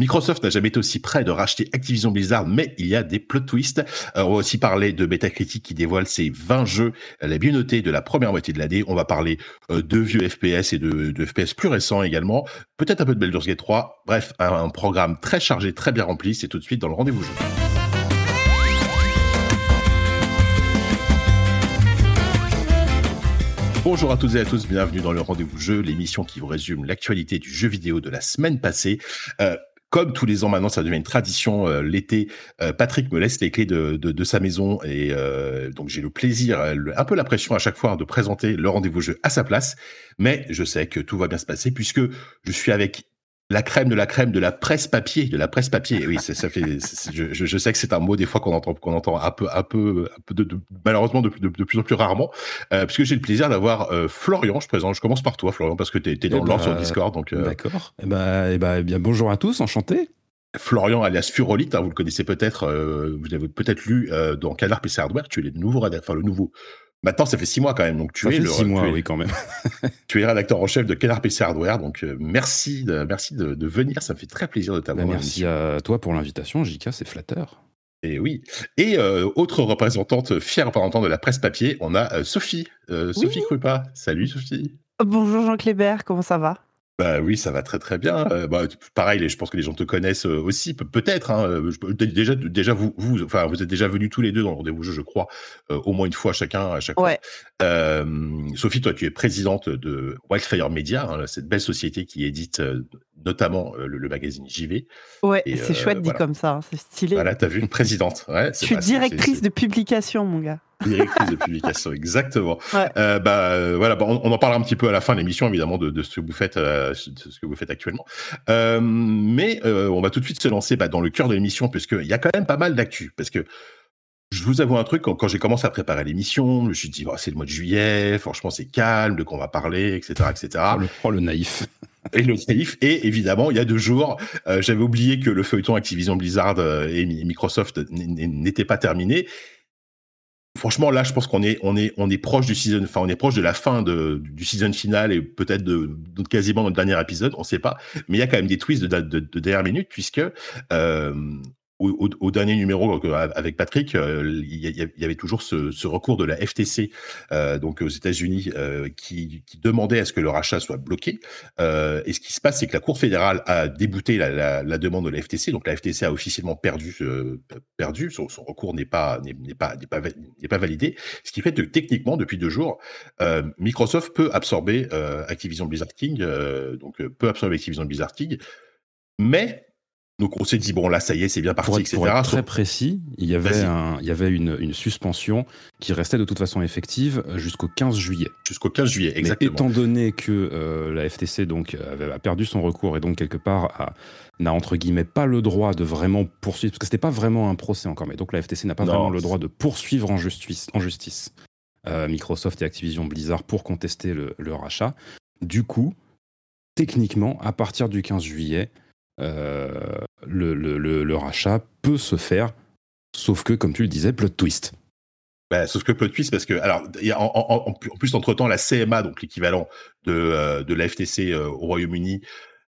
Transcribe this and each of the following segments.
Microsoft n'a jamais été aussi près de racheter Activision Blizzard, mais il y a des plot twists. Euh, on va aussi parler de Metacritic qui dévoile ses 20 jeux les bien notés de la première moitié de l'année. On va parler euh, de vieux FPS et de, FPS plus récents également. Peut-être un peu de Baldur's Gate 3. Bref, un, un programme très chargé, très bien rempli. C'est tout de suite dans le rendez-vous jeu. Bonjour à toutes et à tous, bienvenue dans le rendez-vous jeu, l'émission qui vous résume l'actualité du jeu vidéo de la semaine passée. Euh, comme tous les ans maintenant, ça devient une tradition. Euh, L'été, euh, Patrick me laisse les clés de, sa maison et euh, donc j'ai le plaisir, un peu la pression à chaque fois de présenter le rendez-vous jeu à sa place. Mais je sais que tout va bien se passer puisque je suis avec la crème de la crème de la presse papier, de la presse papier. Oui, ça, ça fait. Je, sais que c'est un mot des fois qu'on entend, qu'on entend un peu, un peu, un peu de, de- malheureusement de, plus- de, de plus en plus rarement, euh, puisque j'ai le plaisir d'avoir euh, Florian. Je présente. Je commence par toi, Florian, parce que t'es es dans Eh le l'ordre ben, sur Discord. Donc, euh, D'accord. Eh ben, eh ben, eh bien, bonjour à tous, enchanté. Florian alias Furolite, hein, vous le connaissez peut-être, euh, vous l'avez peut-être lu euh, dans Canard PC Hardware, tu es le nouveau enfin le nouveau. Maintenant, ça fait six mois quand même, donc tu Ça es fait le, six mois, tu es, oui, quand même. tu es rédacteur en chef de Canard PC Hardware, donc euh, merci, de, merci de, de venir, ça me fait très plaisir de t'avoir. Dans merci à toi pour l'invitation, Jika, c'est flatteur. Et oui. Et euh, autre représentante, fière représentante de la presse papier, on a euh, Sophie, euh, Sophie Oui. Krupa. Salut Sophie. Bonjour Jean Clébert, comment ça va? Bah oui, ça va très très bien. Euh, bah, pareil, je pense que les gens te connaissent euh, aussi, peut-être. Hein, euh, d- déjà, déjà vous, vous, enfin, vous êtes déjà venus tous les deux dans le rendez-vous jeu, je crois, euh, au moins une fois chacun à chaque fois. Euh, Sophie, toi, tu es présidente de Wildfire Media, hein, cette belle société qui édite notamment le, le magazine JV. ouais, c'est chouette dit comme ça, hein, c'est stylé. Voilà, t'as vu une présidente. Ouais, Je suis pas- directrice de publication, mon gars. Directrice de publication, exactement. Ouais. Euh, bah euh, voilà, bah, on, on en parlera un petit peu à la fin de l'émission, évidemment, de, de ce que vous faites, euh, de ce que vous faites actuellement. Euh, mais euh, on va tout de suite se lancer bah, dans le cœur de l'émission, puisqu'il y a quand même pas mal d'actu. Parce que je vous avoue un truc, quand, quand j'ai commencé à préparer l'émission, je me suis dit, bah, c'est le mois de juillet, franchement, c'est calme, de quoi on va parler, etc., etc. Oh, le, oh, le naïf. Et le naïf. Et évidemment, il y a deux jours, euh, j'avais oublié que le feuilleton Activision Blizzard et Mi- Microsoft n'était pas terminé. Franchement, là, je pense qu'on est, on est, on est proche du season, enfin, on est proche de la fin de, du season final et peut-être de, quasiment notre dernier épisode, on sait pas. Mais il y a quand même des twists de, de, de dernière minute puisque euh, au, dernier numéro euh, avec Patrick, euh, il y, avait toujours ce, recours de la FTC, euh, donc aux États-Unis, qui, demandait à ce que le rachat soit bloqué. Et ce qui se passe, c'est que la Cour fédérale a débouté la, demande de la FTC. Donc la FTC a officiellement perdu, perdu. Son, recours n'est pas n'est pas n'est pas, validé. Ce qui fait que techniquement, depuis deux jours, Microsoft peut absorber Activision Blizzard donc peut absorber Activision Blizzard King, mais donc on s'est dit bon là ça y est c'est bien parti Pour être, etc. pour être très précis, il y avait, un, il y avait une, une suspension qui restait de toute façon effective jusqu'au 15 juillet. Jusqu'au 15 juillet Mais exactement. étant donné que euh, la FTC donc avait, a perdu son recours et donc quelque part n'a entre guillemets pas le droit de vraiment poursuivre, parce que c'était pas vraiment un procès encore, mais donc la FTC n'a pas Non, vraiment le droit de poursuivre en justice, en justice euh, Microsoft et Activision Blizzard pour contester le, le rachat. Du coup, techniquement, à partir du 15 juillet, euh, le, le- rachat peut se faire, sauf que, comme tu le disais, plot twist. Bah, sauf que plot twist parce que alors en, plus entre temps la CMA donc l'équivalent de euh, la FTC euh, au Royaume-Uni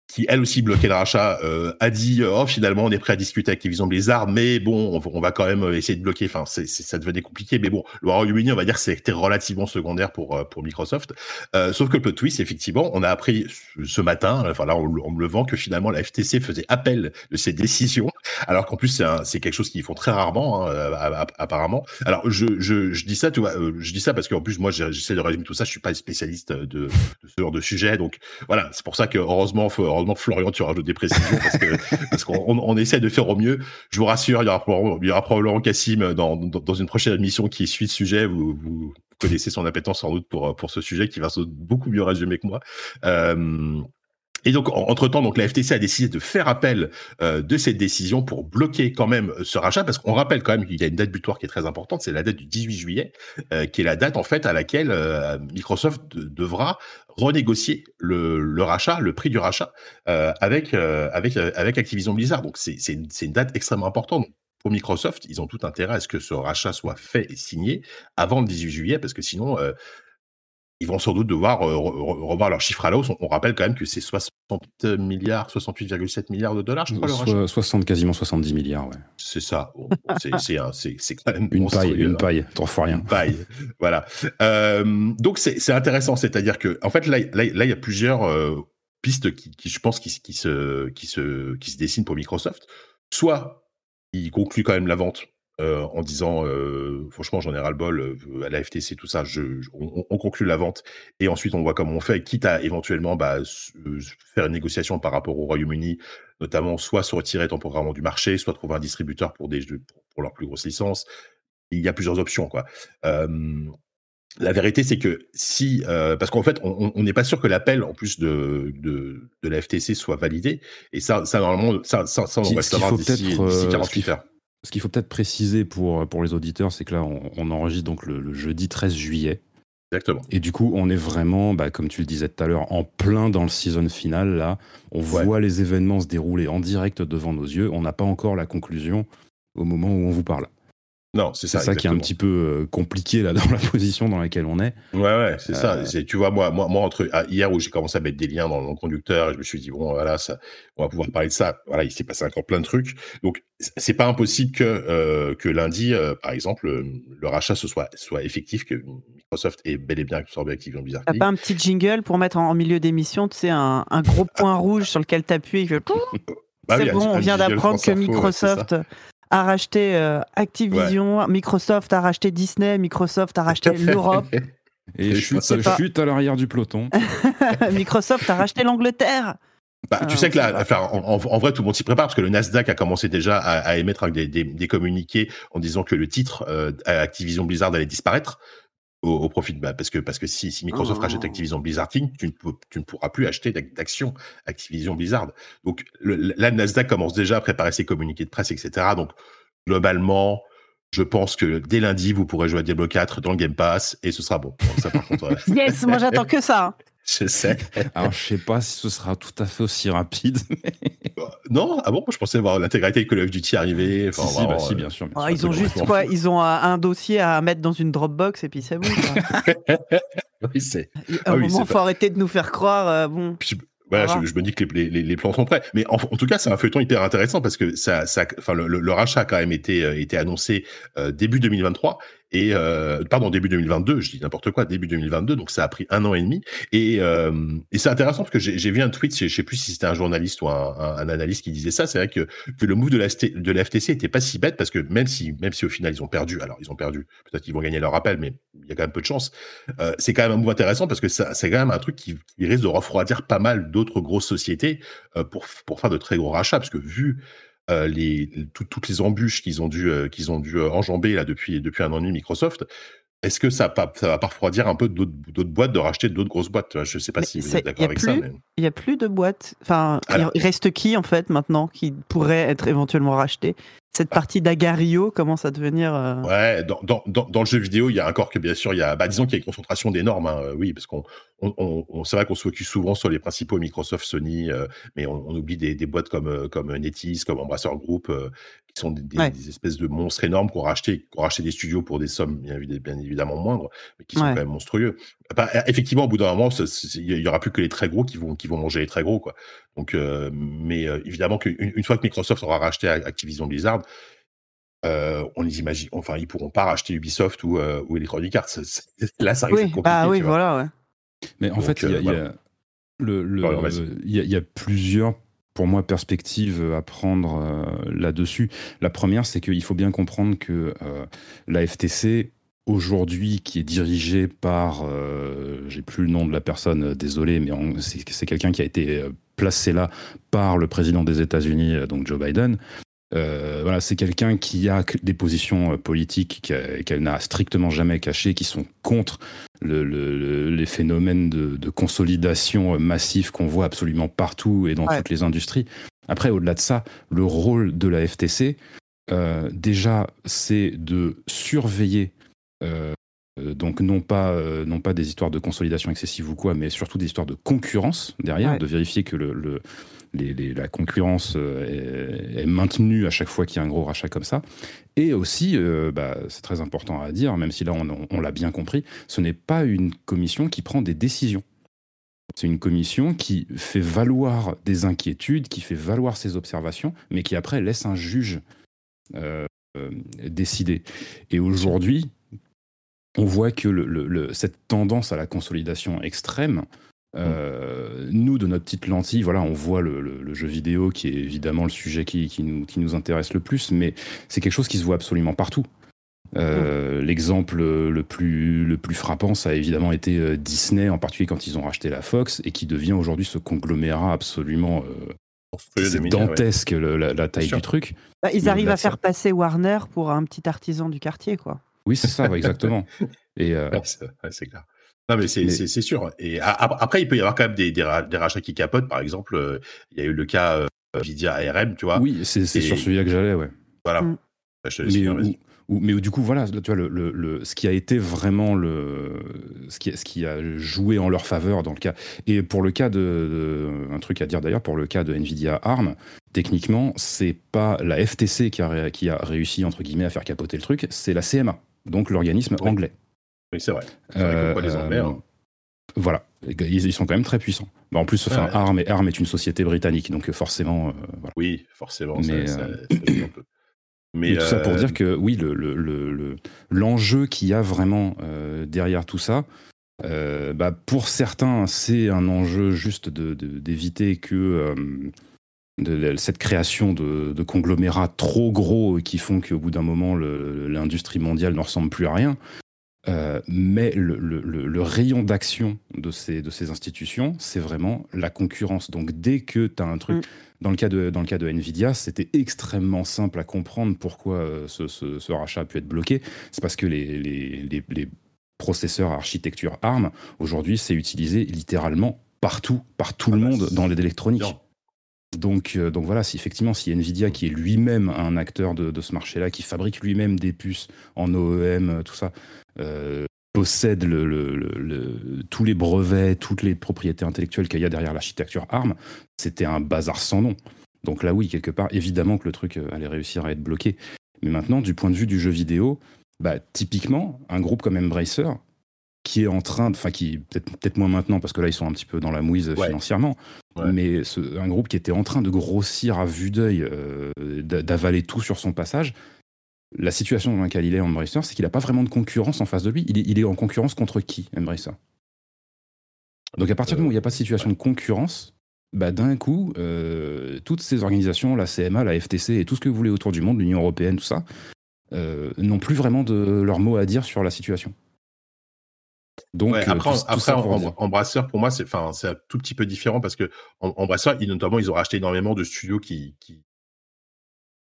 qui elle aussi bloquait le rachat euh, a dit euh, oh finalement on est prêt à discuter avec Activision Blizzard mais bon on, va- quand même essayer de bloquer. Enfin ça devenait compliqué mais bon le Royaume-Uni on va dire c'était relativement secondaire pour euh, pour Microsoft. Sauf que le twist effectivement on a appris ce- matin enfin là en, en me levant que finalement la FTC faisait appel de ces décisions alors qu'en plus c'est quelque chose qu'ils font très rarement hein, app- apparemment. Alors je, je, dis ça tu vois je dis ça parce qu'en plus moi j'essaie de résumer tout ça je suis pas spécialiste de, ce genre de sujet donc voilà c'est pour ça que heureusement heureusement Florian tu rajoutes des précisions parce que parce qu'on on, essaie de faire au mieux. Je vous rassure il y aura probablement, il y aura probablement Cassim dans, dans, dans une prochaine émission qui suit ce sujet. Vous, vous connaissez son appétence sans doute pour pour ce sujet qui va se beaucoup mieux résumer que moi. Euh, Et donc, entre temps, donc la FTC a décidé de faire appel euh, de cette décision pour bloquer quand même euh, ce rachat, parce qu'on rappelle quand même qu'il y a une date butoir qui est très importante, c'est la date du 18 juillet, euh, qui est la date en fait à laquelle euh, Microsoft de- devra renégocier le, le rachat, le prix du rachat euh, avec euh, avec avec Activision Blizzard. Donc c'est une, une date extrêmement importante. Pour Microsoft, ils ont tout intérêt à ce que ce rachat soit fait et signé avant le 18 juillet, parce que sinon, euh, ils vont sans doute devoir euh, re- re- revoir leurs chiffres à la hausse. On, on rappelle quand même que c'est 60 milliards, 68,7 68,7 milliards de dollars, je crois, le rachat. So- 60, quasiment 70 milliards, ouais. C'est ça. C'est quand même Une paille, une hein. paille, trois fois rien. Une paille. voilà. Euh, donc c'est intéressant, c'est-à-dire que en fait là là là il y a plusieurs euh, pistes qui, qui je pense qui, qui se qui se qui se dessinent pour Microsoft. Soit il conclut quand même la vente euh, en disant euh, franchement j'en ai ras le bol euh, à la FTC tout ça je, je- on, on conclut la vente et ensuite on voit comment on fait quitte à éventuellement bah, faire une négociation par rapport au Royaume-Uni notamment soit se retirer temporairement du marché soit trouver un distributeur pour des jeux pour, pour leurs plus grosses licences il y a plusieurs options quoi la vérité, c'est que si, euh, parce qu'en fait, on n'est pas sûr que l'appel, en plus de, de, de la FTC, soit validé. Et ça, ça normalement, ça, ça, ça on va savoir d'ici peut-être, d'ici euh, 48 ce qu'il heures. Ce qu'il faut peut-être préciser pour, pour les auditeurs, c'est que là, on, on enregistre donc le, le jeudi 13 juillet. Exactement. Et du coup, on est vraiment, bah, comme tu le disais tout à l'heure, en plein dans le season final. Là, on Ouais. voit les événements se dérouler en direct devant nos yeux. On n'a pas encore la conclusion au moment où on vous parle. Non, c'est C'est ça. ça, qui est un petit peu euh, compliqué là dans la position dans laquelle on est. Ouais, ouais, c'est ça. Euh, tu vois, moi, moi, moi entre ah, hier où j'ai commencé à mettre des liens dans le conducteur, je me suis dit bon, voilà, ça, on va pouvoir parler de ça. Voilà, il s'est passé encore plein de trucs. Donc, c'est pas impossible que euh, que lundi, euh, par exemple, le rachat ce soit soit effectif, que Microsoft ait bel et bien absorbé Activision Blizzard. T'as pas un petit jingle pour mettre en, en milieu d'émission, tu sais, un, un gros point rouge sur lequel t'appuies et que Bah c'est oui, un- bon, on vient d'apprendre que ça. Microsoft a racheté euh, Activision, Microsoft a racheté Disney, Microsoft a racheté l'Europe, Et Et chute, je sais pas. chute à l'arrière du peloton. Microsoft a racheté l'Angleterre. Bah, Ah, tu sais que là, enfin, en, en- en vrai, tout le monde s'y prépare parce que le Nasdaq a commencé déjà à, à émettre des, des, des communiqués en disant que le titre euh, Activision Blizzard allait disparaître au, au profit de bah, parce que parce que si, si Microsoft Oh. rachète Activision Blizzard Inc, tu ne, peux- tu ne pourras plus acheter d'ac- d'actions Activision Blizzard. Donc le, là, le Nasdaq commence déjà à préparer ses communiqués de presse, etc. Donc globalement. Je pense que dès lundi, vous pourrez jouer à Diablo 4 dans le Game Pass et ce sera bon. Donc ça, par contre, Yes, moi j'attends que ça. Je sais. Alors, je sais pas si ce sera tout à fait aussi rapide. Non, ah bon, je pensais voir l'intégralité de Call of Duty arriver. Enfin, si, si, bah, si, euh, bien sûr. bien Oh, sûr. ils ont juste quoi? Ils ont un, dossier à mettre dans une Dropbox et puis c'est bon. oui, c'est. À un Ah oui, moment, faut arrêter de nous faire croire. euh, bon, Puis, voilà, je, je me dis que les, les, les plans sont prêts. Mais en, en tout cas, c'est un feuilleton hyper intéressant parce que ça, ça, enfin, le, le- le rachat a quand même été, euh, été annoncé euh, début 2023 et euh, pardon début 2022. Je dis n'importe quoi, début 2022. Donc ça a pris un an et demi. Et, euh, c'est intéressant parce que j'ai vu un tweet, je sais plus si c'était un journaliste ou un, analyste qui disait ça. C'est vrai que, que le move de la, de FTC était pas si bête parce que même si, même si au final ils ont perdu, alors ils ont perdu, peut-être qu'ils vont gagner leur appel, mais il y a quand même peu de chance. Euh, c'est quand même un move intéressant parce que c'est quand même un truc qui, qui risque de refroidir pas mal d'autres grosses sociétés pour, pour faire de très gros rachats. Parce que vu euh, les, tout- toutes les embûches qu'ils ont dû, euh, qu'ils ont dû euh, enjamber là, depuis, depuis un an et demi Microsoft, est-ce que ça, va pas- ça va pas refroidir un peu d'autres boîtes de racheter d'autres grosses boîtes? Je sais pas Mais si vous êtes d'accord avec ça. Mais... il n'y a plus de boîtes. Enfin, Alors. il reste qui en fait maintenant qui pourrait être éventuellement racheté Cette partie d'Agario commence à devenir. euh, Ouais, dans, dans, le jeu vidéo, il y a encore que bien sûr, il y a, bah, disons qu'il y a une concentration des normes, hein, euh, oui, parce qu'on, on, on, on- c'est vrai qu'on se focus souvent sur les principaux Microsoft, Sony, euh, mais on, oublie des, boîtes comme, comme NetEase, comme Embracer Group, qui sont des, des- Ouais. des espèces de monstres énormes qu'on racheté, qu'on racheté des studios pour des sommes bien, évi- bien évidemment moindres, mais qui sont Ouais. quand même monstrueux. Bah, effectivement, au bout d'un moment, il y aura plus que les très gros qui vont, qui vont manger les très gros, quoi. Donc, euh, mais euh, évidemment qu'une une fois que Microsoft aura racheté Activision Blizzard, euh, on les imagine, enfin, ils pourront pas racheter Ubisoft ou, euh, ou Electronic Arts. Là, ça risque Oui, compliqué. bah oui, tu vois. voilà, ouais. Mais en Donc, fait, il y, a- euh, il y a voilà. le- le- Alors, vas-y. il y a- il y a plusieurs, pour moi, perspectives à prendre euh, là-dessus. La première, c'est qu'il faut bien comprendre que euh, la FTC, aujourd'hui, qui est dirigée par, euh, j'ai plus le nom de la personne, désolé, mais c'est quelqu'un qui a été placé là par le président des États-Unis, donc Joe Biden. Euh, voilà, c'est quelqu'un qui a des positions euh, politiques qu'elle n'a strictement jamais cachées, qui sont contre les phénomènes de, consolidation massif qu'on voit absolument partout et dans toutes les industries. Après, au-delà de ça, le rôle de la FTC, euh, déjà, c'est de surveiller donc non pas, non pas des histoires de consolidation excessive ou quoi, mais surtout des histoires de concurrence derrière, de vérifier que le, la concurrence euh, est, maintenue à chaque fois qu'il y a un gros rachat comme ça. Et aussi, euh, bah, c'est très important à dire, même si là on, l'a bien compris, ce n'est pas une commission qui prend des décisions. C'est une commission qui fait valoir des inquiétudes, qui fait valoir ses observations, mais qui après laisse un juge euh, décider. Et aujourd'hui, on voit que cette tendance à la consolidation extrême, euh, nous, de notre petite lentille, voilà, on voit le, jeu vidéo qui est évidemment le sujet qui, nous, qui nous intéresse le plus, mais c'est quelque chose qui se voit absolument partout. Euh, l'exemple le plus, le plus frappant, ça a évidemment été euh, Disney, en particulier quand ils ont racheté la Fox, et qui devient aujourd'hui ce conglomérat absolument dantesque, la, taille du truc. Bah, ils arrivent à faire passer Warner pour un petit artisan du quartier, quoi. Oui, c'est ça, exactement. Et, c'est clair. Non, mais c'est sûr. Et après, il peut y avoir quand même des, des, rachats qui capotent. Par exemple, euh, il y a eu le cas euh, Nvidia ARM, tu vois. Oui, c'est sur celui-là que j'allais, ouais. Voilà. Mm. Bah, mais, mais, du coup, voilà, tu vois, le, le, ce qui a été vraiment le, ce qui, ce qui a joué en leur faveur dans le cas, et pour le cas de, un truc à dire d'ailleurs, pour le cas de Nvidia ARM, techniquement, c'est pas la FTC qui a, qui a réussi entre guillemets à faire capoter le truc, c'est la CMA, donc l'organisme anglais. Oui, c'est vrai. vrai les Anglais, hein. Voilà, ils, sont quand même très puissants. Bah, en plus, enfin, Arm, est, Arm est une société britannique, donc euh, forcément. Euh, oui, forcément. Mais, ça, euh, Mais tout ça pour dire que oui, l'enjeu le, qu'il y a vraiment derrière tout ça, bah, pour certains, c'est un enjeu juste d'éviter que de, cette création de, de, conglomérats trop gros qui font qu'au bout d'un moment, l'industrie mondiale ne ressemble plus à rien. Euh, mais le, le, rayon d'action de ces, de ces institutions, c'est vraiment la concurrence. Donc dès que tu as un truc, mm. dans, le cas de, dans le cas de Nvidia, c'était extrêmement simple à comprendre pourquoi euh, ce, ce, rachat a pu être bloqué. C'est parce que les, les, les, processeurs architecture ARM, aujourd'hui, c'est utilisé littéralement partout, par tout le ah bah, monde dans l'électronique. Donc, euh, donc voilà, si effectivement, si Nvidia, qui est lui-même un acteur de, ce marché-là, qui fabrique lui-même des puces en OEM, tout ça, euh, possède tous les brevets, toutes les propriétés intellectuelles qu'il y a derrière l'architecture ARM, c'était un bazar sans nom. Donc là, oui, quelque part, évidemment que le truc euh, allait réussir à être bloqué. Mais maintenant, du point de vue du jeu vidéo, bah, typiquement, un groupe comme Embracer, qui est en train, enfin, qui peut-être moins maintenant, parce que là, ils sont un petit peu dans la mouise financièrement, mais un groupe qui était en train de grossir à vue d'œil, euh, d'avaler tout sur son passage, la situation dans laquelle il est, Embracer, c'est qu'il n'a pas vraiment de concurrence en face de lui. Il est, en concurrence contre qui, Embracer Donc à partir du moment où il n'y a pas de situation de concurrence, bah, d'un coup, euh, toutes ces organisations, la CMA, la FTC et tout ce que vous voulez autour du monde, l'Union européenne, tout ça, euh, n'ont plus vraiment de leur mot à dire sur la situation. Donc, euh, après, Embracer, pour moi, c'est un tout petit peu différent parce que Embracer, notamment, ils ont racheté énormément de studios qui,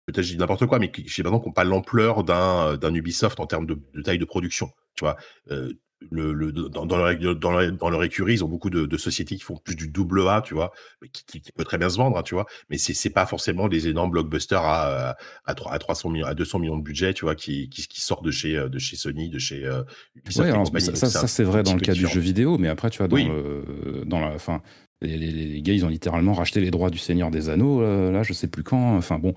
peut-être je dis n'importe quoi, mais qui, chez qui n'ont pas l'ampleur d'un, d'un Ubisoft en termes de, taille de production. Tu vois, euh, le, le, dans, dans, leur, dans, leur, dans, leur, écurie, ils ont beaucoup de, de, sociétés qui font plus du double A, tu vois, qui, qui, qui peut très bien se vendre, hein, tu vois, mais c'est, c'est pas forcément des énormes blockbusters à, à, 3, à 300 millions, à 200 millions de budget, tu vois, qui, qui, qui sortent de chez, euh, de chez Sony, de chez euh, ça, ça, c'est vrai dans le cas du jeu vidéo, mais après, tu vois, dans, le, dans la, fin, les, les, les, gars, ils ont littéralement racheté les droits du Seigneur des Anneaux, là, je sais plus quand. Enfin bon,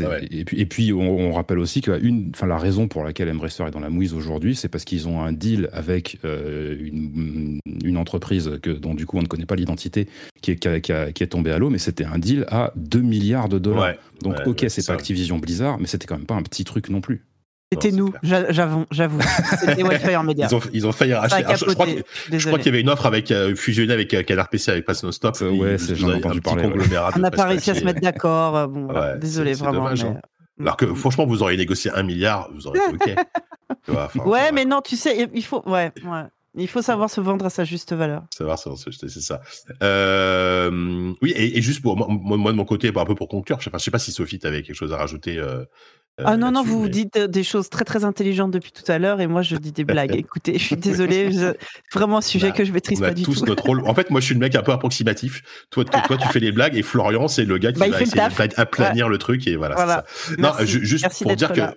et, puis, et puis on, rappelle aussi que une, enfin, la raison pour laquelle Embracer est dans la mouise aujourd'hui, c'est parce qu'ils ont un deal avec euh, une, une, entreprise que, dont du coup on ne connaît pas l'identité, qui est, qui, qui, est tombée à l'eau, mais c'était un deal à 2 milliards de dollars. Donc ok, c'est pas Activision Blizzard, mais c'était quand même pas un petit truc non plus. C'était nous, j'avoue. C'était Wildfire Media. Ils ont, ils ont failli racheter. je, crois, qu'il y avait une offre avec euh, fusionnée avec euh, Canard PC avec Pass No Stop. Euh, ouais, j'en ai entendu parler. On n'a pas réussi à se mettre d'accord. Bon, désolé vraiment. Dommage, hein. Alors que franchement, vous auriez négocié un milliard, vous auriez été OK. ouais, mais non, tu sais, il faut. Ouais, ouais. Il faut savoir se vendre à sa juste valeur. Savoir se vendre, c'est ça. Euh, oui, et, et, juste pour moi, moi, de mon côté, un peu pour conclure, je ne sais, sais, pas si Sophie, tu avais quelque chose à rajouter. Euh, ah non, non, vous mais... dites des choses très très intelligentes depuis tout à l'heure et moi je dis des blagues. Écoutez, je suis désolé, je... vraiment un sujet bah, que je maîtrise on a pas du tous tout. notre rôle. En fait, moi je suis le mec un peu approximatif. Toi, toi, toi tu fais les blagues et Florian, c'est le gars qui bah, va essayer d'aplanir ouais. le truc et voilà. voilà. Ça. Merci. Non, juste Merci pour dire que là.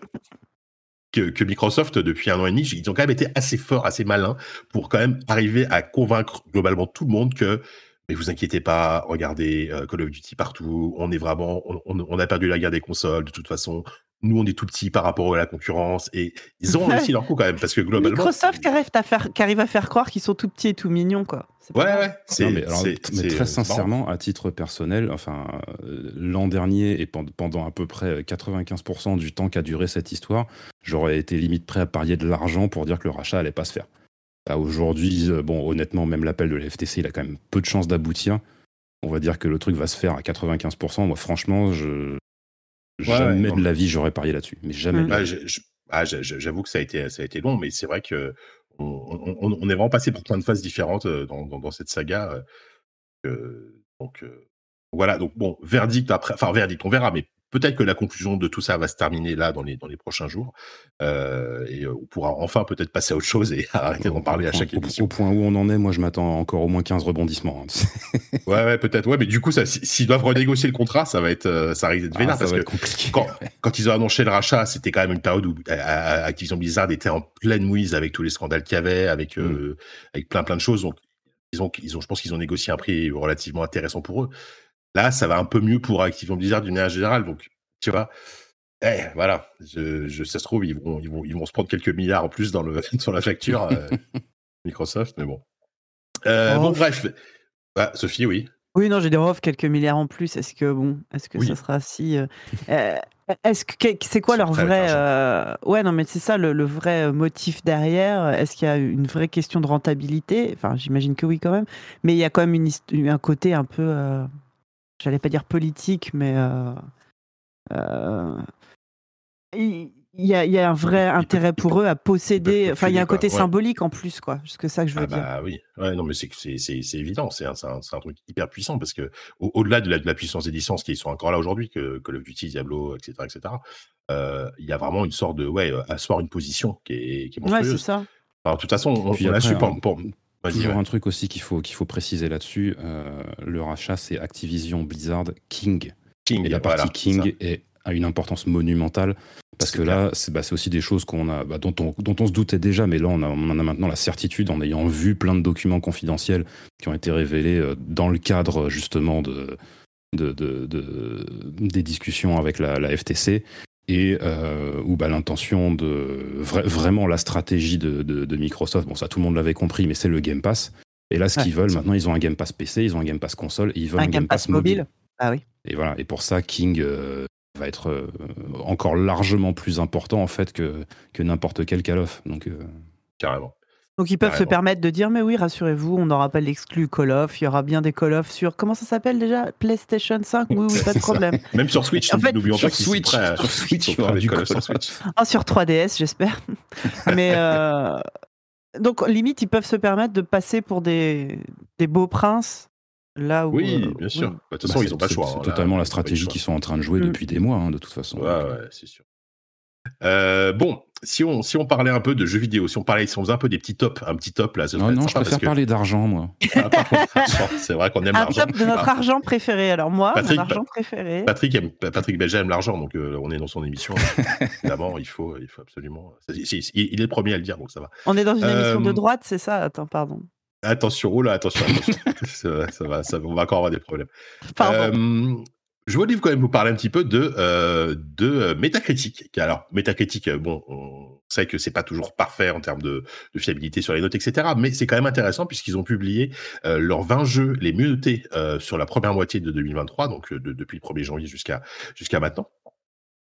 que, que, Microsoft, depuis un an et demi, ils ont quand même été assez forts, assez malins pour quand même arriver à convaincre globalement tout le monde que mais vous inquiétez pas, regardez euh, Call of Duty partout, on est vraiment, on, a perdu la guerre des consoles de toute façon. Nous, on est tout petits par rapport à la concurrence et ils ont réussi leur coup quand même parce que globalement. Microsoft qui arrive à faire, qui arrive à faire croire qu'ils sont tout petits et tout mignons, quoi. Ouais, ouais. Non, mais, alors, mais très sincèrement, à titre personnel, enfin, euh, l'an dernier et pendant à peu près 95% du temps qu'a duré cette histoire, j'aurais été limite prêt à parier de l'argent pour dire que le rachat allait pas se faire. Aujourd'hui, bon, honnêtement, même l'appel de la FTC, il a quand même peu de chances d'aboutir. On va dire que le truc va se faire à 95%. Moi, franchement, je jamais ouais, de la vie j'aurais parié là-dessus. Mais jamais. Mmh. Bah, ah, J'avoue que ça a été, ça a été long, mais c'est vrai que on, on, on, est vraiment passé par plein de phases différentes dans, dans, dans cette saga. Euh, donc euh, voilà. Donc bon, verdict après. Enfin, verdict, on verra, mais peut-être que la conclusion de tout ça va se terminer là dans les, dans les prochains jours. Euh, et on pourra enfin peut-être passer à autre chose et arrêter d'en parler à chaque au, émission. Au point où on en est, moi je m'attends encore au moins 15 rebondissements. Hein. ouais, ouais peut-être. Ouais, mais du coup, s'ils doivent renégocier le contrat, ça va être, ça risque d'être vénère ah, parce que quand, quand, ils ont annoncé le rachat, c'était quand même une période où Activision Blizzard était en pleine mouise avec tous les scandales qu'il y avait, avec, mm. euh, avec plein plein de choses. Donc, ils ont, ils ont, je pense qu'ils ont négocié un prix relativement intéressant pour eux. Là, ça va un peu mieux pour Activision Blizzard d'une manière générale. Donc, tu vois, eh, voilà, je, je, ça se trouve, ils vont, ils, vont, ils vont se prendre quelques milliards en plus dans le, sur la facture euh, Microsoft, mais bon. Euh, bon, bref. Ah, Sophie, oui. Oui, non, j'ai des offres quelques milliards en plus. Est-ce que, bon, est-ce que oui. ça sera si. Euh, est-ce que c'est quoi leur vrai. Ouais, non, mais c'est ça le, le, vrai motif derrière. Est-ce qu'il y a une vraie question de rentabilité? Enfin, j'imagine que oui, quand même. Mais il y a quand même une, un côté un peu. J'allais pas dire politique, mais. Euh, il y, a, il y, a, un vrai intérêt pour eux à posséder. Enfin, il y a un côté quoi, ouais. symbolique en plus, quoi. C'est ça que je veux ah dire. Bah oui, ouais, non, mais c'est c'est évident. C'est un, un, un, truc hyper puissant parce que au-delà de, la, de la puissance des licences qui sont encore là aujourd'hui, que Call of Duty, Diablo, etc., etc. Euh, il y a vraiment une sorte de ouais, asseoir une position qui est, qui est monstrueuse. Ouais, c'est ça. Alors, de toute façon, on, on a su pour, pour... Toujours ouais. un truc aussi qu'il faut, qu'il faut préciser là-dessus. Euh, le rachat, c'est Activision Blizzard King. King et la partie voilà, King est a une importance monumentale parce que là, c'est bah, aussi des choses qu'on a, bah, dont, on, dont on se doutait déjà, mais là, on, a, on, en a maintenant la certitude en ayant vu plein de documents confidentiels qui ont été révélés euh, dans le cadre justement de, de, de, de des discussions avec la, la FTC et euh, où bah, l'intention de vra vraiment la stratégie de, de, Microsoft, bon ça tout le monde l'avait compris, mais c'est le Game Pass. Et là, ce qu'ils veulent maintenant, ils ont un Game Pass PC, ils ont un Game Pass console, et ils veulent un, un Game, Pass, Pass mobile. mobile. Ah oui. Et voilà. Et pour ça, King euh, va être euh, encore largement plus important en fait que, que n'importe quel Call of. Donc, euh... Carrément. Donc ils peuvent Carrément. se permettre de dire mais oui rassurez-vous on n'aura pas l'exclu Call of, il y aura bien des Call of sur comment ça s'appelle déjà? PlayStation 5 oui oui pas de problème. Même sur Switch en fait, n'oublions pas sur Switch, à... sur Switch, il y aura du Call of sur Switch. Ah, sur 3DS j'espère. mais euh... donc limite ils peuvent se permettre de passer pour des des beaux princes Là où, oui, euh, bien sûr. oui. Bah, de toute façon, ils n'ont pas le choix. C'est hein, totalement là, la stratégie qu'ils sont en train de jouer Mm. depuis des mois, hein, de toute façon. Ouais, ouais, c'est sûr. Euh, bon, si on, si on parlait un peu de jeux vidéo, si on parlait, si on faisait un peu des petits tops, un petit top là, ce Non, non, je préfère que- parler d'argent, moi. Ah, c'est vrai qu'on aime Un l'argent. top de notre Ah, argent préféré. Alors moi, Patrick, mon argent préféré. Patrick, aime, Patrick aime l'argent, donc euh, on est dans son émission. Évidemment, il faut, il faut absolument. il il est le premier à le dire, donc ça va. On est dans une émission de Euh, droite, c'est ça? Attends, pardon. Attention, oh là, attention, attention. ça, va, ça va, ça on va encore avoir des problèmes. Pardon. Euh, je voulais quand même vous parler un petit peu de, euh, de euh, Metacritic. Alors, Metacritic, euh, bon, on sait que c'est pas toujours parfait en termes de, fiabilité sur les notes, etc. Mais c'est quand même intéressant puisqu'ils ont publié euh, leurs 20 jeux les mieux notés sur la première moitié de 2023, donc de- depuis le 1er janvier jusqu'à jusqu'à maintenant.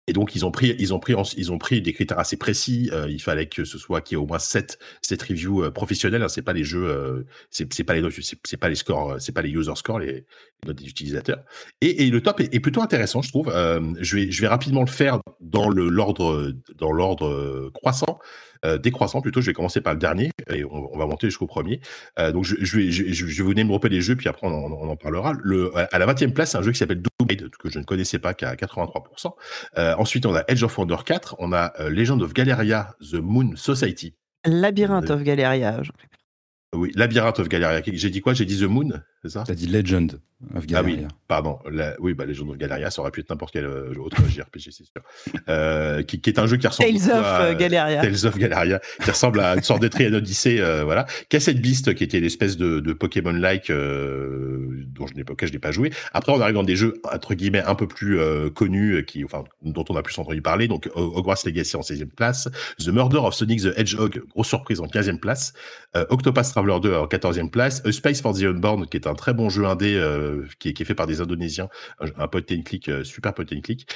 Et donc, ils ont pris, ils ont pris, ils ont pris des critères assez précis. Euh, il fallait que ce soit qu'il y ait au moins 7, 7 reviews euh, professionnelles. Hein, c'est pas les jeux, euh, c'est pas les c'est pas les scores, c'est pas les user scores, les, des utilisateurs. Et, et le top est, plutôt intéressant, je trouve. je vais, je vais rapidement le faire dans le l'ordre, dans l'ordre croissant. Euh, décroissant plutôt. Je vais commencer par le dernier et on, va monter jusqu'au premier. Euh, donc je, je, vais, je, je, vais vous développer les jeux puis après on en, on en parlera. Le, à la 20e place, c'est un jeu qui s'appelle Doom que je ne connaissais pas, qui a 83%. Euh, ensuite, on a Edge of Wonder 4, on a Legend of Galeria, The Moon Society. Labyrinthe of Galeria. Oui, Labyrinth of Galeria. J'ai dit quoi? J'ai dit The Moon, c'est ça? T'as dit Legend of Galeria. Ah oui, pardon. oui, bah, Legend of Galeria, ça aurait pu être n'importe quel euh, autre JRPG, c'est sûr. Euh, qui, qui, est un jeu qui ressemble Tales of à, euh, Galeria. Tales of Galeria, qui ressemble à une sorte de Triad Odyssey, euh, voilà. Cassette Beast, qui était l'espèce de, de Pokémon-like euh, dont je n'ai pas, je n'ai pas joué. Après, on arrive dans des jeux entre guillemets un peu plus connus, qui, enfin, dont on a plus entendu parler. Donc, Hogwarts Legacy en 16e place, The Murder of Sonic the Hedgehog, grosse surprise en 15e place, Octopus Traveler 2 en 14e place, A Space for the Unborn, qui est un très bon jeu indé euh, qui, est, qui, est, fait par des Indonésiens, un, un and click, euh, super point and click.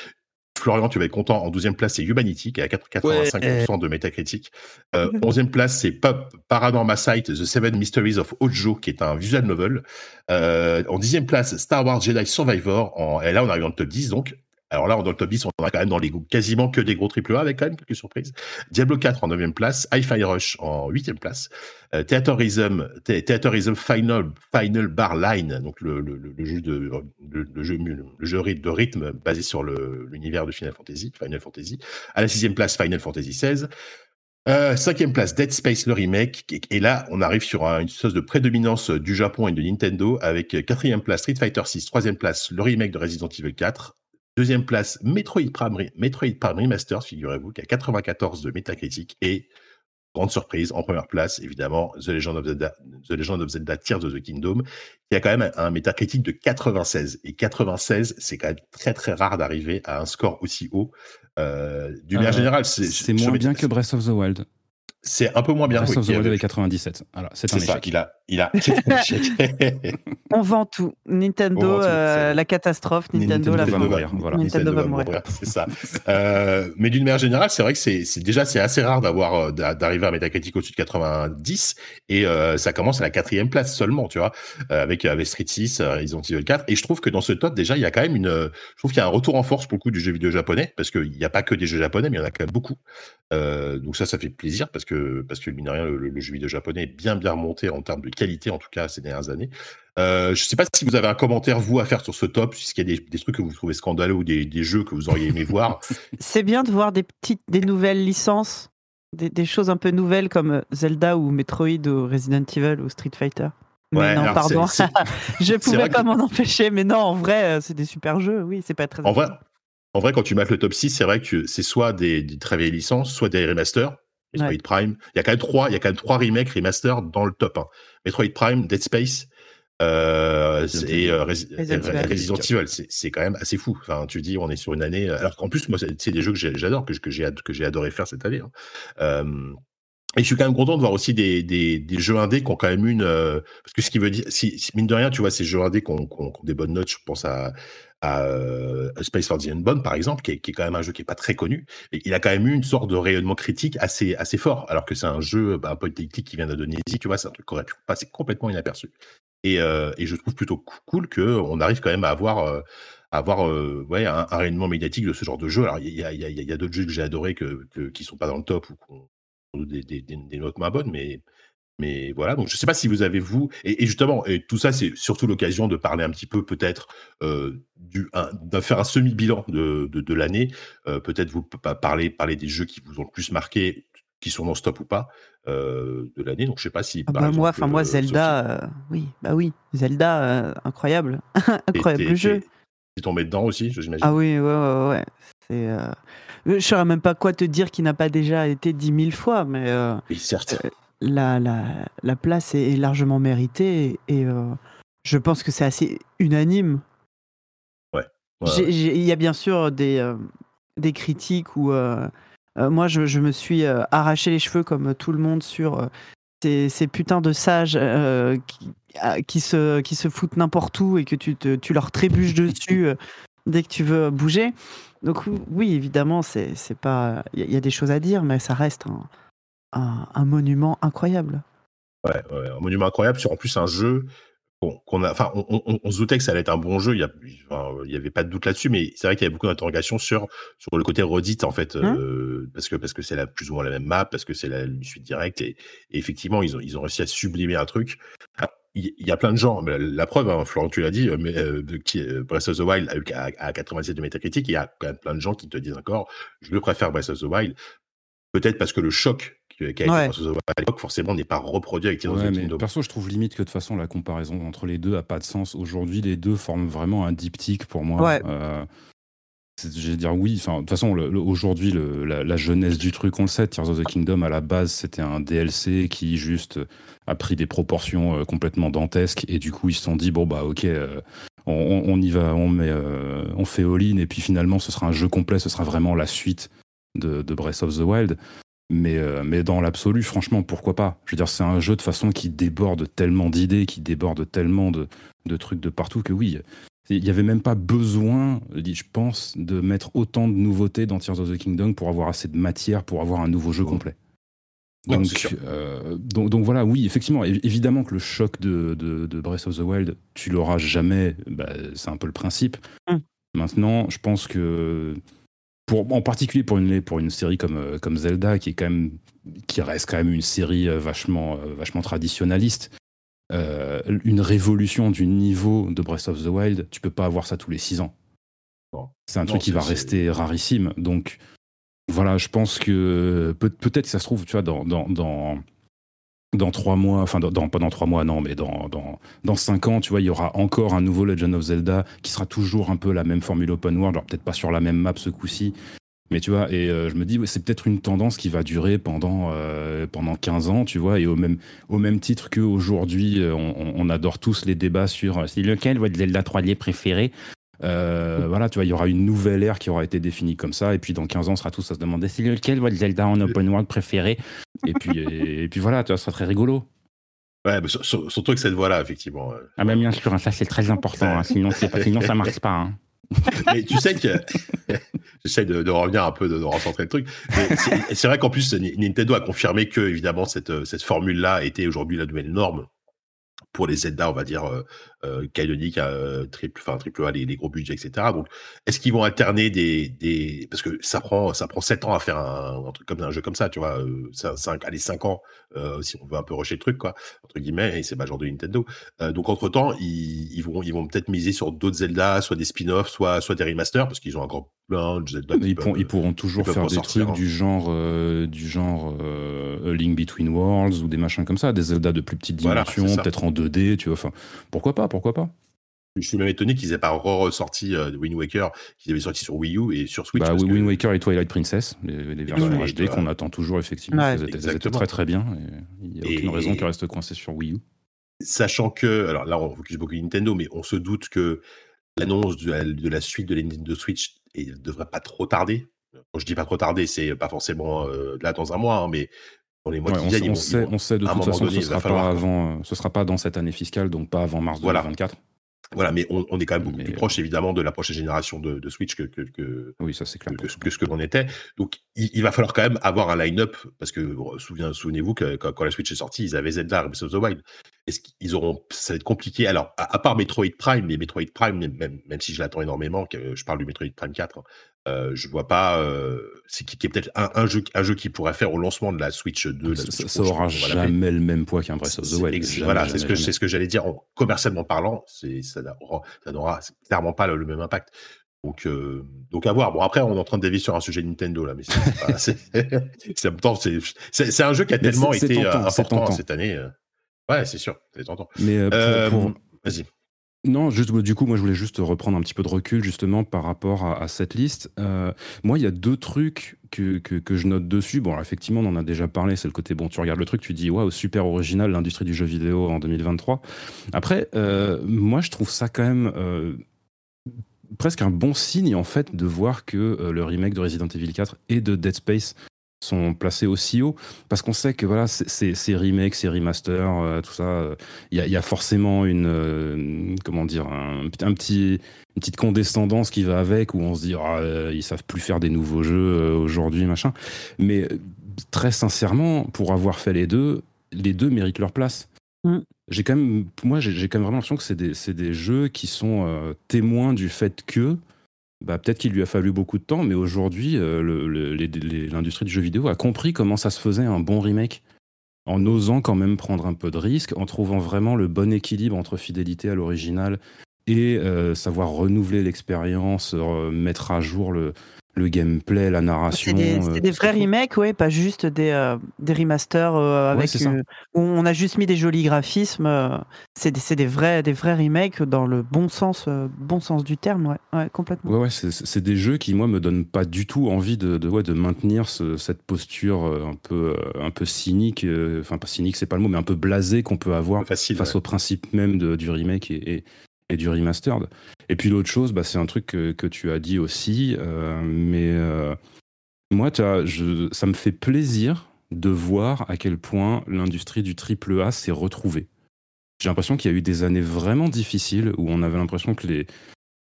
Florian, tu vas être content. En 12e place, c'est Humanity, qui est à 85% de métacritique. Euh, 11e place, c'est Paranormal Sight, The Seven Mysteries of Ojo, qui est un visual novel. Euh, en 10e place, Star Wars Jedi Survivor. En, et là, on arrive dans le top 10, donc alors là, dans le top 10, on a quand même dans les quasiment que des gros triple A avec quand même quelques surprises. Diablo 4 en 9e place, Hi-Fi Rush en 8e place, euh, Theaterism, Theaterism Final, Final Bar Line, donc le, jeu de jeu, jeu de rythme basé sur l'univers de Final Fantasy, Final Fantasy. À la sixième place, Final Fantasy XVI. Euh, cinquième place, Dead Space le remake. Et là, on arrive sur une sorte de prédominance du Japon et de Nintendo avec quatrième place Street Fighter 6, troisième place le remake de Resident Evil 4, Deuxième place, Metroid Prime, Metroid Prime Remastered, figurez-vous, qui a 94 de métacritique. Et, grande surprise, en première place, évidemment, The Legend of Zelda, The Legend of Zelda Tears of the Kingdom, qui a quand même un, métacritique de 96. Et 96, c'est quand même très très rare d'arriver à un score aussi haut. Euh, D'une manière euh, générale, c'est moins bien que Breath of the Wild. C'est un peu moins bien. Wild avec 97. Alors, c'est un échec. il a, il a. On vend tout. Nintendo, euh, la catastrophe. Nintendo, la va mourir. Voilà. Nintendo, va mourir. C'est ça. euh, mais d'une manière générale, c'est vrai que c'est déjà c'est assez rare d'avoir euh, d'arriver à Metacritic au-dessus de 90 et euh, ça commence à la quatrième place seulement, tu vois, avec avec Street 6, Resident Evil 4. Et je trouve que dans ce top déjà, il y a quand même une, je trouve qu'il y a un retour en force pour le coup du jeu vidéo japonais parce qu'il n'y a pas que des jeux japonais, mais il y en a quand même beaucoup. donc ça, ça fait plaisir parce que parce que mine rien, le, le, jeu vidéo japonais est bien bien remonté en termes de qualité en tout cas ces dernières années. Euh, je ne sais pas si vous avez un commentaire vous à faire sur ce top, puisqu'il y a des, trucs que vous trouvez scandaleux ou des, jeux que vous auriez aimé voir. C'est bien de voir des petites, des nouvelles licences, des, choses un peu nouvelles comme euh, Zelda ou Metroid ou Resident Evil ou Street Fighter. Mais non, pardon. je pouvais pas m'en empêcher, mais non, en vrai, euh, c'est des super jeux. Oui, c'est pas très. En vrai, en vrai, quand tu mates le top 6, c'est vrai que c'est soit des, des, très vieilles licences, soit des remasters. Metroid Prime. Il y a quand même trois, il y a quand même trois remakes, remasters dans le top. Hein. Metroid Prime, Dead Space euh, et euh, Resident Evil. C'est quand même assez fou. Enfin, tu dis, on est sur une année. Alors qu'en plus, moi, c'est des jeux que j'adore, que, que j'ai que j'ai adoré faire cette année. Hein. Euh, et je suis quand même content de voir aussi des, des, jeux indés qui ont quand même une. Euh, parce que ce qui veut dire, si, mine de rien, tu vois, ces jeux indés qui ont, qui ont, des bonnes notes, je pense à, à, euh, Space for the Unbound, par exemple, qui est, qui est, quand même un jeu qui est pas très connu. Il a quand même eu une sorte de rayonnement critique assez, assez fort, alors que c'est un jeu, bah, un peu qui vient d'Indonésie, tu vois, c'est un truc qui aurait pu passer complètement inaperçu. Et, euh, et je trouve plutôt cool qu'on arrive quand même à avoir. Avoir ouais, un, rayonnement médiatique de ce genre de jeu. Alors, il y a, y a, y a d'autres jeux que j'ai adorés que, que, qui sont pas dans le top ou des, des, des, notes moins bonnes, mais, mais voilà. Donc, je ne sais pas si vous avez, vous, et, justement, et tout ça, c'est surtout l'occasion de parler un petit peu, peut-être, euh, de faire un semi-bilan de, de, de l'année. Euh, peut-être vous parler, parler des jeux qui vous ont le plus marqué, qui sont non stop ou pas, euh, de l'année. Donc, je ne sais pas si. Ah bah moi, enfin, moi, euh, Zelda, euh, oui, bah oui, Zelda, incroyable. incroyable jeu. Tu tombé dedans aussi, j'imagine? Ah oui, ouais, ouais, ouais. C'est. Je ne saurais même pas quoi te dire qui n'a pas déjà été dit mille fois, mais euh, certes. Euh, la, la, la, place est, largement méritée et, euh, je pense que c'est assez unanime. Ouais. Il y a bien sûr des, des critiques où moi je, je, me suis arraché les cheveux comme tout le monde sur ces, ces, putains de sages qui, qui, se, qui se foutent n'importe où et que tu, te, tu leur trébuches dessus dès que tu veux bouger. Donc oui, évidemment, c'est pas, il y, a des choses à dire, mais ça reste un, un, monument incroyable. Ouais, un monument incroyable sur en plus un jeu qu'on a, enfin, on, se doutait que ça allait être un bon jeu. Il y, avait pas de doute là-dessus, mais c'est vrai qu'il y avait beaucoup d'interrogations sur sur le côté redite en fait, hein euh, parce que parce que c'est plus ou moins la même map, parce que c'est la suite directe et, effectivement ils ont ils ont réussi à sublimer un truc. Il y, a plein de gens, la preuve, hein, Florent, tu l'as dit, euh, mais euh, qui, Breath of the Wild à, à 87 de métacritique, il y a quand même plein de gens qui te disent encore, je préfère Breath of the Wild, peut-être parce que le choc qui a été à l'époque, forcément, n'est pas reproduit avec Tears of Perso, je trouve limite que de toute façon, la comparaison entre les deux a pas de sens. Aujourd'hui, les deux forment vraiment un diptyque pour moi. Ouais. Euh, je vais dire oui. Enfin, de toute façon, aujourd'hui, la, la, jeunesse du truc, on le sait. Tears of the Kingdom, à la base, c'était un DLC qui juste a pris des proportions euh, complètement dantesques. Et du coup, ils se sont dit bon bah ok, euh, on, y va, on met, on fait all-in. Et puis finalement, ce sera un jeu complet. Ce sera vraiment la suite de, Breath of the Wild. Mais, euh, mais dans l'absolu, franchement, pourquoi pas? Je veux dire, c'est un jeu de façon qui déborde tellement d'idées, qui déborde tellement de, trucs de partout que oui, il n'y avait même pas besoin, je pense, de mettre autant de nouveautés dans Tears of the Kingdom pour avoir assez de matière pour avoir un nouveau jeu complet. Euh, donc, donc, voilà, oui, effectivement, évidemment que le choc de, de, Breath of the Wild, tu l'auras jamais, bah, c'est un peu le principe. Hum. Maintenant, je pense que en particulier pour une, pour une série comme, euh, comme Zelda, qui, est quand même, qui reste quand même une série euh, vachement, vachement traditionnaliste, une révolution du niveau de Breath of the Wild, tu peux pas avoir ça tous les six ans. C'est un truc qui va rester rarissime. Donc voilà, je pense que peut-être ça se trouve, tu vois, dans, dans, dans dans trois mois, enfin dans, pas dans trois mois, non, mais dans, dans, dans cinq ans, tu vois, il y aura encore un nouveau Legend of Zelda qui sera toujours un peu la même formule open world, alors peut-être pas sur la même map ce coup-ci, mais tu vois, et euh, je me dis, c'est peut-être une tendance qui va durer pendant, euh, pendant 15 ans, tu vois, et au même, au même titre qu'aujourd'hui, euh, on, on, adore tous les débats sur c'est lequel votre Zelda 3D préféré? Euh, voilà, tu vois, il y aura une nouvelle ère qui aura été définie comme ça, et puis dans 15 ans, on sera tous à se demander c'est lequel votre Zelda en open world préféré? Et puis, et, puis voilà, tu vois, ça sera très rigolo. Ouais, mais surtout que cette voie-là, effectivement. Ah, bah bien sûr, ça c'est très important, hein, sinon, pas, sinon ça marche pas. Hein. mais tu sais que j'essaie de, revenir un peu, de, recentrer le truc. C'est vrai qu'en plus, Nintendo a confirmé que, évidemment, cette, cette formule-là était aujourd'hui la nouvelle norme pour les Zelda, on va dire, euh, euh, canoniques, euh, triple, enfin, triple A, les, gros budgets, etc. Donc, est-ce qu'ils vont alterner des, des, parce que ça prend, ça prend 7 ans à faire un, truc comme un jeu comme ça, tu vois, 5, allez, 5 ans, si on veut un peu rusher le truc, quoi, entre guillemets, et c'est pas le genre de Nintendo. donc, entre temps, ils, vont, ils vont peut-être miser sur d'autres Zelda, soit des spin-offs, soit, soit des remasters, parce qu'ils ont encore plein de Zelda. Ils, ils, pourront toujours faire des trucs du genre, du genre Link Between Worlds ou des machins comme ça, des Zelda de plus petite dimension, peut-être en 2D, tu vois, enfin, pourquoi pas, pourquoi pas je suis même étonné qu'ils aient pas ressorti euh, Wind Waker, qu'ils avaient sorti sur Wii U et sur Switch. Bah, Wind Waker et Twilight Princess, les, versions HD qu'on attend toujours effectivement. elles, étaient, très très bien. il n'y a aucune raison qu'elles restent coincées sur Wii U. Sachant que, alors là on focus beaucoup Nintendo, mais on se doute que l'annonce de, la, suite de la Nintendo Switch ne devrait pas trop tarder. Quand je dis pas trop tarder, c'est pas forcément euh, là dans un mois, hein, mais dans les mois qui viennent. On, sait, on sait de toute façon que ce sera pas avant, ce sera pas dans cette année fiscale, donc pas avant mars 2024. Voilà, mais on, est quand même beaucoup plus proche, évidemment, de la prochaine génération de, Switch que, que, oui, ça, c'est clair, que, ce que l'on était. Donc, il, va falloir quand même avoir un line-up, parce que souvenez-vous que quand, la Switch est sortie, ils avaient Zelda Breath of the Wild. Est-ce qu'ils auront. Ça va être compliqué. Alors, à, part Metroid Prime, mais Metroid Prime, même, même si je l'attends énormément, que je parle du Metroid Prime 4, euh, je vois pas. Euh, c'est qui, est peut-être un, jeu, un jeu qui pourrait faire au lancement de la Switch 2. ça, aura jamais le même poids qu'un Breath of the Wild. voilà, c'est ce que c'est ce que j'allais dire. commercialement parlant, c'est ça n'aura clairement pas le, même impact. Donc, euh, donc à voir. Bon, après, on est en train de dévier sur un sujet Nintendo là, mais c'est c'est un jeu qui a tellement été important cette année. Ouais, c'est sûr, c'est tentant. Mais vas-y. Non, juste du coup, moi je voulais juste reprendre un petit peu de recul justement par rapport à, cette liste. Euh, moi, il y a deux trucs que, que, je note dessus. Bon, effectivement, on en a déjà parlé. C'est le côté bon, tu regardes le truc, tu dis waouh, super original l'industrie du jeu vidéo en 2023. Après, euh, moi je trouve ça quand même euh, presque un bon signe en fait de voir que le remake de Resident Evil 4 et de Dead Space sont placés aussi haut parce qu'on sait que voilà ces remakes, ces remasters, tout ça, il y, a forcément une comment dire un, petit une petite condescendance qui va avec où on se dit ah, ils savent plus faire des nouveaux jeux aujourd'hui machin. Mais très sincèrement, pour avoir fait les deux, les deux méritent leur place. Mm. J'ai quand même, moi, j'ai quand même vraiment l'impression que c'est des, des, jeux qui sont euh, témoins du fait que, bah, peut-être qu'il lui a fallu beaucoup de temps, mais aujourd'hui, euh, l'industrie du jeu vidéo a compris comment ça se faisait un bon remake, en osant quand même prendre un peu de risque, en trouvant vraiment le bon équilibre entre fidélité à l'original et euh, savoir renouveler l'expérience, mettre à jour le, le gameplay, la narration. C'est des, euh, vrais remakes, ouais, pas juste des, euh, des remasters euh, avec où on a juste mis des jolis graphismes. c'est des, des, vrais, des vrais remakes dans le bon sens, bon sens du terme, ouais, ouais complètement. Ouais, ouais c'est des jeux qui moi me donnent pas du tout envie de, de, de maintenir cette posture un peu, un peu cynique, enfin pas cynique, c'est pas le mot, mais un peu blasé qu'on peut avoir face au principe même de, du remake et, et du remastered. Et puis l'autre chose, bah, c'est un truc que, tu as dit aussi, euh, mais euh, moi, ça me fait plaisir de voir à quel point l'industrie du triple A s'est retrouvée. J'ai l'impression qu'il y a eu des années vraiment difficiles où on avait l'impression que les,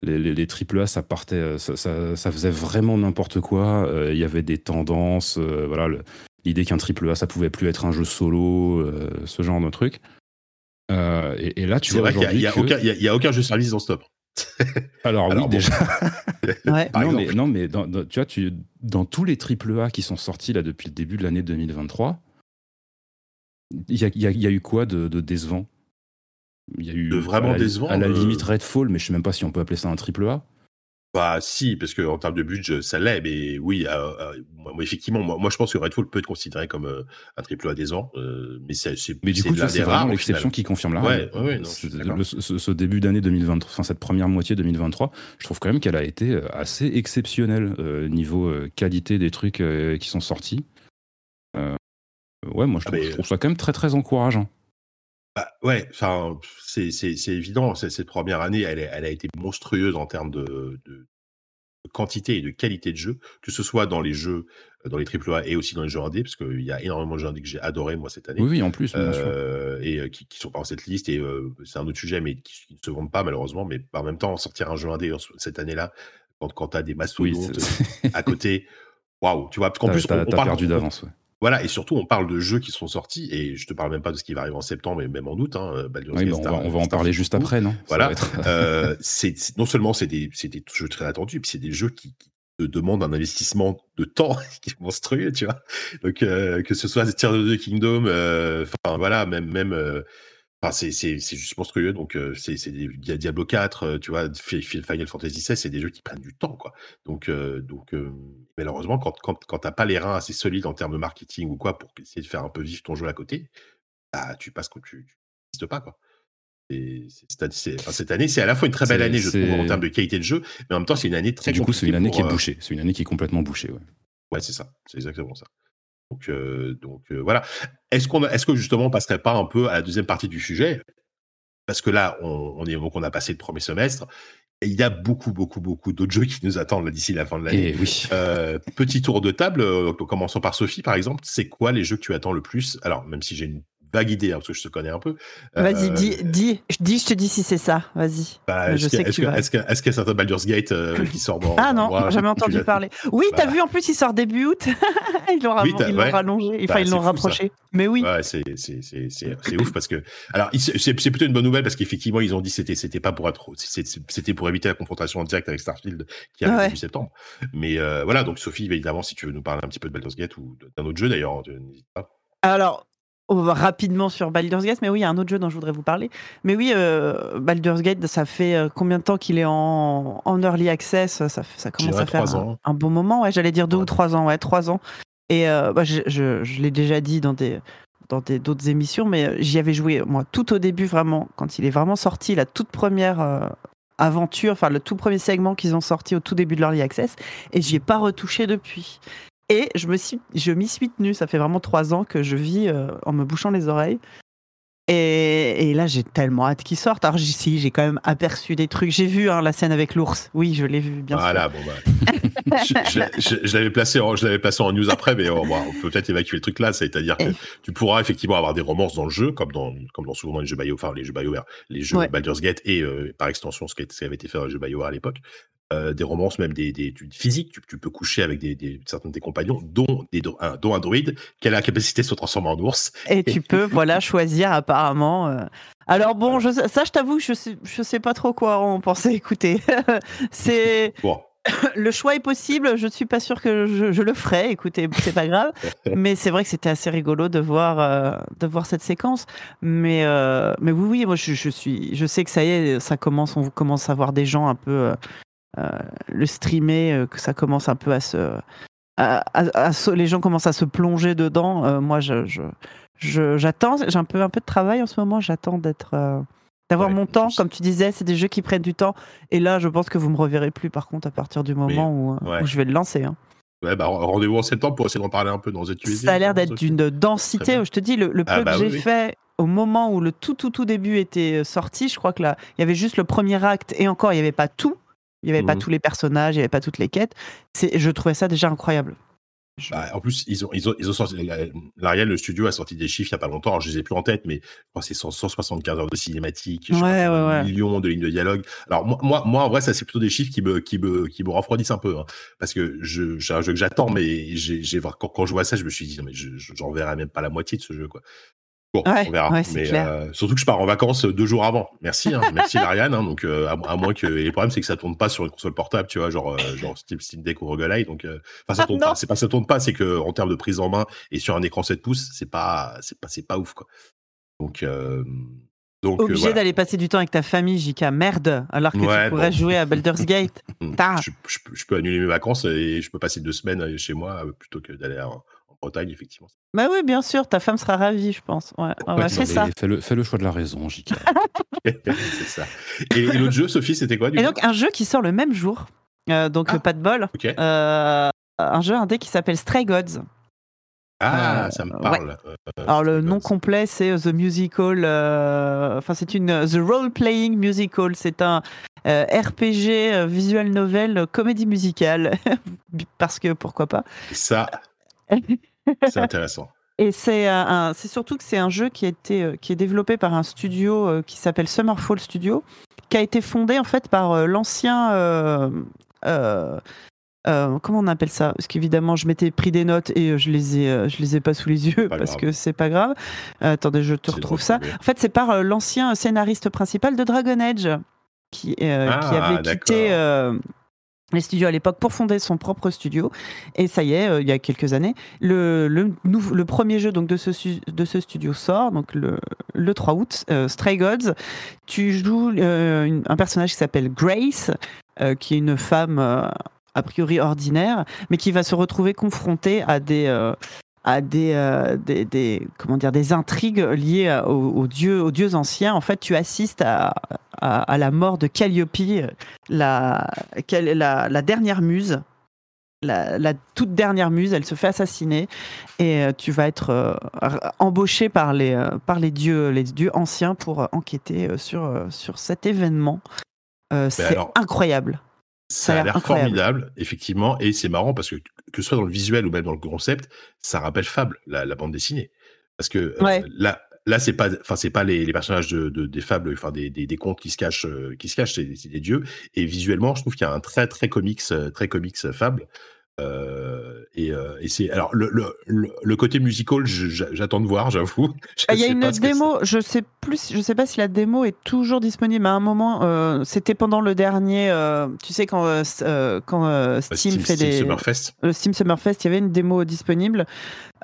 les, les, triple A, ça partait, ça, ça, faisait vraiment n'importe quoi. Euh, il y avait des tendances, voilà, l'idée qu'un triple A, ça pouvait plus être un jeu solo, ce genre de truc. Et, là, tu vois, il n'y a, a, a, aucun jeu service dans Stop. Alors, oui, déjà. non, mais, non, mais dans, tu vois, tu, dans tous les AAA qui sont sortis là depuis le début de l'année 2023, il y a, y a, eu quoi de, décevant? Il y a eu vraiment décevant. À la limite Redfall, mais je sais même pas si on peut appeler ça un AAA. Bah si, parce qu'en termes de budget, ça l'est, mais oui, euh, euh, moi, effectivement, moi, je pense que Redfall peut être considéré comme euh, un triple A des ans, mais c'est Mais du coup, c'est vraiment l'exception qui confirme la règle. ce, début d'année 2023, enfin cette première moitié 2023, je trouve quand même qu'elle a été assez exceptionnelle niveau qualité des trucs qui sont sortis. ouais, moi je ah, trouve, ça quand même très très encourageant. Bah, ouais, enfin, c'est évident. Cette première année, elle, elle, a été monstrueuse en termes de, de, quantité et de qualité de jeu, que ce soit dans les jeux, euh, dans les AAA et aussi dans les jeux indés, parce qu'il y a énormément de jeux indés que j'ai adoré moi cette année. Oui, oui en plus, euh, et euh, qui, qui, sont pas dans cette liste. Et euh, c'est un autre sujet, mais qui, ne se vendent pas malheureusement. Mais en même temps, sortir un jeu indé cette année-là, quand, quand tu as des mastodontes à côté, waouh, tu vois, parce qu'en plus, on, on perdu d'avance. Ouais. Voilà, et surtout, on parle de jeux qui sont sortis, et je te parle même pas de ce qui va arriver en septembre et même en août. Hein, oui, on, va, en parler juste après, non? Voilà. Euh, c'est non seulement c'est des, des, jeux très attendus, puis c'est des jeux qui, te demandent un investissement de temps qui est monstrueux, tu vois? Donc euh, que ce soit Tears of the Kingdom, euh, enfin voilà, même même c'est juste monstrueux. Donc, c'est Diablo 4, tu vois, Final Fantasy XVI, c'est des jeux qui prennent du temps, quoi. Donc, donc malheureusement, quand, quand, quand t'as pas les reins assez solides en termes de marketing ou quoi pour essayer de faire un peu vivre ton jeu à côté, bah, tu passes que tu n'existes pas, quoi. Et cette année, c'est à la fois une très belle année, je trouve, en termes de qualité de jeu, mais en même temps, c'est une année très Du coup, c'est une année qui est bouchée. C'est une année qui est complètement bouchée, ouais. Ouais, c'est ça. C'est exactement ça. Donc, donc voilà. Est-ce qu'on, est-ce que justement on passerait pas un peu à la deuxième partie du sujet? Parce que là, on, est donc on a passé le premier semestre. Et il y a beaucoup, beaucoup, beaucoup d'autres jeux qui nous attendent d'ici la fin de l'année. Eh oui. petit tour de table, commençons par Sophie, par exemple. C'est quoi les jeux que tu attends le plus? Alors, même si j'ai une vague idée, hein, parce que je te connais un peu. Vas-y, dis, dis, je dis, je te dis si c'est ça. Vas-y. Bah, est-ce qu'il y, a certains Baldur's Gate euh, qui sort dans. Ah non, jamais entendu parler. Oui, t'as vu, en plus, il sort début août. ils l'ont rallongé, enfin, bah, ils l'ont rapproché. Mais oui. Ouais, c'est ouf parce que. Alors, c'est plutôt une bonne nouvelle parce qu'effectivement, ils ont dit que c'était pas pour être. C'était pour éviter la confrontation en direct avec Starfield qui arrive début septembre. Mais euh, voilà, donc Sophie, évidemment, si tu veux nous parler un petit peu de Baldur's Gate ou d'un autre jeu d'ailleurs, n'hésite pas. Alors, on va rapidement sur Baldur's Gate, mais oui, il y a un autre jeu dont je voudrais vous parler. Mais oui, euh, Baldur's Gate, ça fait euh, combien de temps qu'il est en, early access? Ça, ça commence à faire un, bon moment. Ouais, j'allais dire deux ou trois ans. Ouais, trois ans. Et euh, bah, je, je, l'ai déjà dit dans des dans d'autres émissions, mais j'y avais joué moi tout au début vraiment, quand il est vraiment sorti, la toute première aventure, enfin le tout premier segment qu'ils ont sorti au tout début de l'early access, et j'y ai pas retouché depuis. Et je me suis, je m'y suis tenue. Ça fait vraiment trois ans que je vis euh, en me bouchant les oreilles. Et, là, j'ai tellement hâte qu'ils sortent. Alors, si, j'ai quand même aperçu des trucs. J'ai vu hein, la scène avec l'ours. Oui, je l'ai vu, bien voilà, bon, bah. je, l'avais placé, en, je l'avais placé en news après, mais on, peut peut-être évacuer le truc là. C'est-à-dire que tu pourras effectivement avoir des romances dans le jeu, comme dans, comme dans souvent dans les jeux BioWare, enfin, les jeux BioWare, les jeux Baldur's Gate et euh, par extension ce qui avait été fait dans les jeux BioWare à l'époque. Euh, des romances, même des, des, physiques. Tu, peux coucher avec des, des, certains de tes compagnons, dont, des, un, dont un druide qui a la capacité de se transformer en ours. Et tu peux, voilà, choisir apparemment. Euh. Alors bon, je, ça, je t'avoue, je sais, je sais pas trop quoi en penser. Écoutez, c'est. Le choix est possible, je ne suis pas sûr que je, le ferai, écoutez, c'est pas grave. mais c'est vrai que c'était assez rigolo de voir, euh, de voir cette séquence. Mais, mais oui, oui, moi je, je, suis, je sais que ça y est, ça commence, on commence à voir des gens un peu euh, le streamer, euh, que ça commence un peu à se, les gens commencent à se plonger dedans. Euh, moi, je, j'attends. j'ai un peu, un peu de travail en ce moment. J'attends d'être, d'avoir mon temps. Comme tu disais, c'est des jeux qui prennent du temps. Et là, je pense que vous me reverrez plus. Par contre, à partir du moment où, je vais le lancer. Hein. Ouais, bah, rendez-vous en septembre pour essayer d'en parler un peu dans cette Ça a l'air d'être d'une densité. Je te dis, le, ah peu bah que j'ai fait au moment où le tout, tout, tout début était sorti, je crois que là, il y avait juste le premier acte et encore, il n'y avait pas tout. Il n'y avait pas mmh tous les personnages, il n'y avait pas toutes les quêtes. Je trouvais ça déjà incroyable. Bah, en plus, ils ont, ils ont, ils ont sorti, l'Ariel, le studio a sorti des chiffres il n'y a pas longtemps, je ne les ai plus en tête, mais c'est 175 heures de cinématique, ouais, millions de lignes de dialogue. Alors, moi, moi, en vrai, ça, c'est plutôt des chiffres qui me, qui me, qui me refroidissent un peu, hein, parce que j'ai un jeu que j'attends, mais j'ai, quand, quand, je vois ça, je me suis dit, non, mais j'en verrai même pas la moitié de ce jeu, quoi. Bon, on verra. mais euh, surtout que je pars en vacances deux jours avant. Merci, hein, merci Marianne. Hein, donc euh, à, moins que et le problème c'est que ça tourne pas sur une console portable, tu vois, genre euh, genre Steam, Steam Deck ou Rogue Donc enfin ça tourne pas. C'est pas ça tourne pas, c'est que en termes de prise en main et sur un écran 7 pouces, c'est pas c'est pas c'est pas ouf quoi. Donc donc, Obligé d'aller passer du temps avec ta famille, JK. Merde, alors que tu pourrais jouer à Baldur's Gate. je, je, peux annuler mes vacances et je peux passer deux semaines chez moi plutôt que d'aller en, Bretagne, effectivement. Bah oui, bien sûr, ta femme sera ravie, je pense. Ouais, ouais, ça. Fais le, fais le, choix de la raison, JK. c'est ça. Et, l'autre jeu, Sophie, c'était quoi Et donc, un jeu qui sort le même jour. Euh, donc, ah, pas de bol. Euh, un jeu indé qui s'appelle Stray Gods. Ah, euh, ça me parle. Alors le nom complet c'est The Musical. Enfin c'est une The Role Playing Musical. C'est un RPG visual novel comédie musicale parce que pourquoi pas. Ça, c'est intéressant. Et c'est euh, c'est surtout que c'est un jeu qui a été euh, qui est développé par un studio euh, qui s'appelle Summerfall Studio, qui a été fondé en fait par l'ancien comment on appelle ça? Parce qu'évidemment, je m'étais pris des notes et je les ai, je les ai pas sous les yeux parce que c'est pas grave. attendez, je te retrouve ça. En fait, c'est par l'ancien scénariste principal de Dragon Age qui, qui ah, avait quitté les studios à l'époque pour fonder son propre studio. Et ça y est, euh, il y a quelques années, le, le, premier jeu donc, de, ce, de ce studio sort, donc le, le 3 août, euh, Stray Gods. Tu joues euh, un personnage qui s'appelle Grace, qui est une femme a priori ordinaire, mais qui va se retrouver confrontée à des, à des, des, des, comment dire, des intrigues liées aux, dieux, aux dieux anciens. En fait, tu assistes à, à, la mort de Calliope, la, la, la dernière muse. La, la, toute dernière muse, elle se fait assassiner et tu vas être embauché par les, par les dieux, les dieux anciens pour enquêter sur, sur cet événement. c'est incroyable. Ça, a l'air formidable, effectivement, et c'est marrant parce que que ce soit dans le visuel ou même dans le concept, ça rappelle Fable, la, bande dessinée. Parce que euh, là, là c'est pas, enfin c'est pas les, personnages de, des fables, enfin des, des, contes qui se cachent, euh, qui se cachent, c'est des dieux. Et visuellement, je trouve qu'il y a un très très comics, euh, très comics Fable. Euh, et, euh, et c'est alors le, le, le, côté musical, j'attends de voir, j'avoue. Il y a une démo, je sais plus, je sais pas si la démo est toujours disponible. À un moment, euh, c'était pendant le dernier, tu sais quand quand Steam, fait des Summerfest. le Steam Summerfest, il y avait une démo disponible.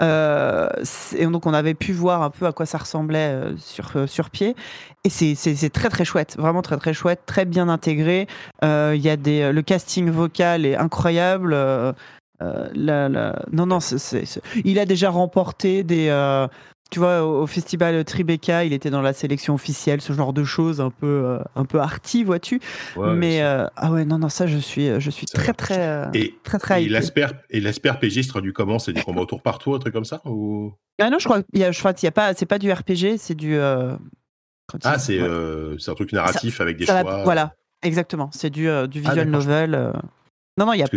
Et donc on avait pu voir un peu à quoi ça ressemblait sur sur pied. Et c'est très très chouette, vraiment très très chouette, très bien intégré. Il y a des, le casting vocal est incroyable. Euh, la, Non, non, il a déjà remporté des, euh, tu vois, au, festival Tribeca, il était dans la sélection officielle, ce genre de choses, un peu, euh, un peu arty, vois-tu. Mais euh, ah ouais, non, non, ça, je suis, je suis très, très, et, très, très. Et se traduit comment C'est des combats au tour par tour, un truc comme ça ou... Ah non, je crois, qu'il y a, je crois qu'il y a pas, c'est pas du RPG, c'est du. ah, c'est, c'est un truc narratif avec des choix. voilà, exactement. C'est du, du ah, visual novel. Non, non, il y a.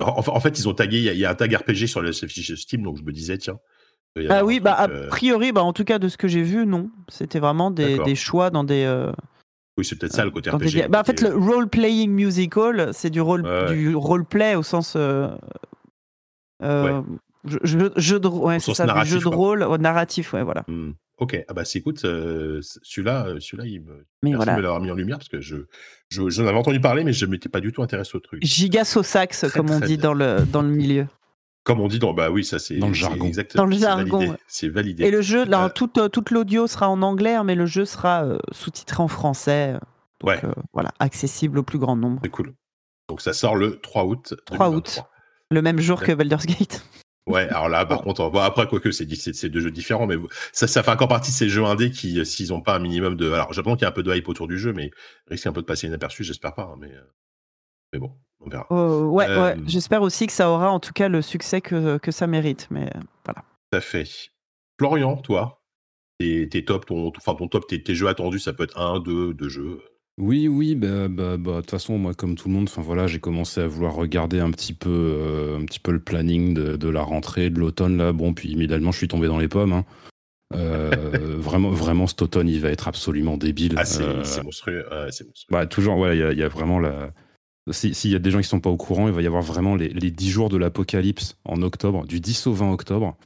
En, fait, ils ont tagué, il y, a un tag RPG sur le fichier Steam, donc je me disais, tiens. Ah oui, bah, a euh, priori, bah, en tout cas, de ce que j'ai vu, non. C'était vraiment des, des, choix dans des. Euh, oui, c'est peut-être ça le côté RPG. Bah, en fait, le role-playing musical, c'est du role, du role-play au sens. Euh, euh jeu, de, ouais, c'est ça, jeu de rôle narratif, ouais, voilà. Mmh. Ok, ah bah écoute, celui-là, celui-là, il me, Merci voilà. de l'avoir mis en lumière parce que je, je, j'en avais entendu parler, mais je m'étais pas du tout intéressé au truc. Gigasosax, comme on dit dans le, dans le milieu. Comme on dit dans, bah oui, ça c'est dans le jargon. Exactement. Dans le jargon. C'est validé. Et le jeu, là, toute, toute l'audio sera en anglais, hein, mais le jeu sera sous-titré en français. ouais. voilà, accessible au plus grand nombre. C'est cool. Donc ça sort le 3 août. 3 août. Le même jour que Baldur's Gate. Ouais, alors là, par contre, bon, après, quoique, c'est, c'est, deux jeux différents, mais ça, ça fait encore partie de ces jeux indés qui, euh, s'ils n'ont pas un minimum de. Alors, j'apprends qu'il y a un peu de hype autour du jeu, mais risque un peu de passer inaperçu, j'espère pas, hein, mais, euh, mais bon, on verra. Oh, ouais, ouais, euh, j'espère aussi que ça aura en tout cas le succès que, que ça mérite, mais voilà. Tout à fait. Florian, toi, tes, tes top, ton, enfin, ton top, tes, tes jeux attendus, ça peut être un, deux, deux jeux. Oui, oui, bah, bah, bah, de toute façon, moi, comme tout le monde, enfin voilà, j'ai commencé à vouloir regarder un petit peu, euh, un petit peu le planning de, la rentrée, de l'automne là. Bon, puis immédiatement, je suis tombé dans les pommes. Hein. Euh, vraiment, vraiment, cet automne, il va être absolument débile. Ah, c'est euh, monstrueux. Bah, toujours, ouais, il y, a vraiment la. S'il y a des gens qui sont pas au courant, il va y avoir vraiment les, les 10 jours de l'apocalypse en octobre, du 10 au 20 octobre,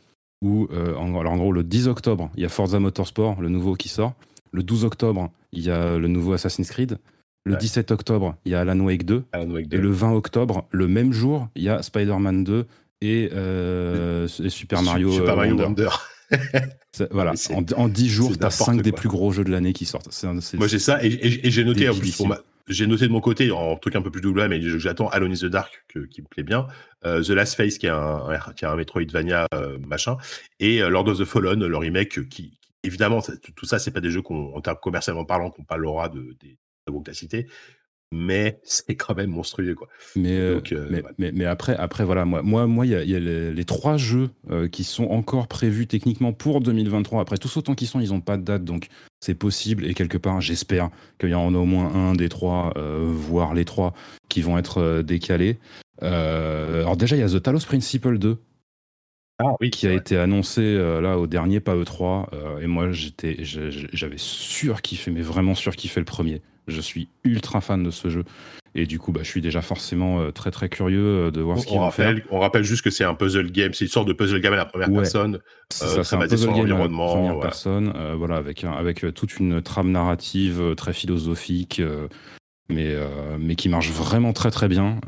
où, en, alors en gros, le 10 octobre, il y a Forza Motorsport, le nouveau qui sort. Le 12 octobre, il y a le nouveau Assassin's Creed. Le 17 octobre, il y a Alan Wake 2. Et le 20 octobre, le même jour, il y a Spider-Man 2 euh, et, Super Mario, Super Mario Wonder. voilà, en, 10 jours, tu as 5 des plus gros jeux de l'année qui sortent. Moi j'ai ça et, j'ai noté j'ai noté de mon côté, en truc un peu plus double, mais j'attends Alone in the Dark, qui me plaît bien, euh, The Last Face, qui est un, Metroidvania euh, machin, et Lord of the Fallen, le remake, qui, évidemment, tout ça, c'est pas des jeux qu'on, en termes commercialement parlant, qu'on pas l'aura de, des mais c'est quand même monstrueux quoi. Mais, euh, euh, mais, mais, après, après voilà, moi, moi, moi, il y a, les, trois jeux euh, qui sont encore prévus techniquement pour 2023. Après tous autant qu'ils sont, ils n'ont pas de date, donc c'est possible et quelque part, j'espère qu'il y en a au moins un des trois, voire les trois, qui vont être décalés. alors déjà, il y a The Talos Principle 2 ah, oui, qui a été annoncé là au dernier PAE 3 euh, et moi j'étais j'avais surkiffé mais vraiment surkiffé le premier. Je suis ultra fan de ce jeu et du coup bah, je suis déjà forcément euh, très très curieux de voir ce qu'ils vont faire. On rappelle juste que c'est un puzzle game, c'est une sorte de puzzle game à la première personne. Ça, c'est un puzzle game à la première personne, voilà avec avec toute une trame narrative très philosophique mais mais qui marche vraiment très très bien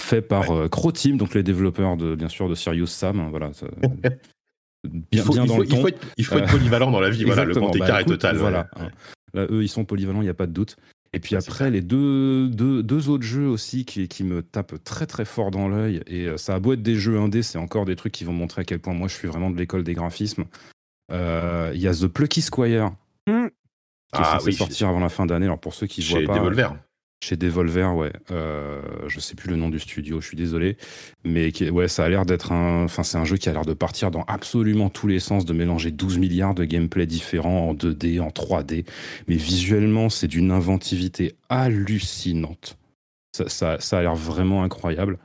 fait par ouais. Euh, donc les développeurs de bien sûr de Sirius Sam. Hein, voilà, bien, il dans le ton. Il faut, être, polyvalent dans la vie. voilà, le grand écart bah, est total. Voilà. Hein. Là, eux, ils sont polyvalents, il n'y a pas de doute. Et puis après, les deux, deux, deux, autres jeux aussi qui, qui, me tapent très très fort dans l'œil, et euh, ça a beau être des jeux indés, c'est encore des trucs qui vont montrer à quel point moi je suis vraiment de l'école des graphismes. Euh, il y a The Plucky Squire, mmh. qui est ah, sortir avant la fin d'année. Alors pour ceux qui ne voient pas. Devolver. Chez Devolver, ouais. Euh, je sais plus le nom du studio, je suis désolé. Mais ouais, ça a l'air d'être un. Enfin, c'est un jeu qui a l'air de partir dans absolument tous les sens, de mélanger 12 milliards de gameplay différents en 2D, en 3D. Mais visuellement, c'est d'une inventivité hallucinante. Ça, ça, a l'air vraiment incroyable.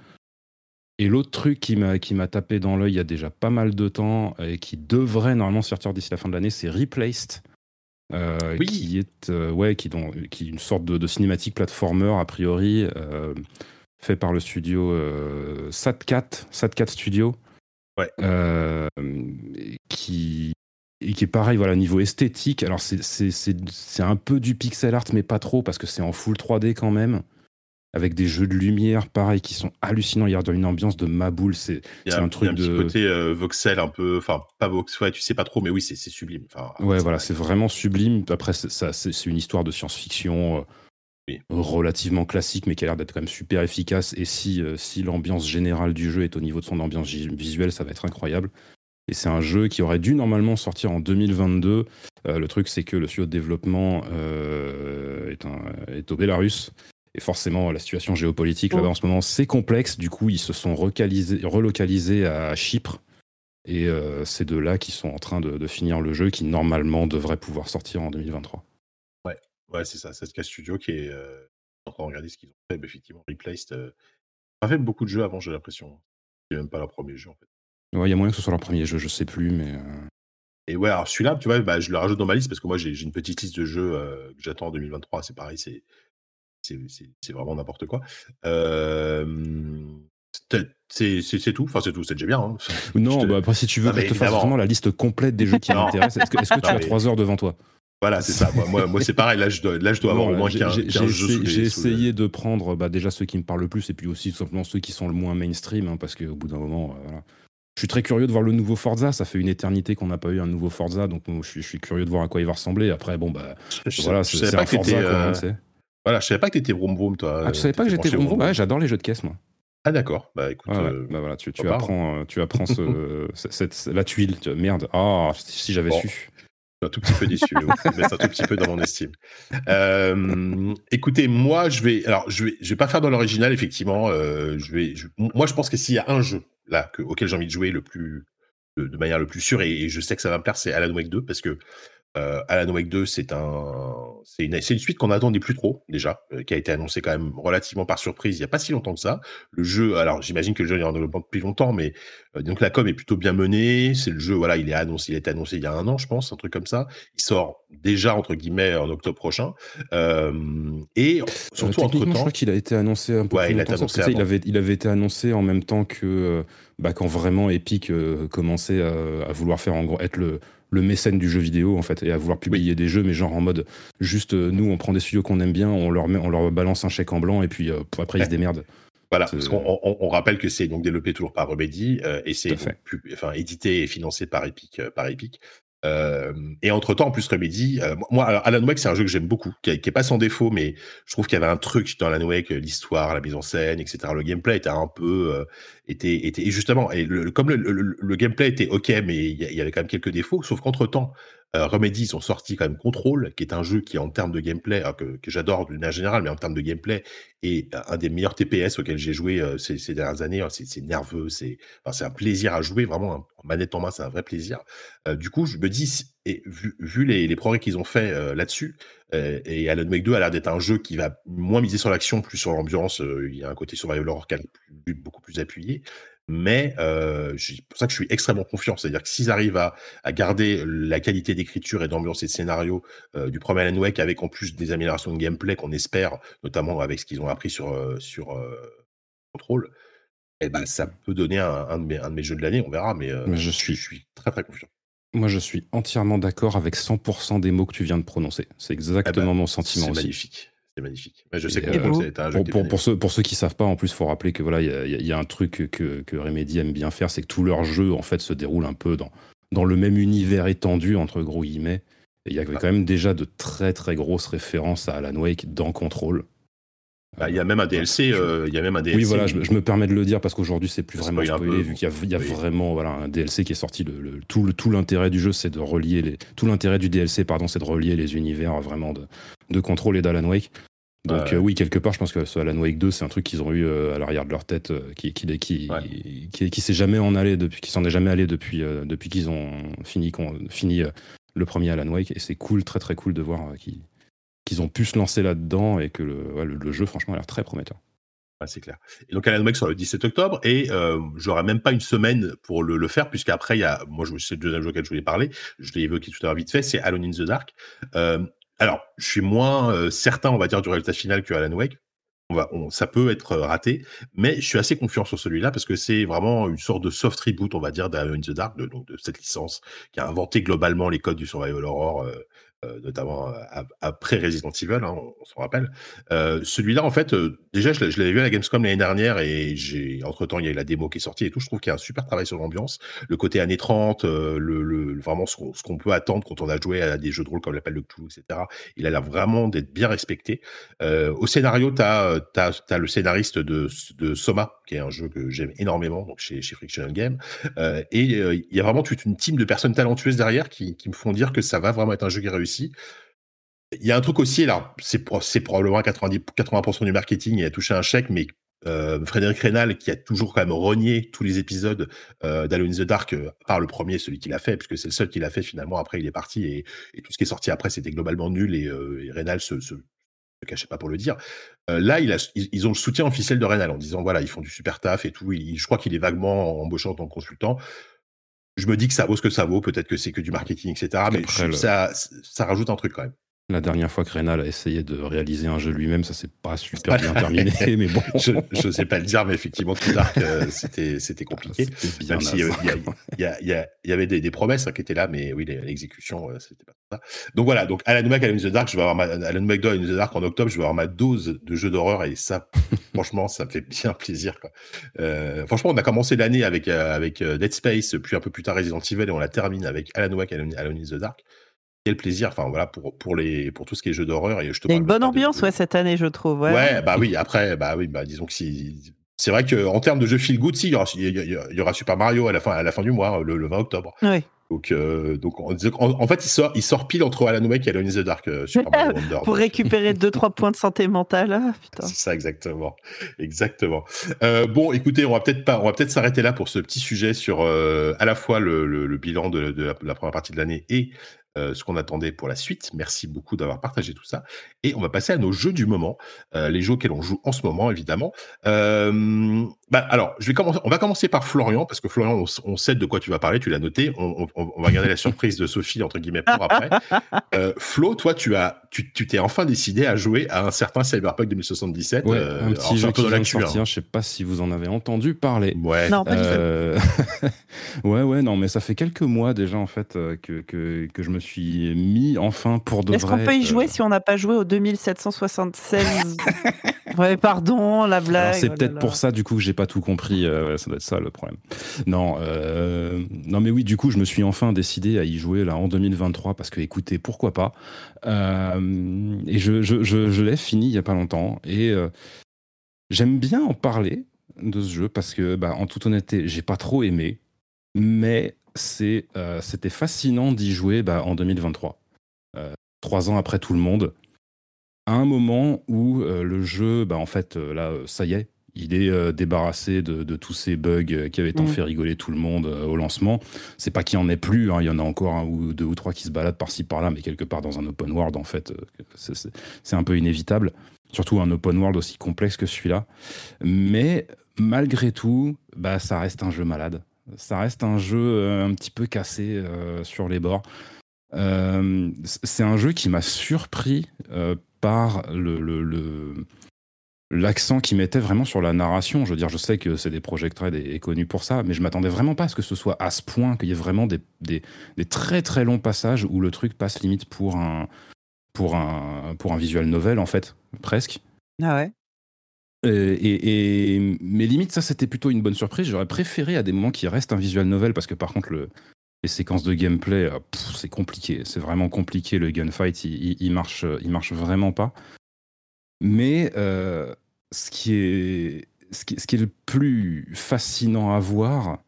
Et l'autre truc qui m'a, qui m'a tapé dans l'œil il y a déjà pas mal de temps et qui devrait normalement sortir d'ici la fin de l'année, c'est Replaced. Euh, qui est euh, ouais, qui, qui une sorte de, cinématique platformer a priori euh, fait par le studio Satcat Satcat Studio, ouais. qui et qui est pareil voilà niveau esthétique. Alors c'est c'est un peu du pixel art mais pas trop parce que c'est en full 3D quand même avec des jeux de lumière, pareil, qui sont hallucinants. Il y a une ambiance de Maboule. C'est un truc de. Un petit côté euh, voxel, un peu. Enfin, pas voxel, ouais, tu sais pas trop, mais oui, c'est sublime. Enfin, ouais, voilà, c'est vraiment sublime. Après, c'est une histoire de science-fiction. Euh, relativement classique, mais qui a l'air d'être quand même super efficace. Et si, euh, si l'ambiance générale du jeu est au niveau de son ambiance visuelle, ça va être incroyable. Et c'est un jeu qui aurait dû normalement sortir en 2022. le truc, c'est que le studio de développement est, est, au Bélarus. Et forcément, la situation géopolitique là-bas en ce moment, c'est complexe. Du coup, ils se sont relocalisés à Chypre. Et c'est de là qu'ils sont en train de, finir le jeu qui normalement devrait pouvoir sortir en 2023. Ouais, ouais c'est ça. C'est ce studio qui est en train de regarder ce qu'ils ont fait. effectivement, Replaced euh, a fait beaucoup de jeux avant, j'ai l'impression. C'est même pas leur premier jeu en fait. Ouais, il y a moyen que ce soit leur premier jeu, je sais plus, mais. Euh. Et ouais, alors celui-là, tu vois, bah, je le rajoute dans ma liste parce que moi j'ai une petite liste de jeux euh, que j'attends en 2023. C'est pareil, c'est c'est vraiment n'importe quoi. c'est tout, enfin c'est tout, c'est déjà bien. Hein. Non, bah, après si tu veux que je te fasse vraiment la liste complète des jeux qui m'intéressent, est-ce que, est que tu as 3 heures devant toi? Voilà, c'est ça. Moi, moi, c'est pareil. Là, je dois, là, je dois avoir au moins 15, jeux. J'ai essayé de prendre bah, déjà ceux qui me parlent le plus et puis aussi tout simplement ceux qui sont le moins mainstream, hein, parce qu'au bout d'un moment, euh, voilà. Je suis très curieux de voir le nouveau Forza. Ça fait une éternité qu'on n'a pas eu un nouveau Forza, donc je suis, curieux de voir à quoi il va ressembler. Après, bon, bah, voilà, c'est un Forza, euh... Voilà, je savais pas que t'étais vroom vroom, toi. Ah, tu savais pas que j'étais vroom vroom Ouais, j'adore les jeux de caisse, moi. Ah d'accord, bah écoute, euh, bah, voilà, tu, tu apprends, euh, tu apprends ce, cette, la tuile, merde, ah si j'avais su un tout petit peu déçu, mais un tout petit peu dans mon estime. Euh, écoutez, moi, je vais, alors, je vais, je vais pas faire dans l'original, effectivement. Euh, je vais, moi, je pense que s'il y a un jeu là auquel j'ai envie de jouer le plus, de, manière le plus sûre, et, je sais que ça va me plaire, c'est Alan Wake 2, parce que euh, Alan Wake 2, c'est un, c'est une, une, suite qu'on n'attendait plus trop déjà, euh, qui a été annoncée quand même relativement par surprise il n'y a pas si longtemps que ça. Le jeu, alors j'imagine que le jeu est en développement depuis longtemps, mais euh, donc la com est plutôt bien menée. C'est le jeu, voilà, il est annoncé, il a été annoncé il y a un an, je pense, un truc comme ça. Il sort déjà entre guillemets en octobre prochain. et surtout entre temps, je crois qu'il a été annoncé un peu ouais, plus il, longtemps, il avait, il avait été annoncé en même temps que bah, quand vraiment Epic commençait à, à, vouloir faire en gros être le le mécène du jeu vidéo en fait et à vouloir publier des jeux mais genre en mode juste euh, nous on prend des studios qu'on aime bien on leur met, on leur balance un chèque en blanc et puis euh, après ils se démerdent. Voilà, parce qu'on on, rappelle que c'est donc développé toujours par Remedy euh, et c'est enfin édité et financé par Epic par Epic euh, et entre temps, en plus, Remedy, euh, moi, Alan Wake, c'est un jeu que j'aime beaucoup, qui, est pas sans défaut, mais je trouve qu'il y avait un truc dans Alan Wake, l'histoire, la mise en scène, etc. Le gameplay était un peu, euh, et justement, comme le, gameplay était ok, mais il y, avait quand même quelques défauts, sauf qu'entre temps, euh, Remedy, ils ont sorti quand même Control, qui est un jeu qui, en termes de gameplay, que, j'adore d'une manière générale, mais en termes de gameplay, est un des meilleurs TPS auxquels j'ai joué euh, ces, dernières années. Hein. C'est nerveux, c'est un plaisir à jouer, vraiment, en manette en main, c'est un vrai plaisir. Euh, du coup, je me dis, et vu, les, progrès qu'ils ont fait euh, là-dessus, et Alan Wake 2 a l'air d'être un jeu qui va moins miser sur l'action, plus sur l'ambiance. il y a un côté survival horror qui est beaucoup plus appuyé mais euh, c'est pour ça que je suis extrêmement confiant. C'est-à-dire que s'ils arrivent à, à, garder la qualité d'écriture et d'ambiance et de scénario euh, du premier Alan Wake, avec en plus des améliorations de gameplay qu'on espère, notamment avec ce qu'ils ont appris sur, euh, sur euh, Control, eh ben, ça peut donner un, un, de mes, un, de mes, jeux de l'année, on verra, mais, mais je, suis... je suis très très confiant. Moi, je suis entièrement d'accord avec 100% des mots que tu viens de prononcer. C'est exactement eh ben, mon sentiment aussi. C'est magnifique. C'est magnifique. je sais pour, pour, ceux, pour ceux qui savent pas, en plus, il faut rappeler que voilà, il y, y, a un truc que, que Remedy aime bien faire, c'est que tous leurs jeux en fait se déroulent un peu dans, dans le même univers étendu entre gros guillemets. il y avait quand même déjà de très très grosses références à Alan Wake dans Control. Bah, il y a même un DLC. Euh, il y a même un DLC. Oui, voilà, je, me permets de le dire parce qu'aujourd'hui c'est plus vraiment spoilé vu qu'il y a, y a vraiment voilà un DLC qui est sorti. Le, tout, tout l'intérêt du jeu, c'est de relier les. Tout l'intérêt du DLC, pardon, c'est de relier les univers vraiment de, de Control et d'Alan Wake. Donc euh, oui, quelque part, je pense que ce Alan Wake 2, c'est un truc qu'ils ont eu euh, à l'arrière de leur tête, qui, qui, qui, qui, qui s'est jamais en allé depuis, qui s'en est jamais allé depuis, depuis qu'ils ont fini, fini le premier Alan Wake. Et c'est cool, très très cool de voir qu'ils qu'ils ont pu se lancer là-dedans et que le, jeu, franchement, a l'air très prometteur. c'est clair. Et donc, Alan Wake sort le 17 octobre et euh, j'aurai même pas une semaine pour le, le faire, puisqu'après, il y a, moi, c'est le deuxième jeu auquel je voulais parler, je l'ai évoqué tout à l'heure vite fait, c'est Alone in the Dark. Euh, alors, je suis moins euh, certain, on va dire, du résultat final que Alan Wake. Ça peut être raté, mais je suis assez confiant sur celui-là parce que c'est vraiment une sorte de soft reboot, on va dire, d'Alone in the Dark, de, cette licence qui a inventé globalement les codes du survival horror euh, euh, notamment euh, après Resident Evil, hein, on, s'en rappelle. Euh, celui-là, en fait, déjà, je, l'avais vu à la Gamescom l'année dernière et j'ai, entre temps, il y a eu la démo qui est sortie et tout. Je trouve qu'il y a un super travail sur l'ambiance, le côté années 30, le, vraiment ce qu'on, peut attendre quand on a joué à des jeux de rôle comme l'appel de Cthulhu, etc. Il a l'air vraiment d'être bien respecté. au scénario, tu as, le scénariste de, de Soma, qui est un jeu que j'aime énormément, donc chez, chez Frictional Game. et il y a vraiment toute une team de personnes talentueuses derrière qui, qui me font dire que ça va vraiment être un jeu qui réussit. Il y a un truc aussi, là, c'est probablement 90, 80% du marketing, il a touché un chèque, mais euh, Frédéric Rénal, qui a toujours quand même renié tous les épisodes euh, the Dark, euh, par le premier, celui qu'il a fait, puisque c'est le seul qu'il a fait finalement. Après, il est parti et, tout ce qui est sorti après, c'était globalement nul et, euh, Rénal se, cachait pas pour le dire. là, il a, ils, ont le soutien officiel de Rénal en disant voilà, ils font du super taf et tout. je crois qu'il est vaguement embauchant en tant que consultant je me dis que ça vaut ce que ça vaut. Peut-être que c'est que du marketing, etc. Mais ça, ça rajoute un truc quand même. La dernière fois que Rénal a essayé de réaliser un jeu lui-même, ça s'est pas super bien terminé, mais bon. Je ne sais pas le dire, mais effectivement, tout Dark, euh, c'était, c'était compliqué. Même s'il y, avait des, promesses hein, qui étaient là, mais oui, l'exécution, euh, c'était pas ça. Donc voilà, donc Alan Wake, Alan in the Dark, je vais avoir ma, Alan Wake in the Dark en octobre, je vais avoir ma dose de jeux d'horreur et ça, franchement, ça me fait bien plaisir. Quoi. Euh, franchement, on a commencé l'année avec, avec Dead Space, puis un peu plus tard Resident Evil et on la termine avec Alan Wake, Alan, Alan in the Dark quel plaisir. Enfin voilà pour pour les pour tout ce qui est jeux d'horreur et je te. Il y a une bonne ambiance ouais cette année je trouve. Ouais. bah oui après bah oui bah disons que si c'est vrai que en termes de jeux feel good si il y aura, il y aura Super Mario à la fin à la fin du mois le, 20 octobre. Oui. Donc, euh, donc en, en, fait, il sort, il sort pile entre Alan Wake et Alone in the Dark. Euh, Super Mario Wonder, Pour récupérer 2-3 points de santé mentale. Ah, c'est ça, exactement. Exactement. Euh, bon, écoutez, on va peut-être pas, on va peut-être s'arrêter là pour ce petit sujet sur à la fois le, le, le bilan de, de, la, de, la, première partie de l'année et euh, ce qu'on attendait pour la suite. Merci beaucoup d'avoir partagé tout ça. Et on va passer à nos jeux du moment, euh, les jeux auxquels on joue en ce moment, évidemment. Euh, bah, alors, je vais commencer, on va commencer par Florian, parce que Florian, on, sait de quoi tu vas parler, tu l'as noté. On, va garder la surprise de Sophie, entre guillemets, pour après. Flo, toi, tu as, tu t'es enfin décidé à jouer à un certain Cyberpunk 2077. Ouais, un petit jeu qui vient de sortir, hein. je sais pas si vous en avez entendu parler. Ouais. Non, pas du tout. ouais, ouais, non, mais ça fait quelques mois déjà, en fait, que, que, que je me suis mis enfin pour de vrai. Est-ce qu'on peut y jouer euh, si on n'a pas joué au 2776 Ouais, pardon, la blague. C'est oh peut-être pour ça, du coup, que j'ai pas tout compris. Euh, ça doit être ça le problème. Non, euh, non, mais oui, du coup, je me suis enfin décidé à y jouer là en 2023 parce que, écoutez, pourquoi pas. et je, je, je, l'ai fini il y a pas longtemps et j'aime bien en parler de ce jeu parce que, bah, en toute honnêteté, j'ai pas trop aimé, mais euh, c'était fascinant d'y jouer bah, en 2023. Euh, trois ans après tout le monde, à un moment où euh, le jeu, bah, en fait, là, ça y est, il est débarrassé de, tous ces bugs qui avaient tant mm. fait rigoler tout le monde au lancement. C'est pas qu'il y en ait plus, hein, il y en a encore un ou deux ou trois qui se baladent par-ci par-là, mais quelque part dans un open world, en fait, c'est un peu inévitable. Surtout un open world aussi complexe que celui-là. Mais malgré tout, bah, ça reste un jeu malade. Ça reste un jeu euh, un petit peu cassé euh, sur les bords. Euh, c'est un jeu qui m'a surpris par l'accent qu'il mettait vraiment sur la narration. Je veux dire, je sais que c'est des Project Red et, connu pour ça, mais je m'attendais vraiment pas à ce que ce soit à ce point, qu'il y ait vraiment des, des, très très longs passages où le truc passe limite pour un, pour un, pour un visual novel, en fait, presque. Ah ouais euh, et, mais limite, ça c'était plutôt une bonne surprise. J'aurais préféré à des moments qu'il reste un visual novel parce que par contre, le, les séquences de gameplay, euh, c'est compliqué. C'est vraiment compliqué. Le gunfight, il, marche, il marche vraiment pas. Mais euh, ce, qui est, qui, qui le plus fascinant à voir,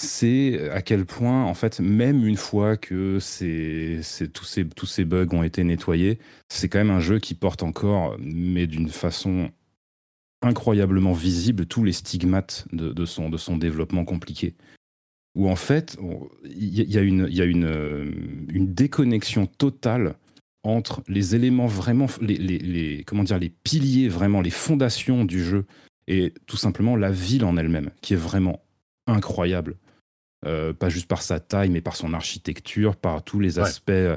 c'est à quel point, en fait, même une fois que tous ces bugs ont été nettoyés, c'est quand même un jeu qui porte encore, mais d'une façon incroyablement visible tous les stigmates de, son, de son développement compliqué. Où en fait, il y, a, une, y a une, euh, une déconnexion totale entre les éléments vraiment, les, les, comment dire, les piliers, vraiment les fondations du jeu, et tout simplement la ville en elle-même, qui est vraiment incroyable. Euh, pas juste par sa taille, mais par son architecture, par tous les aspects euh,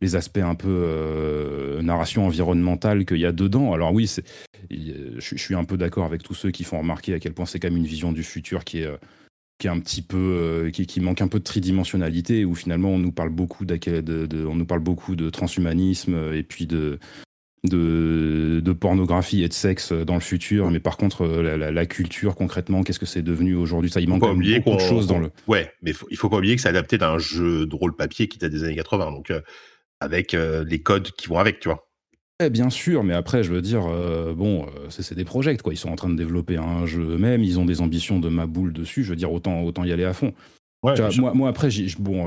les aspects un peu euh, narration environnementale qu'il y a dedans. Alors oui, je, suis un peu d'accord avec tous ceux qui font remarquer à quel point c'est quand même une vision du futur qui est, euh, qui est un petit peu, euh, qui, manque un peu de tridimensionnalité, où finalement on nous parle beaucoup de, on nous parle beaucoup de transhumanisme et puis de, de, pornographie et de sexe dans le futur, mais par contre, la, culture, concrètement, qu'est-ce que c'est devenu aujourd'hui? Ça, il manque beaucoup de choses dans le. Ouais, mais il faut pas oublier que c'est adapté d'un jeu de rôle papier qui date des années 80. Donc, avec les codes qui vont avec, tu vois. bien sûr, mais après, je veux dire, bon, c'est des projets, quoi. Ils sont en train de développer un jeu eux-mêmes, ils ont des ambitions de ma boule dessus. Je veux dire, autant, autant y aller à fond. moi, moi, après, bon,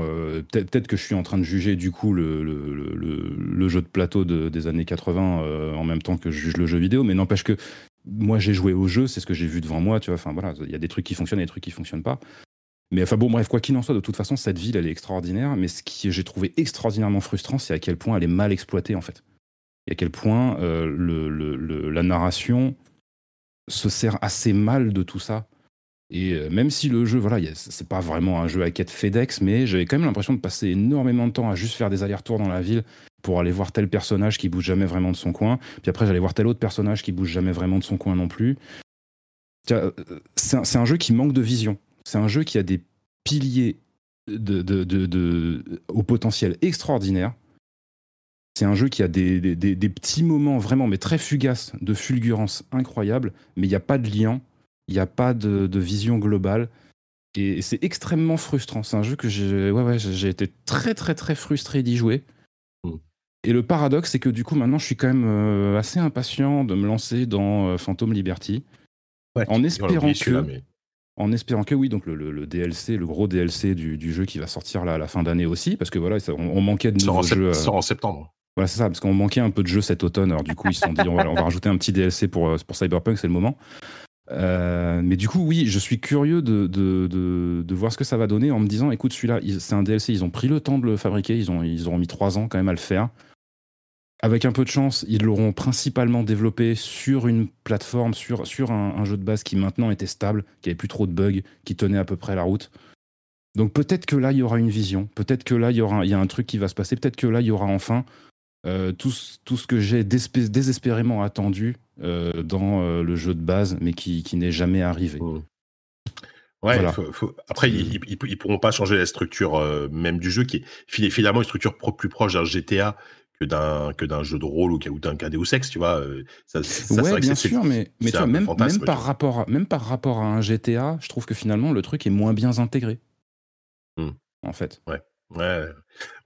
peut-être que je suis en train de juger du coup le, le, le, jeu de plateau des années 80 en même temps que je juge le jeu vidéo, mais n'empêche que moi j'ai joué au jeu, c'est ce que j'ai vu devant moi, tu vois. Enfin voilà, il y a des trucs qui fonctionnent et des trucs qui fonctionnent pas. Mais enfin bon, bref, quoi qu'il en soit, de toute façon, cette ville, elle est extraordinaire. Mais ce que j'ai trouvé extraordinairement frustrant, c'est à quel point elle est mal exploitée, en fait. Et à quel point euh, la narration se sert assez mal de tout ça. Et euh, même si le jeu, voilà, c'est pas vraiment un jeu à quête FedEx, mais j'avais quand même l'impression de passer énormément de temps à juste faire des allers-retours dans la ville pour aller voir tel personnage qui bouge jamais vraiment de son coin. Puis après, j'allais voir tel autre personnage qui bouge jamais vraiment de son coin non plus. Euh, c'est un, jeu qui manque de vision. C'est un jeu qui a des piliers de, de, au potentiel extraordinaire. C'est un jeu qui a des, des, petits moments vraiment, mais très fugaces, de fulgurance incroyable, mais il n'y a pas de lien, il n'y a pas de, vision globale. Et c'est extrêmement frustrant. C'est un jeu que j'ai ouais, ouais, j'ai été très, très, très frustré d'y jouer. Et le paradoxe, c'est que du coup, maintenant, je suis quand même euh, assez impatient de me lancer dans euh, Phantom Liberty. en espérant que. En espérant que oui, donc le, DLC, le gros DLC du, jeu qui va sortir là à la fin d'année aussi, parce que voilà, on, manquait de nouveaux jeux. Euh, sort en septembre. Voilà, c'est ça, parce qu'on manquait un peu de jeux cet automne. Alors du coup, ils se sont dit, on va, rajouter un petit DLC pour, pour Cyberpunk, c'est le moment. mais du coup, oui, je suis curieux de, de, voir ce que ça va donner en me disant, écoute, celui-là, c'est un DLC, ils ont pris le temps de le fabriquer, ils ont, ils ont mis trois ans quand même à le faire. Avec un peu de chance, ils l'auront principalement développé sur une plateforme, sur, sur un, jeu de base qui maintenant était stable, qui avait plus trop de bugs, qui tenait à peu près la route. Donc peut-être que là, il y aura une vision, peut-être que là, il y, aura, il y a un truc qui va se passer, peut-être que là, il y aura enfin euh, tout, tout, ce que j'ai désespérément attendu euh, dans euh, le jeu de base, mais qui, qui n'est jamais arrivé. Mmh. Ouais, après, ils, ils, pourront pas changer la structure même du jeu, qui est finalement une structure plus proche d'un GTA que d'un que d'un jeu de rôle ou, d'un cas Deus Ex, tu vois. Euh, ça, ça ouais, bien sûr, mais, mais tu vois, même, même, par rapport à, même par rapport à un GTA, je trouve que finalement le truc est moins bien intégré. Mmh. En fait. Ouais. Ouais,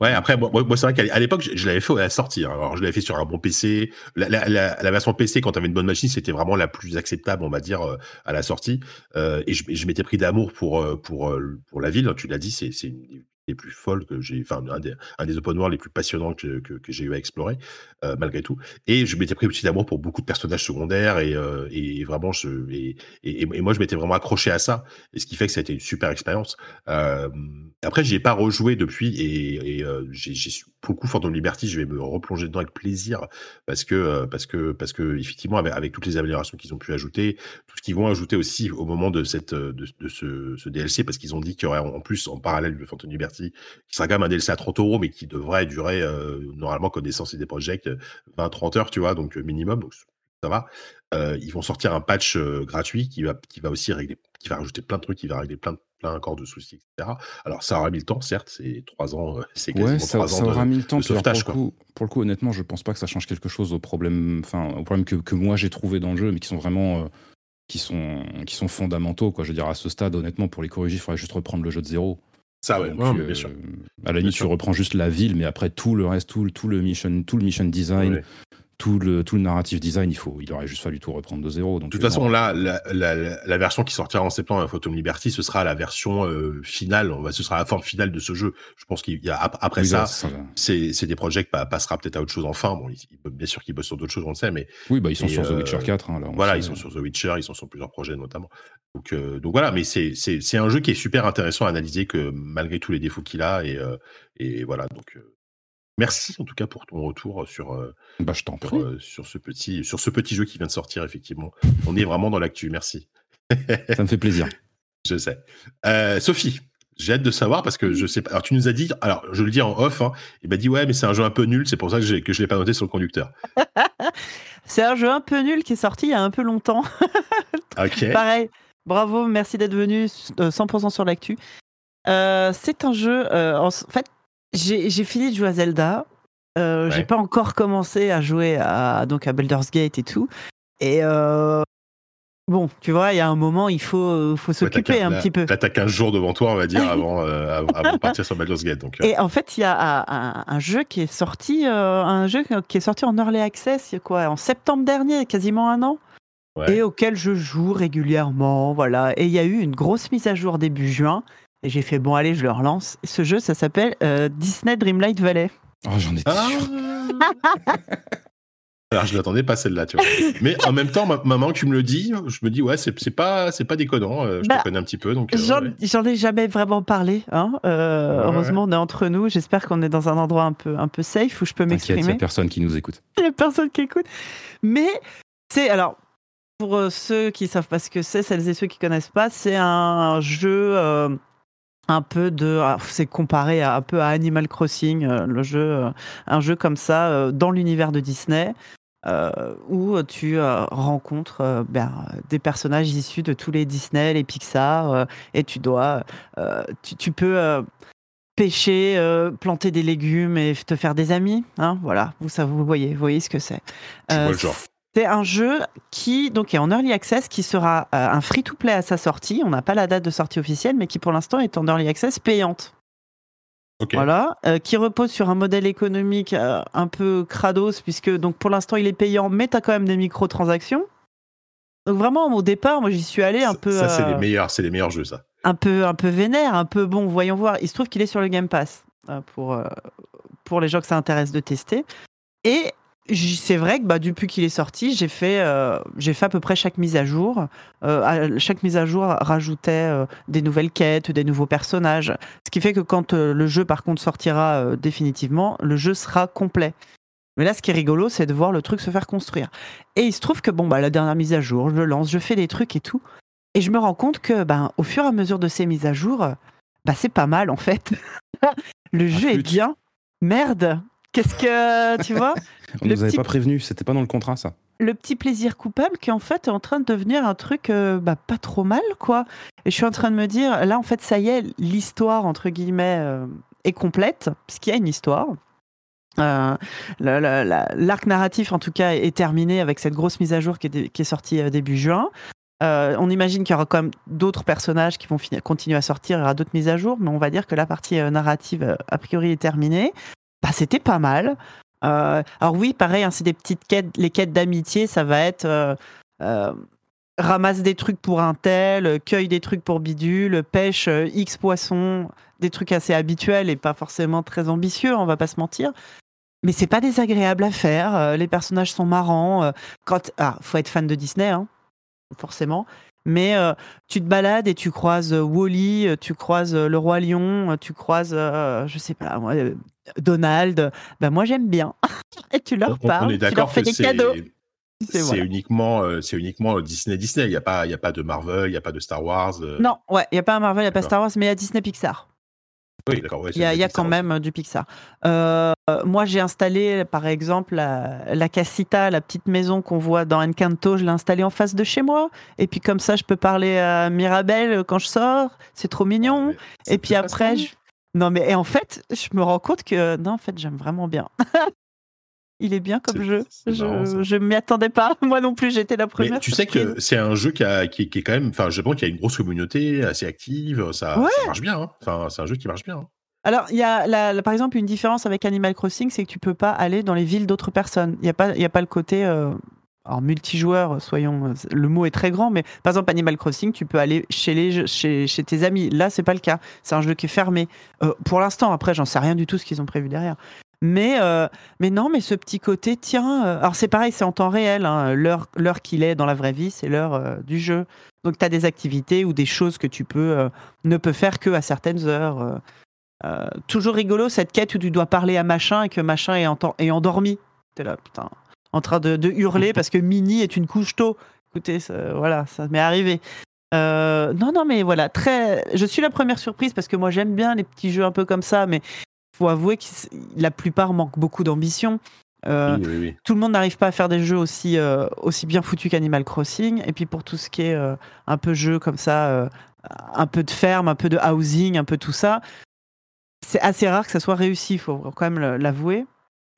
ouais. Après, moi, c'est vrai qu'à l'époque, je, l'avais fait à la sortie. Hein. Alors, je l'avais fait sur un bon PC. La, la, la, version PC, quand tu avais une bonne machine, c'était vraiment la plus acceptable, on va dire, euh, à la sortie. Euh, et je, je m'étais pris d'amour pour, pour, pour la ville. Tu l'as dit, c'est une les plus folles que j'ai, enfin un des, un des open world les plus passionnants que, que, j'ai eu à explorer euh, malgré tout. Et je m'étais pris aussi d'amour pour beaucoup de personnages secondaires et, euh, et vraiment je et, et, moi je m'étais vraiment accroché à ça et ce qui fait que ça a été une super expérience. Euh, après j'y ai pas rejoué depuis et, et j'ai, pour le coup Phantom Liberty je vais me replonger dedans avec plaisir parce que que effectivement avec, toutes les améliorations qu'ils ont pu ajouter, tout ce qu'ils vont ajouter aussi au moment de de ce, DLC parce qu'ils ont dit qu'il y aurait en plus en parallèle de Phantom Liberty qui sera quand même un DLC à 30 euros, mais qui devrait durer euh, normalement connaissance et des projets 20-30 heures, tu vois, donc euh, minimum, ça va. Euh, ils vont sortir un patch gratuit qui va, qui va aussi régler, qui va rajouter plein de trucs, qui va régler plein, plein encore de soucis, etc. Alors ça aura mis le temps, certes, c'est 3 ans, c'est quasiment ouais, ça, 3 ça aura mis le temps. Sauvetage, pour, le coup, pour, le coup, honnêtement, je pense pas que ça change quelque chose au problème, enfin, au problème que, que moi j'ai trouvé dans le jeu, mais qui sont vraiment qui sont, qui sont fondamentaux. Quoi. Je veux dire, à ce stade, honnêtement, pour les corriger, il faudrait juste reprendre le jeu de zéro. Ça, ouais, bien euh, sûr. À la limite, tu reprends juste la ville, mais après tout le reste, tout, tout le mission, tout le mission design, tout le, tout le narrative design, il, faut, il aurait juste fallu tout reprendre de zéro. Donc, de toute façon, là, la, la, version qui sortira en septembre à Phantom Liberty, ce sera la version euh, finale, on va, ce sera la forme finale de ce jeu. Je pense qu'il y a après ça, c'est des projets qui passera peut-être à autre chose enfin. Bon, bien sûr qu'ils bossent sur d'autres choses, on le sait, mais. Oui, bah, ils sont sur The Witcher 4. Euh, hein, voilà, ils sont sur The Witcher, ils sont sur plusieurs projets notamment. Donc, donc voilà, mais c'est un jeu qui est super intéressant à analyser que malgré tous les défauts qu'il a et, et voilà, donc Merci en tout cas pour ton retour sur, euh, bah, je euh, sur, ce petit, sur ce petit jeu qui vient de sortir, effectivement. On est vraiment dans l'actu, merci. Ça me fait plaisir. je sais. Euh, Sophie, j'ai hâte de savoir parce que je sais pas. Alors, tu nous as dit, alors je le dis en off, hein, il m'a dit ouais, mais c'est un jeu un peu nul, c'est pour ça que, je ne l'ai pas noté sur le conducteur. c'est un jeu un peu nul qui est sorti il y a un peu longtemps. ok. Pareil, bravo, merci d'être venu 100% sur l'actu. c'est un jeu, en fait, j'ai fini de jouer à Zelda. Euh, J'ai pas encore commencé à jouer à, donc à Baldur's Gate et tout. Et euh, Bon, tu vois, il y a un moment, il faut, faut s'occuper un petit peu. T'as 15 jours devant toi, on va dire, avant, avant de partir sur Baldur's Gate. Donc, Et en fait, il y a un, jeu qui est sorti, un jeu qui est sorti en early access, quoi, en septembre dernier, quasiment un an et auquel je joue régulièrement. Voilà. Et il y a eu une grosse mise à jour début juin. Et j'ai fait, bon, allez, je le relance. Ce jeu, ça s'appelle euh, Disney Dreamlight Valley. Oh, j'en étais ah. sûr. Alors, je l'attendais pas celle-là, tu vois. Mais en même temps, maman, tu me le dis, je me dis, ouais, c'est pas, pas déconnant. Euh, je te bah, connais un petit peu. donc. Euh, j'en ai jamais vraiment parlé. Hein. heureusement, on est entre nous. J'espère qu'on est dans un endroit un peu, un peu safe où je peux m'exprimer. Il n'y a personne qui nous écoute. Il n'y a personne qui écoute. Mais, c'est. Alors, pour ceux qui savent pas ce que c'est, celles et ceux qui connaissent pas, c'est un jeu euh, un peu de, ah, c'est comparé à, un peu à Animal Crossing, euh, le jeu, un jeu comme ça dans l'univers de Disney. où tu rencontres ben, des personnages issus de tous les Disney, les Pixar, et tu dois, tu, peux pêcher, planter des légumes et te faire des amis. Hein, voilà, vous, ça, vous voyez, vous voyez ce que c'est. C'est un jeu qui donc est en early access, qui sera euh, un free-to-play à sa sortie. On n'a pas la date de sortie officielle, mais qui pour l'instant est en early access payante. Voilà, euh, qui repose sur un modèle économique euh, un peu crados, puisque donc pour l'instant il est payant, mais tu as quand même des microtransactions. Donc vraiment au départ, moi j'y suis allé un peu. Ça c'est les meilleurs, c'est les meilleurs jeux ça. Un peu, un peu vénère, un peu bon. Voyons voir. Il se trouve qu'il est sur le Game Pass pour pour les gens que ça intéresse de tester. Et c'est vrai que bah, depuis qu'il est sorti, j'ai fait, euh, j'ai fait à peu près chaque mise à jour. Euh, chaque mise à jour rajoutait euh, des nouvelles quêtes, des nouveaux personnages. Ce qui fait que quand le jeu, par contre, sortira définitivement, le jeu sera complet. Mais là, ce qui est rigolo, c'est de voir le truc se faire construire. Et il se trouve que bon, bah, la dernière mise à jour, je le lance, je fais des trucs et tout. Et je me rends compte que, ben, au fur et à mesure de ces mises à jour, bah, c'est pas mal en fait. le jeu est bien. Merde, Qu'est-ce que tu vois? On ne nous avait pas prévenu, c'était pas dans le contrat ça. Le petit plaisir coupable qui en fait est en train de devenir un truc euh, bah, pas trop mal quoi. Et je suis en train de me dire là en fait ça y est l'histoire entre guillemets euh, est complète puisqu'il y a une histoire. Euh, l'arc narratif en tout cas est terminé avec cette grosse mise à jour qui est, qui est sortie début juin. on imagine qu'il y aura quand même d'autres personnages qui vont continuer à sortir, il y aura d'autres mises à jour, mais on va dire que la partie narrative a priori est terminée bah, c'était pas mal. Euh, alors oui, pareil, hein, c'est des petites quêtes, les quêtes d'amitié, ça va être euh, euh, ramasse des trucs pour un tel, cueille des trucs pour bidule, pêche X poissons, des trucs assez habituels et pas forcément très ambitieux, on va pas se mentir. Mais c'est pas désagréable à faire. les personnages sont marrants. quand ah, faut être fan de Disney, hein, forcément. Mais tu te balades et tu croises Wally, tu croises le roi lion, tu croises, je sais pas, Donald, ben moi j'aime bien. et tu leur parles, tu leur fais des cadeaux. C'est uniquement, euh, c'est uniquement Disney Disney. Il n'y a pas, il y a pas de Marvel, il n'y a pas de Star Wars. Euh. Non, ouais, il n'y a pas Marvel, il n'y a pas Star Wars, mais il y a Disney Pixar. Oui, d'accord. il y a, quand même euh, du Pixar. moi, j'ai installé, par exemple, la, la, casita, la petite maison qu'on voit dans Encanto. Je l'ai installée en face de chez moi. Et puis comme ça, je peux parler à Mirabelle quand je sors. C'est trop mignon. et puis après, je, non, mais et en fait, je me rends compte que non, en fait, j'aime vraiment bien. Il est bien comme jeu. je ne m'y attendais pas. Moi non plus, j'étais la première. Mais tu sais que c'est un jeu qui, a, qui, est quand même. Enfin, je pense qu'il y a une grosse communauté assez active. Ça, marche bien. Hein. Enfin, c'est un jeu qui marche bien. Hein. Alors, il y a par exemple une différence avec Animal Crossing, c'est que tu peux pas aller dans les villes d'autres personnes. Il n'y a, pas, a pas le côté. Euh, alors multijoueur, soyons, le mot est très grand, mais par exemple Animal Crossing, tu peux aller chez les chez, chez tes amis. Là, c'est pas le cas. C'est un jeu qui est fermé. Euh, pour l'instant, après, j'en sais rien du tout ce qu'ils ont prévu derrière. Mais euh, mais non, mais ce petit côté, tiens. Euh, alors c'est pareil, c'est en temps réel. Hein, l'heure l'heure qu'il est dans la vraie vie, c'est l'heure du jeu. Donc tu as des activités ou des choses que tu peux ne peux faire que à certaines heures. toujours rigolo cette quête où tu dois parler à machin et que machin est, en est endormi. T'es là, putain en train de, hurler parce que Mini est une couche tôt. Écoutez, ça, voilà, ça m'est arrivé. Euh, non, non, mais voilà, très. Je suis la première surprise parce que moi j'aime bien les petits jeux un peu comme ça, mais faut avouer que la plupart manquent beaucoup d'ambition. Euh, tout le monde n'arrive pas à faire des jeux aussi, euh, aussi bien foutus qu'Animal Crossing. Et puis pour tout ce qui est un peu jeu comme ça, un peu de ferme, un peu de housing, un peu tout ça, c'est assez rare que ça soit réussi, il faut quand même l'avouer.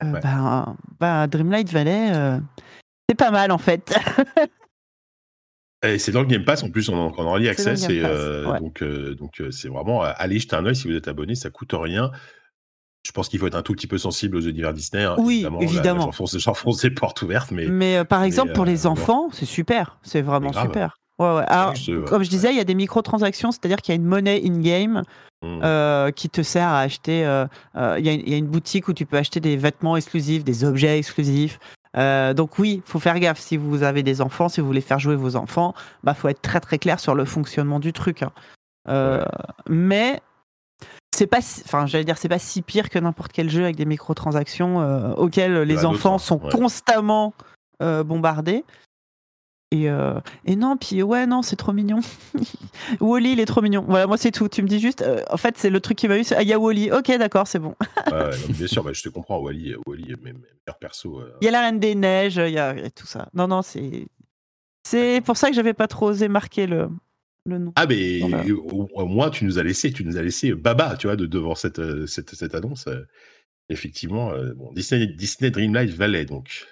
Euh, ben, ben, Dreamlight Valley, euh, c'est pas mal en fait. c'est dans le Game Pass en plus, on en, on en access et donc donc c'est vraiment allez jeter un œil si vous êtes abonné, ça coûte rien. Je pense qu'il faut être un tout petit peu sensible aux univers Disney. Hein, oui, évidemment. J'enfonce les portes ouvertes, mais. Mais par exemple, pour les enfants, c'est super, c'est vraiment super. Ouais, ouais. Alors, comme je disais, il y a des microtransactions, c'est-à-dire qu'il y a une monnaie in-game mmh. euh, qui te sert à acheter. Euh, euh, il y, a une boutique où tu peux acheter des vêtements exclusifs, des objets exclusifs. donc oui, il faut faire gaffe. Si vous avez des enfants, si vous voulez faire jouer vos enfants, bah faut être très très clair sur le fonctionnement du truc. Hein. Mais c'est pas, enfin j'allais dire, c'est pas si pire que n'importe quel jeu avec des microtransactions auxquels les enfants sont constamment bombardés. Et, euh, et, non, puis ouais, non, c'est trop mignon. Wally, il est trop mignon. Voilà, moi, c'est tout. Tu me dis juste, euh, en fait, c'est le truc qui m'a eu. Ah, il y a Wally. Ok, d'accord, c'est bon. ouais, bien sûr, bah, je te comprends. Wally, Wally mes meilleurs perso. Euh. Il y a la Reine des Neiges, il y, a, tout ça. Non, non, c'est. C'est pour ça que j'avais pas trop osé marquer le, le nom. Ah, mais au, moins, tu nous as laissé, tu nous as laissé Baba, tu vois, de, devant cette, cette, cette annonce. effectivement, bon, Disney, Disney Dreamlight Valley, donc.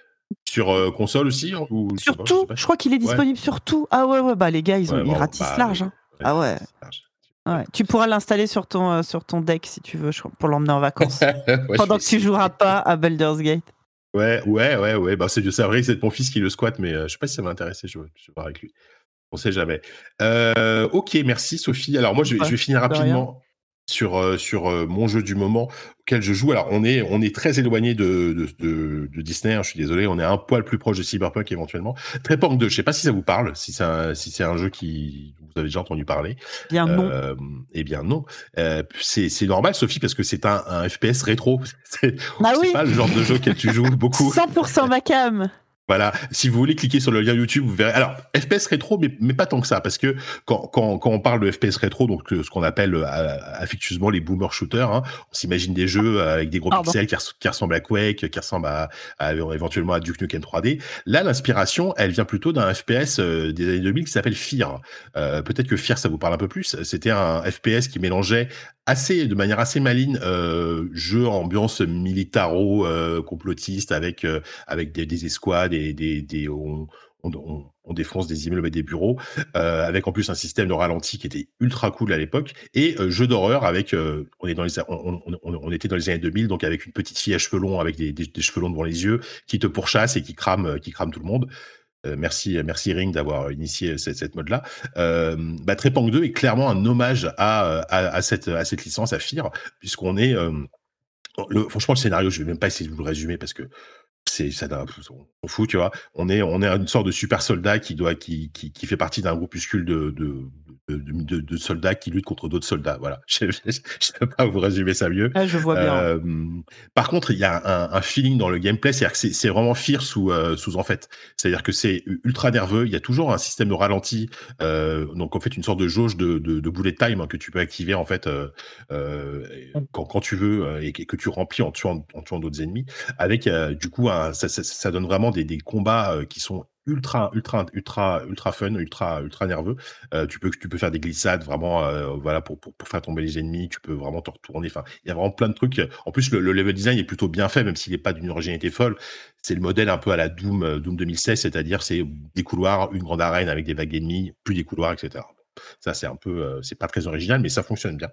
Sur euh, console aussi hein, Sur tout je, crois qu'il est disponible sur tout. Ah ouais, ouais, bah les gars, ils, ont, ratissent bah, large. Hein. Ah ouais. Tu pourras l'installer sur ton, euh, sur ton deck si tu veux, pour l'emmener en vacances. pendant que tu joueras pas à Baldur's Gate. Ouais, ouais, ouais, ouais. Bah, c'est vrai que c'est mon fils qui le squatte, mais euh, je sais pas si ça va intéresser. Je, je vais voir avec lui. On sait jamais. ok, merci Sophie. Alors moi, je, je vais finir rapidement sur, euh, sur euh, mon jeu du moment auquel je joue. Alors, on est, on est très éloigné de, de, de, Disney, hein, je suis désolé, on est un poil plus proche de Cyberpunk éventuellement. Trépang 2, je sais pas si ça vous parle, si c'est un, si c'est un jeu qui vous avez déjà entendu parler. Bien non. Euh, eh bien non. Euh, c'est, c'est normal, Sophie, parce que c'est un, un FPS rétro. C'est, bah oui. pas le genre de jeu que tu joues beaucoup. 100% ma cam. Voilà, si vous voulez cliquer sur le lien YouTube, vous verrez. Alors, FPS rétro, mais, mais pas tant que ça, parce que quand, quand, quand on parle de FPS rétro, donc ce qu'on appelle euh, affectueusement les boomer shooters, hein, on s'imagine des jeux avec des gros pixels qui, qui, ressemblent à Quake, qui ressemblent à, à, éventuellement à Duke Nukem 3D. Là, l'inspiration, elle vient plutôt d'un FPS euh, des années 2000 qui s'appelle Fear. Euh, Peut-être que Fear, ça vous parle un peu plus. C'était un FPS qui mélangeait assez, de manière assez maligne, euh, jeu ambiance militaro euh, complotiste avec euh, avec des, des escouades des, on, on, on, défonce des immeubles et des bureaux, euh, avec en plus un système de ralenti qui était ultra cool à l'époque, et euh, jeu d'horreur avec, euh, on, est dans les, on, était dans les années 2000, donc avec une petite fille à cheveux longs, avec des, des, des, cheveux longs devant les yeux, qui te pourchasse et qui crame, qui crame tout le monde. Merci, merci Ring d'avoir initié cette, mode-là. Euh, bah, Trepang 2 est clairement un hommage à, à, cette, à cette licence, à FIR, puisqu'on est. Le, franchement, le scénario, je vais même pas essayer de vous le résumer parce que c'est ça on fout tu vois on est on est une sorte de super soldat qui doit qui qui, qui fait partie d'un groupuscule de, de de, de, soldats qui luttent contre d'autres soldats. Voilà, je ne sais pas vous résumer ça mieux. Ah, je vois bien. Euh, par contre, il y a un, un, feeling dans le gameplay, c'est-à-dire que c'est vraiment Fear sous, euh, sous en fait. C'est-à-dire que c'est ultra nerveux. Il y a toujours un système de ralenti, euh, donc en fait une sorte de jauge de, de, bullet time hein, que tu peux activer en fait euh, euh, quand, quand, tu veux et que tu remplis en tuant, en tuant d'autres ennemis. Avec du coup, un, ça, ça, donne vraiment des, combats qui sont ultra, ultra, ultra, ultra fun, ultra, ultra nerveux. Euh, tu peux, tu peux faire des glissades vraiment, euh, voilà, pour, pour, pour, faire tomber les ennemis. Tu peux vraiment te retourner. Enfin, il y a vraiment plein de trucs. En plus, le, le level design est plutôt bien fait, même s'il n'est pas d'une originalité folle. C'est le modèle un peu à la Doom, euh, Doom 2016, c'est-à-dire c'est des couloirs, une grande arène avec des vagues ennemies, plus des couloirs, etc. Ça, c'est un peu, euh, c'est pas très original, mais ça fonctionne bien.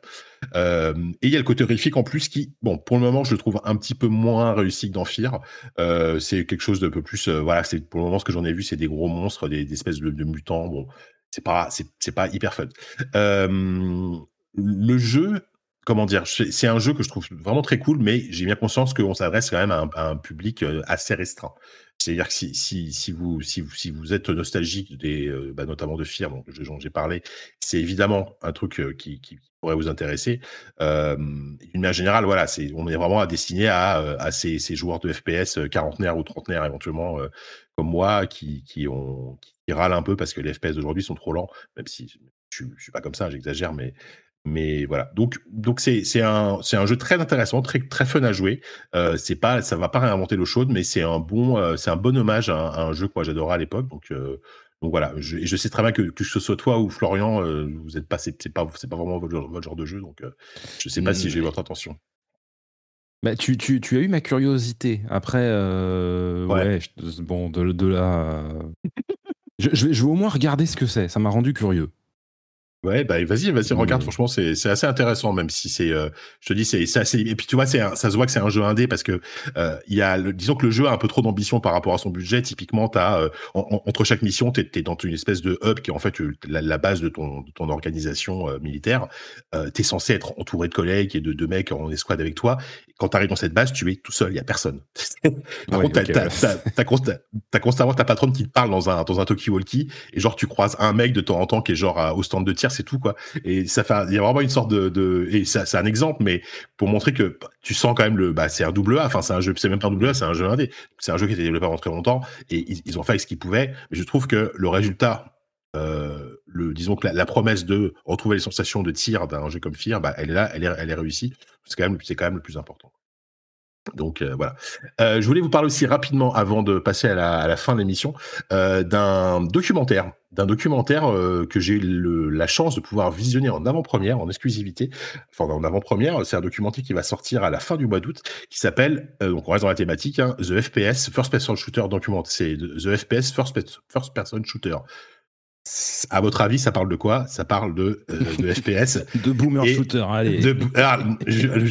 Euh, et il y a le côté horrifique en plus qui, bon, pour le moment, je le trouve un petit peu moins réussi que dans Fear. Euh, c'est quelque chose de peu plus, voilà, pour le moment ce que j'en ai vu, c'est des gros monstres, des, espèces de, mutants. Bon, c'est pas, c'est pas hyper fun. Le jeu, comment dire, c'est un jeu que je trouve vraiment très cool, mais j'ai bien conscience qu'on s'adresse quand même à un, public assez restreint. C'est-à-dire que si, si, vous, si, vous, si vous êtes nostalgique des, euh, bah, notamment de FIR, dont, j'ai parlé, c'est évidemment un truc euh, qui, pourrait vous intéresser. Euh, D'une manière générale, voilà, on est vraiment à destiner à, à ces, ces joueurs de FPS quarantenaires ou trentenaires éventuellement, comme moi, qui, qui, qui râlent un peu parce que les FPS d'aujourd'hui sont trop lents, même si je, je suis pas comme ça, j'exagère, mais mais voilà. Donc, donc c'est, c'est un, c'est un jeu très intéressant, très, très fun à jouer. Euh, c'est pas, ça va pas réinventer l'eau chaude, mais c'est un bon, euh, c'est un bon hommage à, à, un jeu que j'adorais à l'époque. Donc, euh, donc voilà. Je, je sais très bien que, que ce soit toi ou Florian, euh, vous êtes pas, c'est, c'est pas, c'est pas vraiment votre, votre, genre de jeu. Donc, je sais pas si j'ai votre attention. Bah, tu, tu, tu, as eu ma curiosité. Après, ouais. ouais, bon, de, de là Je, je, vais, au moins regarder ce que c'est. Ça m'a rendu curieux. Ouais, bah vas-y, vas-y, regarde. Franchement, c'est c'est assez intéressant, même si c'est, euh, je te dis, c'est c'est assez. Et puis tu vois, c'est ça se voit que c'est un jeu indé parce que euh, y a, le, disons que le jeu a un peu trop d'ambition par rapport à son budget. Typiquement, t'as euh, entre chaque mission, t'es es dans une espèce de hub qui est en fait la, base de ton de ton organisation militaire. T'es censé être entouré de collègues et de, de mecs en escouade avec toi. Quand t'arrives dans cette base, tu es tout seul, il y a personne. par contre, t'as t'as constamment ta patronne qui te parle dans un dans un talkie-walkie et genre tu croises un mec de temps en temps qui est genre au stand de tir c'est tout quoi. Et ça fait, il y a vraiment une sorte de, et ça, c'est un exemple, mais pour montrer que tu sens quand même le, bah c'est un double A, enfin c'est un jeu, c'est même pas un double A, c'est un jeu indé, c'est un jeu qui a été développé pendant très longtemps et ils, ont fait ce qu'ils pouvaient. Mais je trouve que le résultat euh, le, disons que la, promesse de retrouver les sensations de tir d'un jeu comme Fear, bah, elle est là, elle est, elle est réussie. C'est quand même, c'est quand même le plus important. Donc euh, voilà. Euh, je voulais vous parler aussi rapidement, avant de passer à la, fin de l'émission, euh, d'un documentaire, d'un documentaire que j'ai la chance de pouvoir visionner en avant-première, en exclusivité. Enfin, en avant-première, c'est un documentaire qui va sortir à la fin du mois d'août, qui s'appelle, donc on reste dans la thématique, hein, The FPS First Person Shooter Document. C'est The FPS First Person Shooter. À votre avis, ça parle de quoi? Ça parle de, euh, de FPS. de boomer shooter, allez. Ah,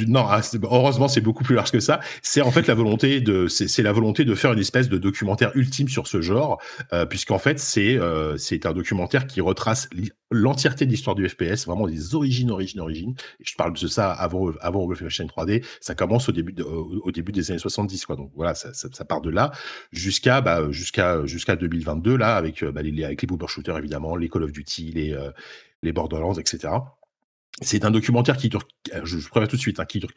non, ah, heureusement, c'est beaucoup plus large que ça. C'est en fait la volonté de, c'est la volonté de faire une espèce de documentaire ultime sur ce genre, euh, puisqu'en fait, c'est euh, c'est un documentaire qui retrace l'entièreté de l'histoire du FPS, vraiment des origines, origines, origines. Et je parle de ça avant, avant Wolfenstein 3D. Ça commence au début, au, début des années 70, quoi. Donc voilà, ça, ça, part de là jusqu'à, bah, jusqu'à, jusqu'à 2022, là, avec, bah, les, avec les boomer shooters, évidemment, les Call of Duty, les, euh, les Borderlands, etc. C'est un documentaire qui dure, je, je préviens tout de suite, hein, qui dure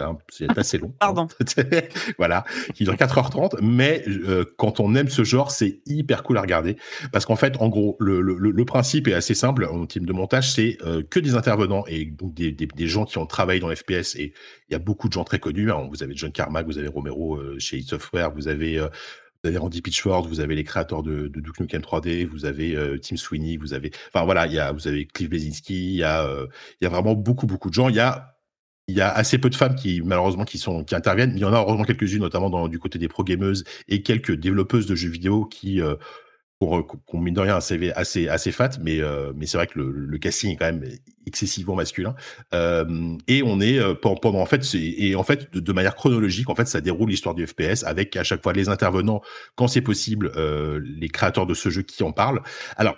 4h30. C'est assez long. Pardon. voilà, qui dure 4h30, mais euh, quand on aime ce genre, c'est hyper cool à regarder. Parce qu'en fait, en gros, le, le, le, principe est assez simple en team de montage, c'est euh, que des intervenants et donc des, des, des, gens qui ont travaillé dans FPS. Et il y a beaucoup de gens très connus. Hein. Vous avez John Carmack, vous avez Romero chez id Software, vous avez vous avez Randy Pitchford, vous avez les créateurs de, de Duke Nukem 3D, vous avez euh, Tim Sweeney, vous avez, enfin voilà, il y a, vous avez Cliff Blazinski, il y a, euh, il y a vraiment beaucoup beaucoup de gens. Il y a, il y a assez peu de femmes qui malheureusement qui sont qui interviennent. Il y en a heureusement quelques-unes, notamment du côté des pro gameuses et quelques développeuses de jeux vidéo qui euh, euh, qu'on mine de rien un CV assez assez fat, mais euh, mais c'est vrai que le, casting est quand même excessivement masculin. Euh, et on est pendant en fait et en fait de, de, manière chronologique en fait ça déroule l'histoire du FPS avec à chaque fois les intervenants quand c'est possible les créateurs de ce jeu qui en parlent. Alors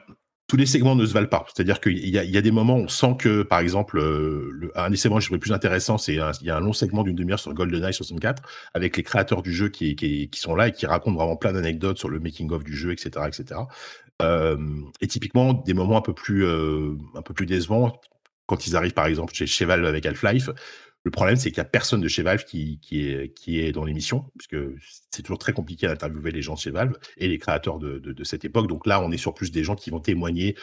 tous les segments ne se valent pas. C'est-à-dire qu'il y, a, des moments où on sent que, par exemple, le, un des segments que je plus intéressant, c'est il y a un long segment d'une demi-heure sur GoldenEye 64 avec les créateurs du jeu qui sont là et qui racontent vraiment plein d'anecdotes sur le making-of du jeu, etc., etc. Euh, et typiquement, des moments un peu plus, euh, un peu plus décevants quand ils arrivent, par exemple, chez Cheval avec Half-Life, le problème, c'est qu'il n'y a personne de chez Valve qui, est, dans l'émission, puisque c'est toujours très compliqué d'interviewer les gens de chez Valve et les créateurs de, cette époque. Donc là, on est sur plus des gens qui vont témoigner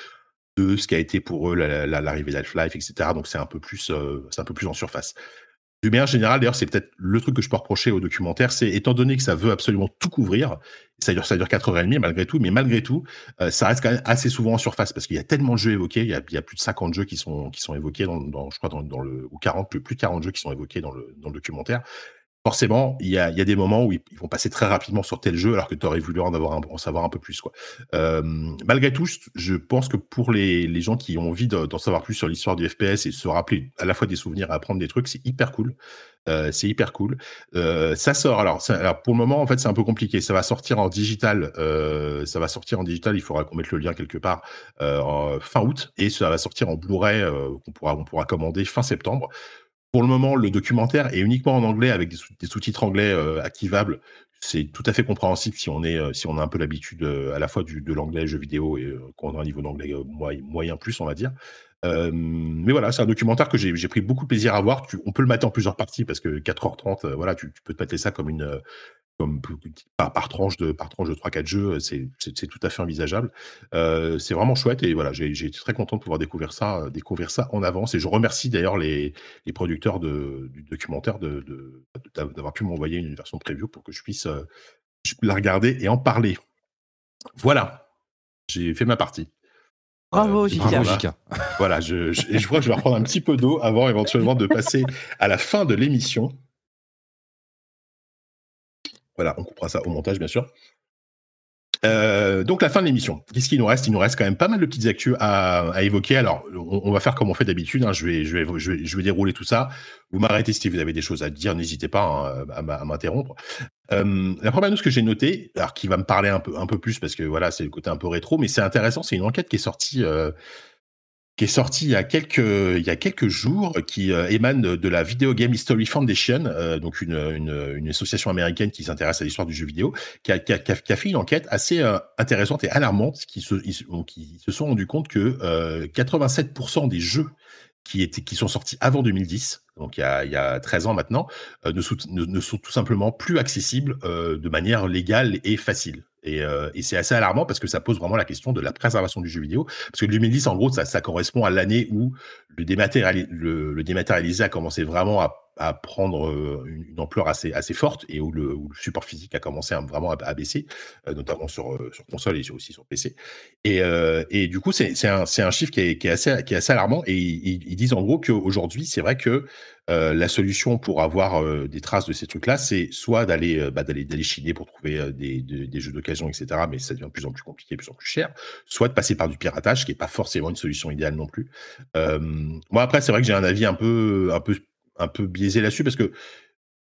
de ce qu'a été pour eux l'arrivée d'Half-Life, etc. Donc euh, c'est un peu plus en surface. Du manière générale, d'ailleurs, c'est peut-être le truc que je peux reprocher au documentaire, c'est étant donné que ça veut absolument tout couvrir, ça dure, ça dure 4h30 malgré tout, mais malgré tout, euh, ça reste quand même assez souvent en surface parce qu'il y a tellement de jeux évoqués, il y a, plus de 50 jeux qui sont, qui sont évoqués dans, dans je crois, dans, dans, le, ou 40, plus, plus de 40 jeux qui sont évoqués dans le, dans le documentaire forcément, il y a, des moments où ils, vont passer très rapidement sur tel jeu alors que tu aurais voulu en, avoir en savoir un peu plus. Quoi. Euh, malgré tout, je pense que pour les, gens qui ont envie d'en savoir plus sur l'histoire du FPS et se rappeler à la fois des souvenirs, apprendre des trucs, c'est hyper cool. Euh, c'est hyper cool. Euh, ça sort. Alors, pour le moment, en fait, c'est un peu compliqué. Ça va sortir en digital. Ça va sortir en digital. Il faudra qu'on mette le lien quelque part fin août et ça va sortir en Blu-ray qu'on pourra, on pourra commander fin septembre. Pour le moment, le documentaire est uniquement en anglais avec des sous-titres anglais euh, activables. C'est tout à fait compréhensible si on est euh, si on a un peu l'habitude euh, à la fois du, de l'anglais jeu vidéo et qu'on a un niveau d'anglais moyen, plus, on va dire. mais voilà, c'est un documentaire que j'ai pris beaucoup de plaisir à voir. On peut le mater en plusieurs parties parce que 4h30, voilà, tu, tu peux te mater ça comme une comme par, par, tranche de par tranche de 3-4 jeux, c'est tout à fait envisageable. Euh, c'est vraiment chouette et voilà, j'ai été très content de pouvoir découvrir ça, euh, découvrir ça en avance. Et je remercie d'ailleurs les, les, producteurs de, du documentaire d'avoir de, de, pu m'envoyer une version preview pour que je puisse euh, la regarder et en parler. Voilà, j'ai fait ma partie. Bravo, Jika. Voilà, je, je, je crois que je vais reprendre un petit peu d'eau avant éventuellement de passer à la fin de l'émission. Voilà, on coupera ça au montage, bien sûr. Euh, donc la fin de l'émission. Qu'est-ce qu'il nous reste? Il nous reste quand même pas mal de petites actus à, évoquer. Alors on, va faire comme on fait d'habitude. Hein. Je, vais, je, vais, je, vais, dérouler tout ça. Vous m'arrêtez si vous avez des choses à dire. N'hésitez pas hein, à, m'interrompre. Euh, la première chose que j'ai notée, alors qui va me parler un peu un peu plus parce que voilà c'est le côté un peu rétro, mais c'est intéressant. C'est une enquête qui est sortie euh, qui est sorti il y a quelques il y a quelques jours, qui euh, émane de, la Video Game History Foundation, euh, donc une, association américaine qui s'intéresse à l'histoire du jeu vidéo, qui a, fait une enquête assez euh, intéressante et alarmante, qui se, sont rendus compte que 87% des jeux qui, sont sortis avant 2010, donc il y a, il y a 13 ans maintenant, ne, sont tout simplement plus accessibles de manière légale et facile. Et, euh, et c'est assez alarmant parce que ça pose vraiment la question de la préservation du jeu vidéo. Parce que 2010, en gros, ça, ça correspond à l'année où le, le, le, dématérialisé a commencé vraiment à, à prendre euh, une, ampleur assez, assez forte et où le, support physique a commencé vraiment à, baisser, euh, notamment sur, sur console et aussi sur PC. Et, et du coup, c'est un, un chiffre qui est, qui est, assez, qui est assez alarmant. Et ils, disent en gros qu'aujourd'hui, c'est vrai que euh, la solution pour avoir euh, des traces de ces trucs-là, c'est soit d'aller euh, bah, chiner pour trouver des, des, jeux d'occasion, etc. Mais ça devient de plus en plus compliqué, de plus en plus cher. Soit de passer par du piratage, qui est pas forcément une solution idéale non plus. moi après, c'est vrai que j'ai un avis un peu un peu un peu biaisé là-dessus parce que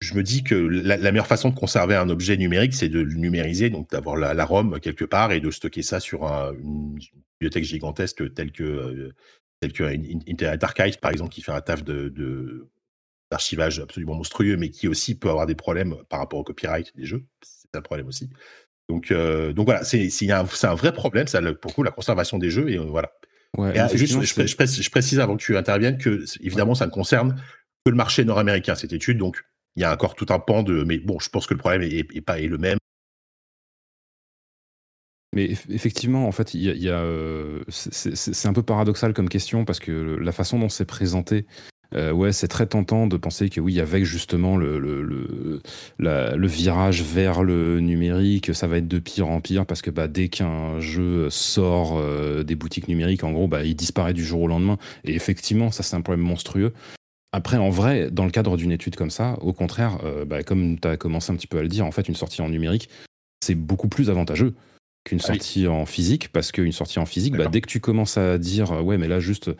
je me dis que la, meilleure façon de conserver un objet numérique, c'est de le numériser, donc d'avoir la, la, ROM quelque part et de stocker ça sur une bibliothèque gigantesque telle que telle que Internet Archive, par exemple, qui fait un taf de, d'archivage absolument monstrueux, mais qui aussi peut avoir des problèmes par rapport au copyright des jeux. C'est un problème aussi. Donc, euh, donc voilà, c'est un, un, vrai problème, ça, pour coup, la conservation des jeux. Et euh, voilà. juste, je, précise, avant que tu interviennes que, évidemment, ça ne concerne que le marché nord-américain, cette étude. Donc, il y a encore tout un pan de. Mais bon, je pense que le problème est, pas est le même. Mais effectivement, en fait, il y a, euh, c'est un peu paradoxal comme question parce que la façon dont c'est présenté, euh, ouais, c'est très tentant de penser que oui, avec justement le, le, le, virage vers le numérique, ça va être de pire en pire parce que bah, dès qu'un jeu sort euh, des boutiques numériques, en gros, bah, il disparaît du jour au lendemain. Et effectivement, ça, c'est un problème monstrueux. Après, en vrai, dans le cadre d'une étude comme ça, au contraire, euh, bah, comme tu as commencé un petit peu à le dire, en fait, une sortie en numérique, c'est beaucoup plus avantageux qu'une ah sortie en physique, parce qu'une sortie en physique, bah, dès que tu commences à dire ouais, mais là juste,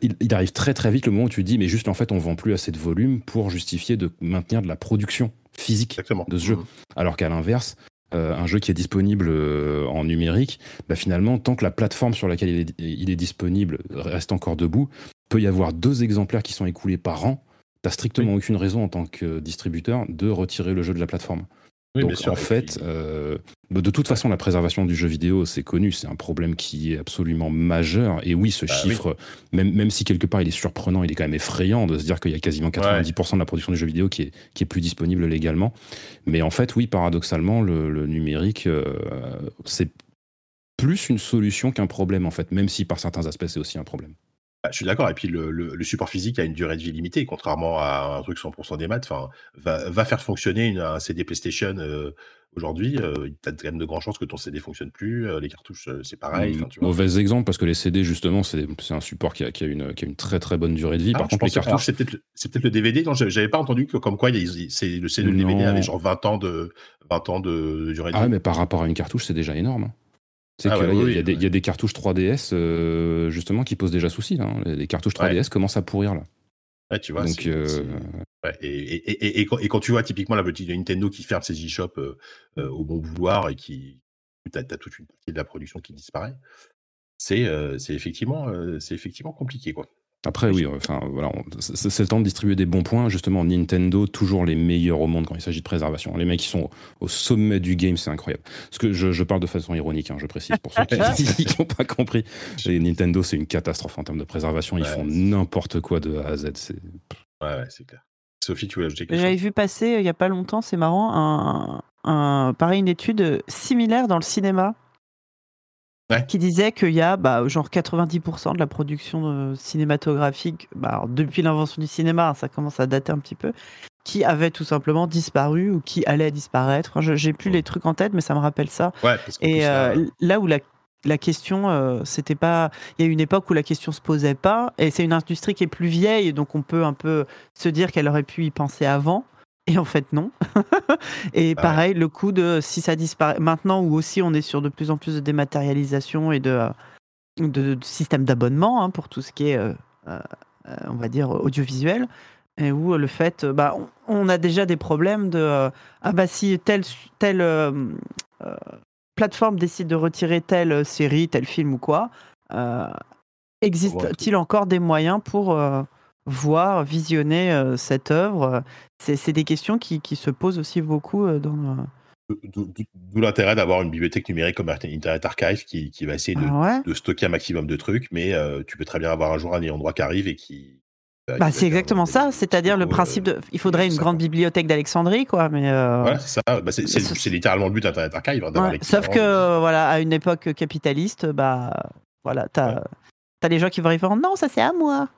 il, arrive très très vite le moment où tu dis mais juste en fait on vend plus assez de volume pour justifier de maintenir de la production physique de ce jeu, mmh. alors qu'à l'inverse. Euh, un jeu qui est disponible euh, en numérique, bah, finalement, tant que la plateforme sur laquelle il est, il est, disponible reste encore debout, peut y avoir deux exemplaires qui sont écoulés par an. T'as strictement aucune raison en tant que distributeur de retirer le jeu de la plateforme. Donc en fait, euh, de toute façon, la préservation du jeu vidéo, c'est connu, c'est un problème qui est absolument majeur. Et oui, ce bah chiffre, Même, même si quelque part il est surprenant, il est quand même effrayant de se dire qu'il y a quasiment 90% de la production du jeu vidéo qui est, qui est plus disponible légalement. Mais en fait, oui, paradoxalement, le, numérique, euh, c'est plus une solution qu'un problème, en fait, même si par certains aspects, c'est aussi un problème. Bah, je suis d'accord. Et puis le, support physique a une durée de vie limitée, contrairement à un truc 100% des maths. Enfin, va, faire fonctionner une, un CD PlayStation euh, aujourd'hui. Euh, tu as quand même de grandes chances que ton CD fonctionne plus. Euh, les cartouches, c'est pareil. Mmh, mauvais exemple parce que les CD justement, c'est un support qui a, qui a, une, qui a une très très bonne durée de vie. Ah, Par contre, les cartouches, c'est peut-être le DVD. Non, j'avais pas entendu que comme quoi c'est le CD, le DVD avait genre 20 ans de 20 ans de durée de ah vie. Ah mais par rapport à une cartouche, c'est déjà énorme. Hein. Ah il y, a des cartouches 3DS euh, justement qui posent déjà souci. Là, hein. Les cartouches 3DS commencent à pourrir là. tu vois. Donc, euh, et, quand, tu vois typiquement la petite Nintendo qui ferme ses e-shops euh, au bon vouloir et qui. Tu as, toute une partie de la production qui disparaît, c'est effectivement, c'est effectivement compliqué. quoi. Après, oui, enfin, voilà, c'est le temps de distribuer des bons points. Justement, Nintendo, toujours les meilleurs au monde quand il s'agit de préservation. Les mecs qui sont au sommet du game, c'est incroyable. Parce que je, parle de façon ironique, hein, je précise, pour ceux qui n'ont pas compris. Nintendo, c'est une catastrophe en termes de préservation. Ils font n'importe quoi de A à Z. Ouais, ouais c'est clair. Sophie, tu voulais ajouter quelque chose? J'avais vu passer, euh, il n'y a pas longtemps, c'est marrant, un, un, pareil, une étude similaire dans le cinéma qui disait qu'il y a bah, genre 90% de la production euh, cinématographique, bah, depuis l'invention du cinéma, hein, ça commence à dater un petit peu, qui avait tout simplement disparu ou qui allait disparaître. Je J'ai plus les trucs en tête, mais ça me rappelle ça. Et euh, là où la, la question, euh, c'était pas. Il y a une époque où la question se posait pas, et c'est une industrie qui est plus vieille, donc on peut un peu se dire qu'elle aurait pu y penser avant. Et en fait, non. et pareil, le coup de si ça disparaît maintenant, où aussi on est sur de plus en plus de dématérialisation et de, de, systèmes d'abonnement hein, pour tout ce qui est, euh, euh, on va dire, audiovisuel, et où le fait, bah, on, a déjà des problèmes de ah bah si telle, telle plateforme décide de retirer telle série, tel film ou quoi, existe-t-il encore des moyens pour voir, visionner euh, cette œuvre C'est des questions qui, qui, se posent aussi beaucoup euh, dans. D'où l'intérêt d'avoir une bibliothèque numérique comme Internet Archive qui, qui va essayer de, ah de, stocker un maximum de trucs, mais euh, tu peux très bien avoir un jour un ayant droit qui arrive et qui. Bah, c'est exactement ça, c'est-à-dire le principe de. Il faudrait une grande bibliothèque d'Alexandrie, quoi. Mais c'est ça. Bah, c'est littéralement le but d'Internet Archive. Hein, sauf que, voilà, à une époque capitaliste, bah, voilà, t'as as les gens qui vont en non, ça c'est à moi.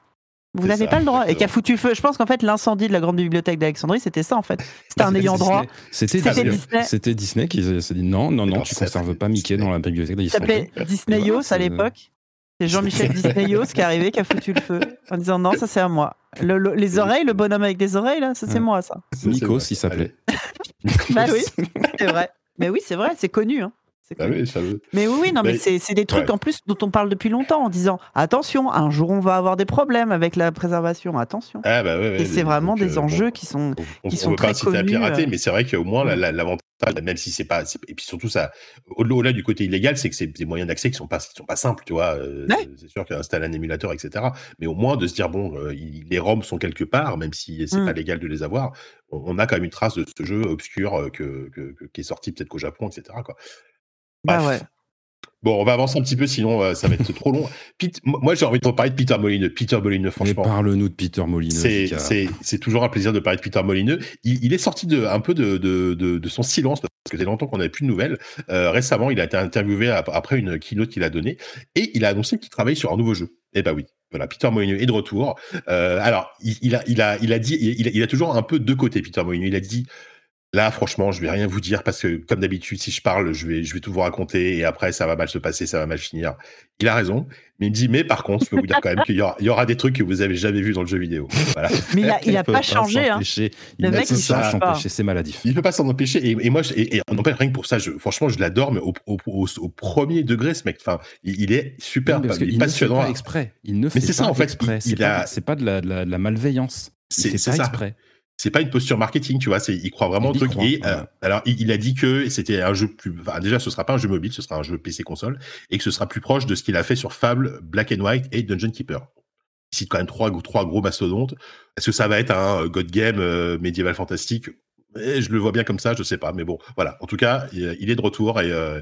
Vous n'avez pas le droit. Et qui a foutu feu. Je pense qu'en fait, l'incendie de la grande bibliothèque d'Alexandrie, c'était ça, en fait. C'était un ayant droit. C'était Disney. C'était Disney qui s'est dit non, non, non, tu conserves pas Mickey dans la bibliothèque d'Alexandrie. Ça s'appelait Disneyos à l'époque. C'est Jean-Michel Disneyos qui est arrivé, qui a foutu le feu, en disant non, ça c'est à moi. les oreilles, le bonhomme avec des oreilles, là, ça c'est moi, ça. Nikos, il s'appelait. bah oui, c'est vrai. Mais oui, c'est vrai, c'est connu. Hein. Ah mais oui, oui, non, mais, c'est des trucs en plus dont on parle depuis longtemps en disant attention, un jour on va avoir des problèmes avec la préservation, attention. Ah, bah et c'est vraiment des euh, enjeux qui sont, on, qui on sont très pas citer à pirater, mais c'est vrai qu'au moins l'avantage, même si c'est pas, et puis surtout ça, au-delà du côté illégal, c'est que c'est des moyens d'accès qui sont pas, qui sont pas simples, tu vois. Euh, c'est sûr qu'installer un émulateur, etc. Mais au moins de se dire bon, euh, les ROM sont quelque part, même si c'est pas mmh. légal de les avoir, on, a quand même une trace de ce jeu obscur que, qui est sorti peut-être qu'au Japon, etc. Quoi. Bah ouais. Bon, on va avancer un petit peu, sinon euh, ça va être trop long. Pete, moi, j'ai envie de parler de Peter Molineux. Peter Molineux, franchement. Parle-nous de Peter Molineux. C'est toujours un plaisir de parler de Peter Molineux. Il, il est sorti de, un peu de, de, de, de son silence parce que c'est longtemps qu'on n'avait plus de nouvelles. Euh, récemment, il a été interviewé après une keynote qu'il a donnée et il a annoncé qu'il travaille sur un nouveau jeu. Eh ben oui, voilà, Peter Molineux est de retour. Euh, alors, il, il, a, il, a, il a dit, il a, il a toujours un peu deux côtés, Peter Molineux. Il a dit Là, franchement, je vais rien vous dire parce que, comme d'habitude, si je parle, je vais, je vais tout vous raconter et après, ça va mal se passer, ça va mal finir. Il a raison, mais il me dit, mais par contre, je peux vous dire quand même qu'il y aura, il y aura des trucs que vous avez jamais vus dans le jeu vidéo. Voilà. Mais il a, il a pas changé, hein. Le mec, il s'en empêcher, c'est maladif. Il peut pas s'en empêcher. Et, et moi, je, et, et, on rien que pour ça, je, franchement, je l'adore, mais au, au, au, premier degré, ce mec. Enfin, il, est super, parce il, est passionnant. Ne fait pas exprès. Il ne fait mais c'est ça, en fait. C'est pas, pas de la, de la, de la malveillance. C'est ça. exprès c'est pas une posture marketing, tu vois, c'est il croit vraiment au truc. et euh, alors il, a dit que c'était un jeu plus, enfin, déjà ce sera pas un jeu mobile, ce sera un jeu PC console et que ce sera plus proche de ce qu'il a fait sur Fable, Black and White et Dungeon Keeper. Il cite quand même trois trois gros mastodontes. Est-ce que ça va être un God Game euh, médiéval fantastique? Eh, Je le vois bien comme ça, je sais pas, mais bon, voilà. En tout cas, il, est de retour et, euh,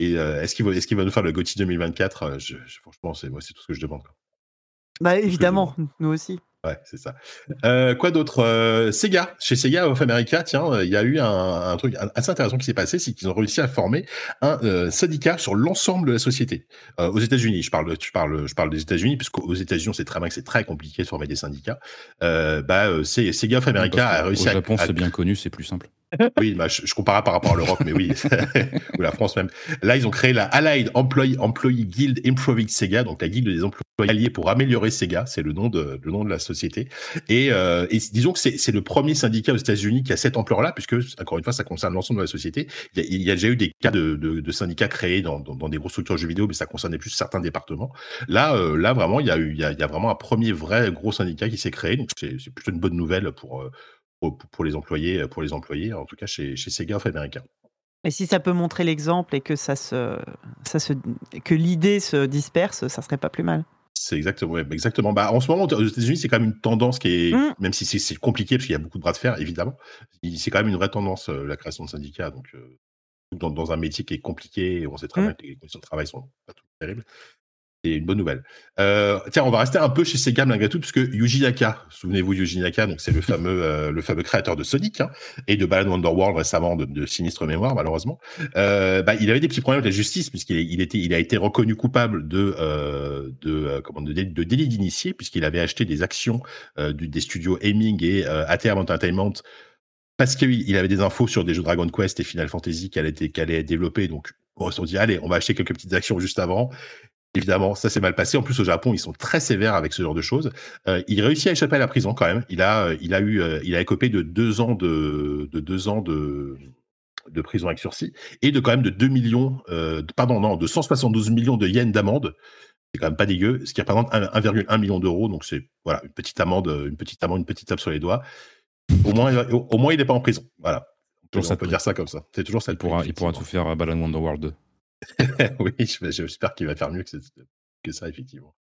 et est-ce qu'il va est-ce qu'il va nous faire le GOTY 2024 je, Franchement, c'est moi c'est tout ce que je demande. Bah évidemment, nous aussi. Ouais, c'est ça. Euh, quoi d'autre? Euh, Sega, chez Sega of America, tiens, il y a eu un, un truc assez intéressant qui s'est passé, c'est qu'ils ont réussi à former un euh, syndicat sur l'ensemble de la société. Euh, aux États-Unis, je parle, je parle, je parle des États-Unis, puisqu'aux États-Unis, on sait très bien que c'est très compliqué de former des syndicats. bah, c'est Sega of America a réussi au Japon, c'est bien connu, c'est plus simple. Oui, bah, je, je, compare par rapport à l'Europe, mais oui, ou la France même. Là, ils ont créé la Allied Employee, Employee Guild Improving Sega, donc la guilde des employés alliés pour améliorer Sega, c'est le nom de le nom de la société. Et, euh, et disons que c'est le premier syndicat aux États-Unis qui a cette ampleur-là, puisque encore une fois, ça concerne l'ensemble de la société. Il y, a, il y, a, déjà eu des cas de, de, de syndicats créés dans, dans, dans, des grosses structures de jeux vidéo, mais ça concernait plus certains départements. Là, euh, là vraiment, il y a eu, il y a, il y a vraiment un premier vrai gros syndicat qui s'est créé, donc c'est plutôt une bonne nouvelle pour euh, pour, les employés, pour les employés, en tout cas chez, chez Sega of America. Et si ça peut montrer l'exemple et que ça se, ça se, que l'idée se disperse, ça serait pas plus mal. C'est exactement, exactement. Bah, en ce moment, aux États-Unis, c'est quand même une tendance qui est, mmh. même si c'est compliqué parce qu'il y a beaucoup de bras de fer, évidemment, c'est quand même une vraie tendance euh, la création de syndicats. Donc, euh, dans, dans, un métier qui est compliqué, on sait très mmh. bien que les conditions de travail sont pas tout terribles. C'est une bonne nouvelle. Euh, tiens, on va rester un peu chez Sega malgré tout, puisque Yuji Naka, souvenez-vous Yuji Naka, donc c'est le fameux, euh, le fameux créateur de Sonic hein, et de Balan Wonderworld récemment de, de sinistre mémoire malheureusement. Euh, bah, il avait des petits problèmes avec la justice puisqu'il il était, il a été reconnu coupable de, de, comment, de, de délit d'initié puisqu'il avait acheté des actions du, des studios Aiming et ATM Entertainment parce qu'il avait des infos sur des jeux Dragon Quest et Final Fantasy qu'elle allait développer. Donc, on se dit, allez, on va acheter quelques petites actions juste avant. Évidemment, ça s'est mal passé. En plus, au Japon, ils sont très sévères avec ce genre de choses. Euh, il réussit à échapper à la prison quand même. Il a, euh, il a eu, euh, il a écopé de deux ans de, de deux ans de, de prison avec sursis et de quand même de 2 millions, euh, pardon, non, de 172 millions de yens d'amende. C'est quand même pas dégueu, ce qui représente 1,1 million d'euros. Donc c'est voilà une petite amende, une petite amende, une petite tape sur les dois. Au moins, au, au moins, il n'est pas en prison. Voilà. On peut, on peut dire ça comme ça. C'est toujours ça. Il pourra, il pourra tout faire à Balan Wonderworld 2. oui, j'espère qu'il va faire mieux que, que ça, effectivement.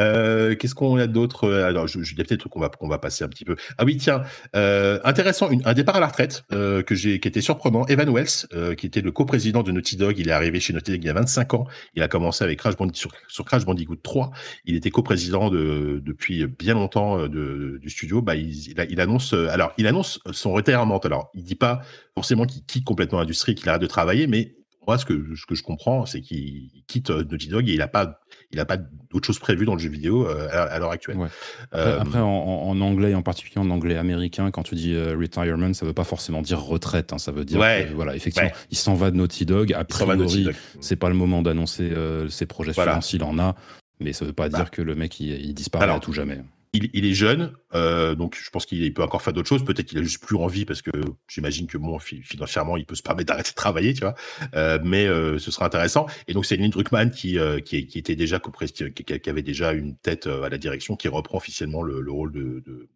Euh, Qu'est-ce qu'on a d'autre? Euh, Alors, je, je, il peut-être des qu'on va, qu'on va passer un petit peu. Ah oui, tiens, euh, intéressant, une, un départ à la retraite euh, que j'ai, qui était surprenant. Evan Wells, euh, qui était le coprésident de Naughty Dog, il est arrivé chez Naughty Dog il y a 25 ans. Il a commencé avec Crash Bandicoot Crash Bandicoot 3. Il était coprésident de, depuis bien longtemps euh, de, du studio. Bah, il, il, il, annonce, alors, il annonce son retirement. Alors, il dit pas forcément qu'il quitte complètement l'industrie, qu'il arrête de travailler, mais moi, ce que, ce que je comprends, c'est qu'il quitte Naughty Dog et il n'a pas, il a pas d'autre chose prévue dans le jeu vidéo euh, à, à l'heure actuelle. Ouais. Après, euh, après en, en, anglais, en particulier en anglais américain, quand tu dis euh, retirement, ça veut pas forcément dire retraite. Hein, ça veut dire, ouais. que, voilà, effectivement, ouais. il s'en va de Naughty Dog. A priori, c'est pas le moment d'annoncer euh, ses projets voilà. suivants s'il en a, mais ça veut pas bah. dire que le mec il, il disparaît Alors, à tout jamais il, il, est jeune, euh, donc je pense qu'il peut encore faire d'autres choses. Peut-être qu'il a juste plus envie parce que j'imagine que bon, financièrement, il peut se permettre d'arrêter de travailler, tu vois. Euh, mais euh, ce sera intéressant. Et donc c'est Lynn Druckmann qui, qui, qui, était déjà qui, qui, avait déjà une tête à la direction, qui reprend officiellement le, le rôle de, de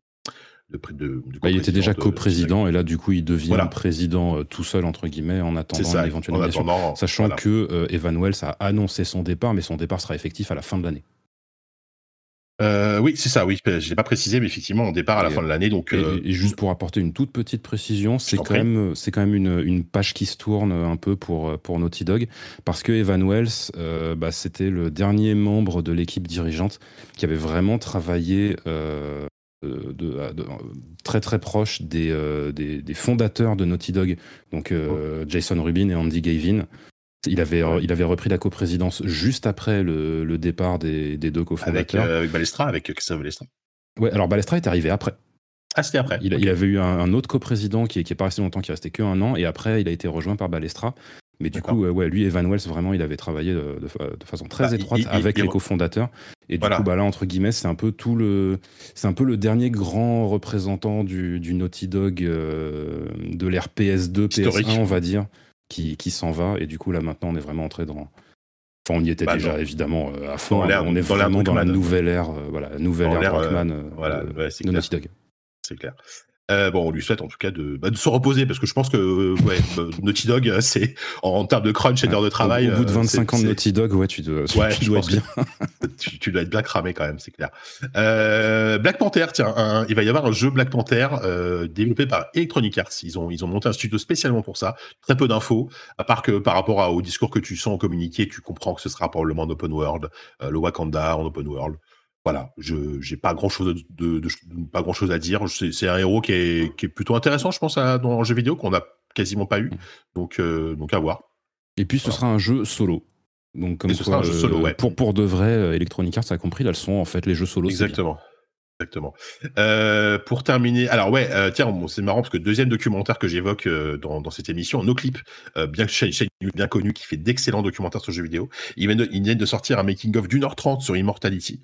de, de, de bah, il était déjà coprésident et là du coup il devient voilà. président euh, tout seul entre guillemets en attendant ça, l'éventuelle nomination, sachant voilà. que euh, Evan Wells a annoncé son départ mais son départ sera effectif à la fin de l'année. Euh, oui, c'est ça, oui. Je l'ai pas précisé, mais effectivement, on départ à la et, fin de l'année. Donc, et, euh... et, juste pour apporter une toute petite précision, c'est quand, même, c'est quand même une, une, page qui se tourne un peu pour, pour Naughty Dog, parce que Evan Wells, euh, bah, c'était le dernier membre de l'équipe dirigeante qui avait vraiment travaillé euh, de, de, de, très très proche des, euh, des, des, fondateurs de Naughty Dog, donc oh. Jason Rubin et Andy Gavin. Il avait, ouais. il avait repris la coprésidence juste après le, le départ des, des deux cofondateurs. Avec, euh, avec Balestra, avec Christophe Balestra. Ouais, alors Balestra est arrivé après. Ah, c'était après. Il, okay. il, avait eu un, un autre coprésident qui, qui est pas resté longtemps, qui est resté que un an, et après, il a été rejoint par Balestra. Mais du coup, euh, ouais, lui, Evan Wells, vraiment, il avait travaillé de, de, de façon très bah, étroite il, avec les cofondateurs. Et voilà. du coup, bah, là, entre guillemets, c'est un peu tout le, c'est un peu le dernier grand représentant du, du Naughty Dog euh, de l'ère PS2, Historique. PS1, on va dire qui, qui s'en va. Et du coup, là, maintenant, on est vraiment entré dans. Enfin, on y était bah, déjà, non. évidemment, euh, à fond. on est dans vraiment dans la nouvelle ère, euh, voilà, nouvelle ère Rockman euh, voilà, de, ouais, de Naughty Dog. C'est clair. Euh, bon, on lui souhaite en tout cas de, bah, de se reposer parce que je pense que euh, ouais, Naughty Dog, c'est en, en, termes de crunch et d'heures de travail. Au, au bout de 25 ans de Naughty Dog, ouais, tu dois, ouais, tu dois être bien. tu, tu, dois être bien cramé quand même, c'est clair. Euh, Black Panther, tiens, un, il va y avoir un jeu Black Panther euh, développé par Electronic Arts. Ils ont, ils ont monté un studio spécialement pour ça. Très peu d'infos, à part que par rapport à, au discours que tu sens au communiqué, tu comprends que ce sera probablement en open world, euh, le Wakanda en open world voilà, je j'ai pas grand chose de, de, de, pas grand chose à dire. C'est un héros qui est, qui est, plutôt intéressant, je pense, à, dans le jeu vidéo qu'on a quasiment pas eu. Donc euh, donc à voir. Et puis ce voilà. sera un jeu solo. Donc comme Et ce quoi, sera un jeu solo, ouais. pour pour de vrai, euh, Electronic Arts a compris, là, elles sont en fait les jeux solo. Exactement. Exactement. Euh, pour terminer, alors ouais, euh, tiens, bon, c'est marrant parce que deuxième documentaire que j'évoque euh, dans, dans, cette émission, No Clip, euh, bien chaîne, bien connue qui fait d'excellents documentaires sur le jeu vidéo. Ils viennent de, ils viennent de sortir un making of d'une heure trente sur Immortality.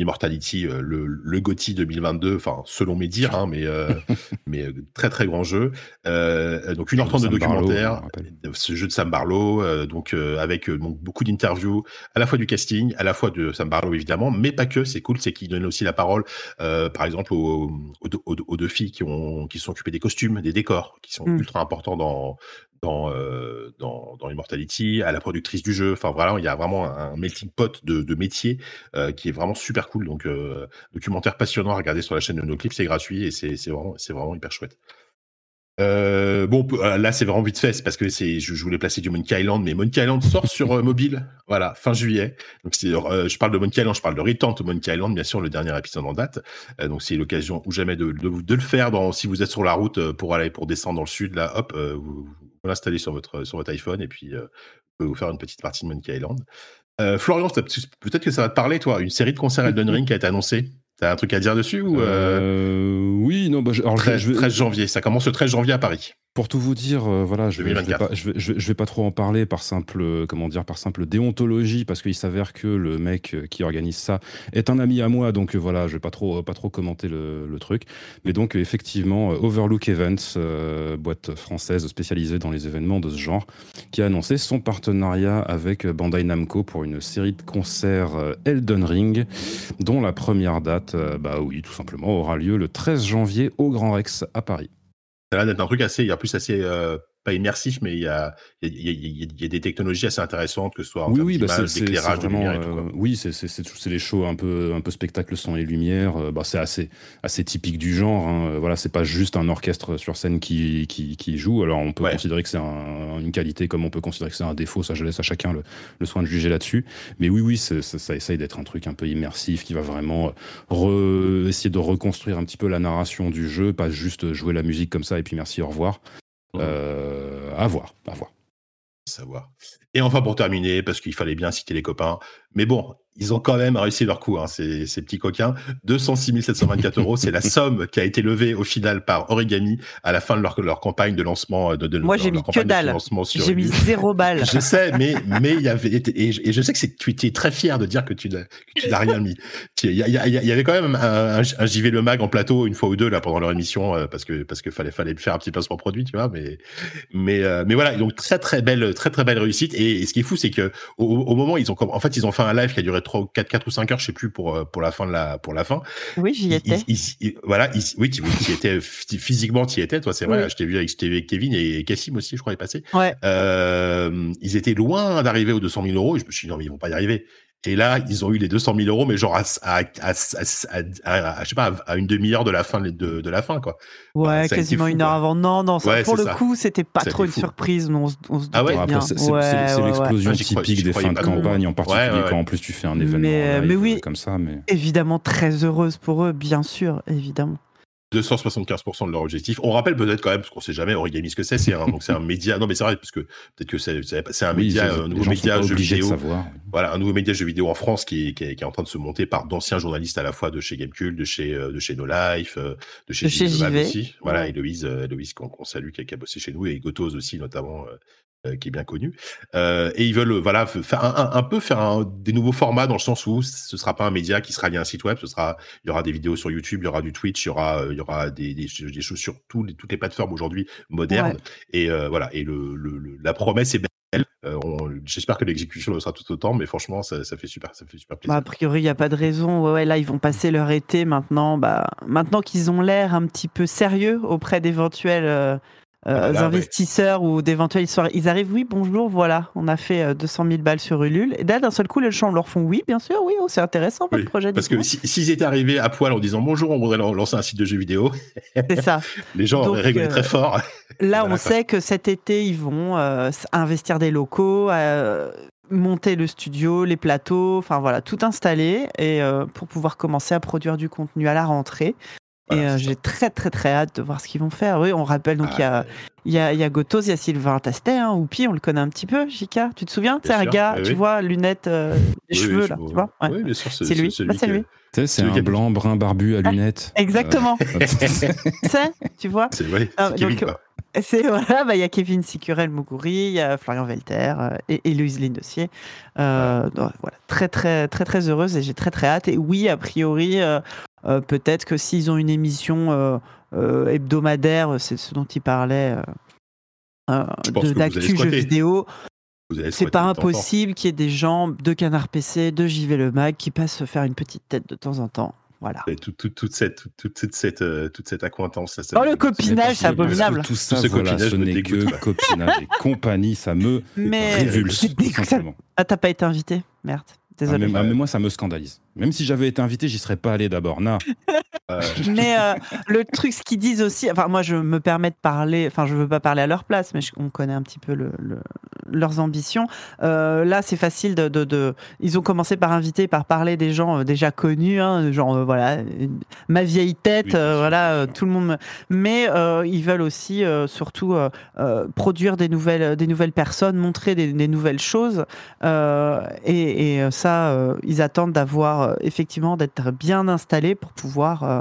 Immortality, euh, le, le GOTY 2022, enfin selon mes dires, hein, mais, euh, mais euh, très très grand jeu. Euh, donc une heure trente de documentaire, Barlow, ce jeu de Sam Barlow, euh, donc avec donc, beaucoup d'interviews, à la fois du casting, à la fois de Sam Barlow évidemment, mais pas que. C'est cool, c'est qu'il donne aussi la parole, par exemple aux, aux, aux, aux, deux filles qui ont qui sont occupées des costumes, des décors, qui sont mm. ultra importants dans dans, euh, Immortality, à la productrice du jeu. Enfin voilà, il y a vraiment un melting pot de, de métiers euh, qui est vraiment super cool. Donc euh, documentaire passionnant à regarder sur la chaîne de NoClip, c'est gratuit et c'est vraiment, vraiment hyper chouette. Euh, bon, là c'est vraiment vite fait, parce que je, voulais placer du Monkey Island, mais Monkey Island sort sur mobile, voilà, fin juillet. Donc je parle de Monkey Island, je parle de Return to Monkey Island, bien sûr, le dernier épisode en date. Donc c'est l'occasion ou jamais de, le faire. Dans, si vous êtes sur la route pour aller pour descendre dans le sud, là, hop, vous, vous l'installez sur votre sur votre iPhone et puis vous pouvez vous faire une petite partie de Monkey Island. Florian, peut-être que ça va te parler, toi, une série de concerts Elden Ring qui a été annoncée? T'as un truc à dire dessus ou euh... Euh, Oui, non. Bah, alors 13, je vais... 13, janvier, ça commence le 13 janvier à Paris. pour tout vous dire, euh, voilà, je vais, vais pas, je, vais, pas, trop en parler par simple, comment dire, par simple déontologie, parce qu'il s'avère que le mec qui organise ça est un ami à moi, donc voilà, je vais pas trop, pas trop commenter le, le truc. Mais donc effectivement, Overlook Events, boîte française spécialisée dans les événements de ce genre, qui a annoncé son partenariat avec Bandai Namco pour une série de concerts Elden Ring, dont la première date, bah oui, tout simplement, aura lieu le 13 janvier au Grand Rex à Paris. Ça a l'air d'être un truc assez, il y a plus assez euh, pas immersif, mais il y a, il y, a, il y a, des technologies assez intéressantes, que ce soit en oui, oui, bah d'éclairage, de lumière et tout, euh, oui, c'est les shows un peu, un peu spectacle son et lumière. Euh, bah, c'est assez, assez typique du genre. Hein. Voilà, c'est pas juste un orchestre sur scène qui, qui, qui joue. Alors on peut considérer que c'est une qualité, comme on peut considérer que c'est un défaut. Ça, je laisse à chacun le, le soin de juger là-dessus. Mais oui, oui, ça, ça, essaye d'être un truc un peu immersif qui va vraiment essayer de reconstruire un petit peu la narration du jeu, pas juste jouer la musique comme ça et puis merci, au revoir. Euh, à voir, à voir. Savoir. Et enfin, pour terminer, parce qu'il fallait bien citer les copains, mais bon, ils ont quand même réussi leur coup, hein, ces, ces, petits coquins. 206 724 euros, c'est la somme qui a été levée au final par Origami à la fin de leur, leur campagne de lancement. De, de Moi, j'ai mis que dalle. J'ai mis zéro balle. je sais, mais mais il y avait et, je sais que c'est tu étais très fier de dire que tu n'as rien mis. Il y, y, avait quand même un, un, JV Le Mag en plateau une fois ou deux là pendant leur émission euh, parce que parce que fallait fallait faire un petit placement produit, tu vois. Mais mais euh, mais voilà, donc très très belle très très belle réussite. Et, ce qui est fou, c'est que au, au, moment ils ont en fait ils ont fait un live qui a duré 3, 4, 4 ou 5 heures, je sais plus, pour, euh, pour la fin de la, pour la fin. Oui, j'y étais. voilà, oui, tu étais, physiquement, tu y étais, toi, c'est vrai. Je t'ai vu avec, avec Kevin et Cassim aussi, je crois, est passé. Ouais. Euh, ils étaient loin d'arriver aux 200 000 euros et je me suis dit, non, mais ils vont pas y arriver. Et là, ils ont eu les 200 000 euros, mais genre à, à, à, à je sais pas, à une demi-heure de la fin de, de la fin, quoi. Ouais, quasiment une heure avant. Non, non, ça, pour le coup, c'était pas trop une surprise. on, on se ah ouais, bien. C'est l'explosion typique des fins de campagne, en particulier quand en plus tu fais un événement mais, mais oui, comme ça. Mais... Évidemment, très heureuse pour eux, bien sûr, évidemment. 275% de leur objectif. On rappelle peut-être quand même, parce qu'on sait jamais Origami ce que c'est, c'est un, donc c'est un média. Non, mais c'est vrai, parce que peut-être que c'est, c'est un média, un nouveau média jeu vidéo. Voilà, un nouveau média jeu vidéo en France qui, qui, est, qui, est, en train de se monter par d'anciens journalistes à la fois de chez Gamecube, de chez, euh, de chez No Life, euh, de chez, de aussi. Voilà, et Louise, euh, Louise qu'on, salue, qui a, qui a, bossé chez nous, et Gotos aussi, notamment, qui est bien connu. Euh, et ils veulent voilà faire un, un, peu faire un, des nouveaux formats dans le sens où ce sera pas un média qui sera lié à un site web, ce sera il y aura des vidéos sur YouTube, il y aura du Twitch, il y aura il y aura des, des, des choses sur les, toutes les plateformes aujourd'hui modernes. Et euh, voilà et le, le, la promesse est belle. Euh, J'espère que l'exécution le sera tout autant, mais franchement, ça, ça fait super, ça fait super plaisir. Bah, a priori, il n'y a pas de raison. Ouais, ouais, là, ils vont passer leur été maintenant. Bah, maintenant qu'ils ont l'air un petit peu sérieux auprès d'éventuels euh, ah, investisseurs ou d'éventuels soirées. Ils arrivent, oui, bonjour, voilà, on a fait 200 euh, 000 balles sur Ulule. Et là, d'un seul coup, les gens leur font, oui, bien sûr, oui, oh, c'est intéressant votre projet. Parce que s'ils étaient arrivés à poil en disant bonjour, on voudrait lancer un site de jeux vidéo, c'est ça. les gens auraient rigolé très euh, fort. Là, on sait que cet été, ils vont investir des locaux, monter le studio, les plateaux, enfin voilà, tout installer et pour pouvoir commencer à produire du contenu à la rentrée et euh, j'ai très très très hâte de voir ce qu'ils vont faire. Oui, on rappelle donc il y, a, ah, y, a, y a Gotos, il y a Sylvain Tastet, hein, Oupi, on le connaît un petit peu, Jika. Tu te souviens C'est un gars, tu vois, lunettes, euh, les cheveux là, tu vois? Oui, bien sûr, c'est lui? Bah, c'est lui? Tu sais, c'est un blanc brun barbu à lunettes. Exactement. c'est, tu vois. C'est vrai. Ah, c'est voilà, bah il y a Kevin Sicurel Mougouri, il y a Florian Velter euh, et, et, Louise Lindossier. Euh, voilà, très très très très heureuse et j'ai très très hâte. Et oui, a priori, euh, peut-être que s'ils ont une émission euh, euh, hebdomadaire, c'est ce dont ils parlaient, de l'actu jeux vidéo, c'est pas impossible qu'il y ait des gens de Canard PC, de JV Le Mag qui passent se faire une petite tête de temps en temps. Voilà. toute, cette, toute, cette, toute cette accointance. oh, le copinage, c'est abominable. Tout ça, ce copinage ce n'est que copinage et compagnie, ça me Mais révulse. Ah, t'as pas été invité? Merde. Désolé. Ah, mais, moi, ça me scandalise. Même si j'avais été invité, j'y serais pas allé d'abord. Non. Euh, mais euh, le truc, ce qu'ils disent aussi, enfin, moi, je me permets de parler, enfin, je veux pas parler à leur place, mais on connaît un petit peu le, leurs ambitions. Euh, là, c'est facile de, de, Ils ont commencé par inviter, par parler des gens déjà connus, hein, genre, voilà, ma vieille tête, voilà, tout le monde. Mais ils veulent aussi, surtout, produire des nouvelles, des nouvelles personnes, montrer des, des nouvelles choses. et, et ça, ils attendent d'avoir, effectivement, d'être bien installés pour pouvoir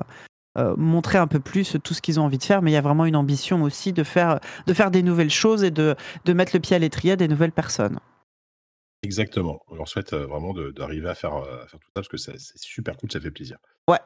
montrer un peu plus tout ce qu'ils ont envie de faire, mais il y a vraiment une ambition aussi de faire, de faire des nouvelles choses et de, de mettre le pied à l'étrier à des nouvelles personnes. Exactement. On leur souhaite vraiment d'arriver à faire, à faire tout ça parce que c'est super cool, ça fait plaisir. Ouais.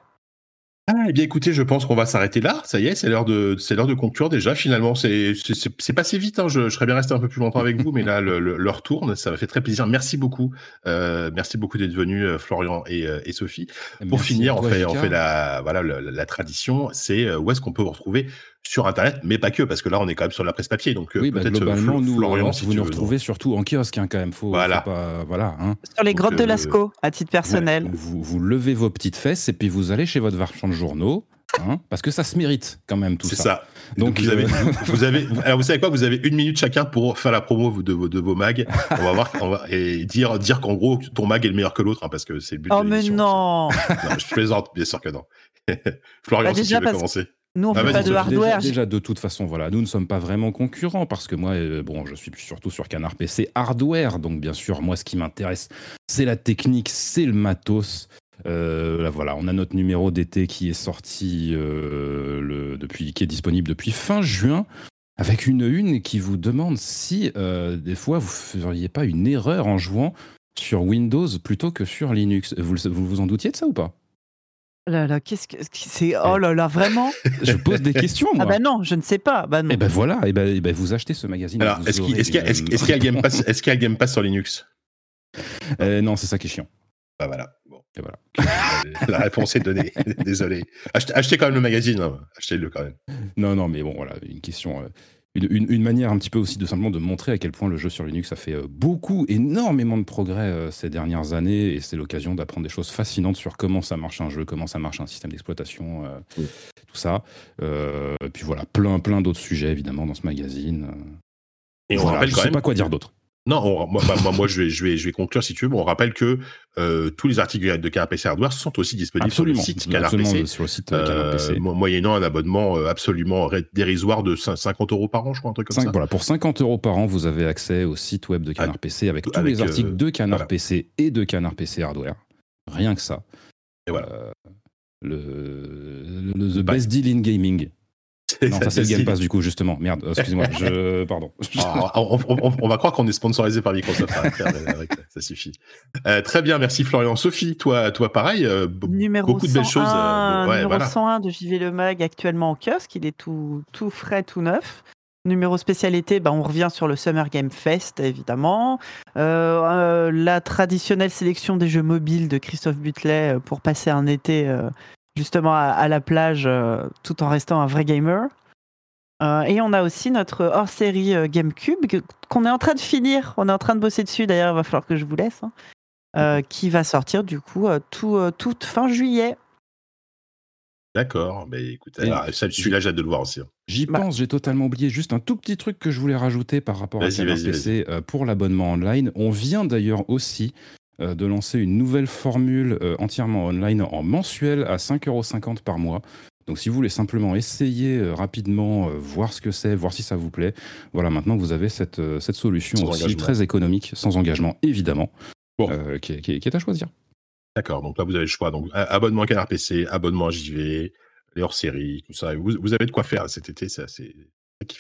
Ah, eh bien, écoutez, je pense qu'on va s'arrêter là. Ça y est, c'est l'heure de, c'est l'heure de conclure déjà. Finalement, c'est, c'est, passé vite. Hein. Je, serais bien resté un peu plus longtemps avec vous, mais là, l'heure tourne. Ça m'a fait très plaisir. Merci beaucoup. Euh, merci beaucoup d'être venus, euh, Florian et, euh, et Sophie. Pour finir, on fait, on fait la, voilà, la, tradition. C'est où est-ce qu'on peut vous retrouver sur Internet, mais pas que, parce que là, on est quand même sur la presse papier. Donc, oui, bah, peut-être globalement, nous, Florian, si vous nous retrouvez surtout en kiosque, hein, quand même. Faut, voilà. pas, voilà hein. Sur les grottes de Lascaux, à titre personnel. vous, vous levez vos petites fesses et puis vous allez chez votre marchand de journaux. Hein, parce que ça se mérite quand même tout ça. C'est ça. Donc, vous, avez, euh, vous avez, alors vous savez quoi, vous avez une minute chacun pour faire la promo de, vos, de vos mags. On va voir, on va, et dire, dire qu'en gros ton mag est le meilleur que l'autre, hein, parce que c'est le but. Oh de mais non. non. Je plaisante, bien sûr que non. Florian, bah, si tu veux commencer. Nous, on ne ah, fait pas de hardware. Déjà, de toute façon, voilà, nous ne sommes pas vraiment concurrents parce que moi, euh, bon, je suis surtout sur Canard PC hardware. Donc, bien sûr, moi, ce qui m'intéresse, c'est la technique, c'est le matos. Euh, voilà, on a notre numéro d'été qui est sorti euh, le, depuis, qui est disponible depuis fin juin, avec une une qui vous demande si euh, des fois vous feriez pas une erreur en jouant sur Windows plutôt que sur Linux. Vous vous, vous en doutiez de ça ou pas? Là là, qu'est-ce que c'est Oh là là, vraiment? Je pose des questions. Ah moi. Ah bah non, je ne sais pas. Bah non. Et eh ben voilà, et eh ben, eh ben, vous achetez ce magazine. Alors, est-ce qu'il est y, a Game Pass Est-ce qu'il y a Game Pass sur Linux? Non, c'est ça qui est chiant. Bah voilà. Et voilà. La réponse est donnée. Désolé. Achetez, quand même le magazine. Hein. Achetez-le quand même. Non, non, mais bon, voilà, une question. Euh, une, manière un petit peu aussi de simplement de montrer à quel point le jeu sur Linux a fait euh, beaucoup, énormément de progrès euh, ces dernières années, et c'est l'occasion d'apprendre des choses fascinantes sur comment ça marche un jeu, comment ça marche un système d'exploitation, tout ça. et puis voilà, plein, plein d'autres sujets évidemment dans ce magazine. Et on rappelle je quand sais même pas quoi dire d'autre. Non, moi, bah, moi, moi, je, vais, je, vais, je vais conclure si tu veux. Bon, on rappelle que euh, tous les articles de Canard PC Hardware sont aussi disponibles sur le site Canard PC. Sur le site euh, PC. moyennant un abonnement euh, absolument dérisoire de 50 euros par an, je crois, un truc comme ça. Voilà, pour 50 euros par an, vous avez accès au site web de Canard PC avec tous les articles de Canard PC et de Canard PC Hardware. Rien que ça. Et voilà. le, The bah, Best Deal in Gaming. Non, ça c'est le Game Pass du coup justement. Merde, excusez-moi. Je... Pardon. Ah, on, va croire qu'on est sponsorisé par Microsoft. ça suffit. Euh, très bien, merci Florian. Sophie, toi, toi pareil. Euh, beaucoup de belles choses. Euh, numéro 101 de JV Le Mag actuellement en kiosque. Il est tout, tout frais, tout neuf. Numéro spécialité, bah, on revient sur le Summer Game Fest, évidemment. la traditionnelle sélection des jeux mobiles de Christophe Butlet pour passer un été justement à, la plage euh, tout en restant un vrai gamer. Euh, et on a aussi notre hors-série euh, GameCube qu'on est en train de finir. On est en train de bosser dessus d'ailleurs, il va falloir que je vous laisse. Hein. qui va sortir du coup tout, toute fin juillet. D'accord, mais écoute, celui-là j'ai hâte de le voir aussi. Hein. J'y bah. pense, j'ai totalement oublié juste un tout petit truc que je voulais rajouter par rapport à PC pour l'abonnement online. On vient d'ailleurs aussi de lancer une nouvelle formule euh, entièrement online en mensuel à 5,50€ par mois. Donc si vous voulez simplement essayer euh, rapidement, voir ce que c'est, voir si ça vous plaît, voilà, maintenant vous avez cette, cette solution aussi très économique, sans engagement évidemment, qui, est, à choisir. D'accord, donc là vous avez le choix. Donc abonnement Canard PC, abonnement JV, les hors-séries, tout ça. Vous, vous, avez de quoi faire cet été, c'est assez,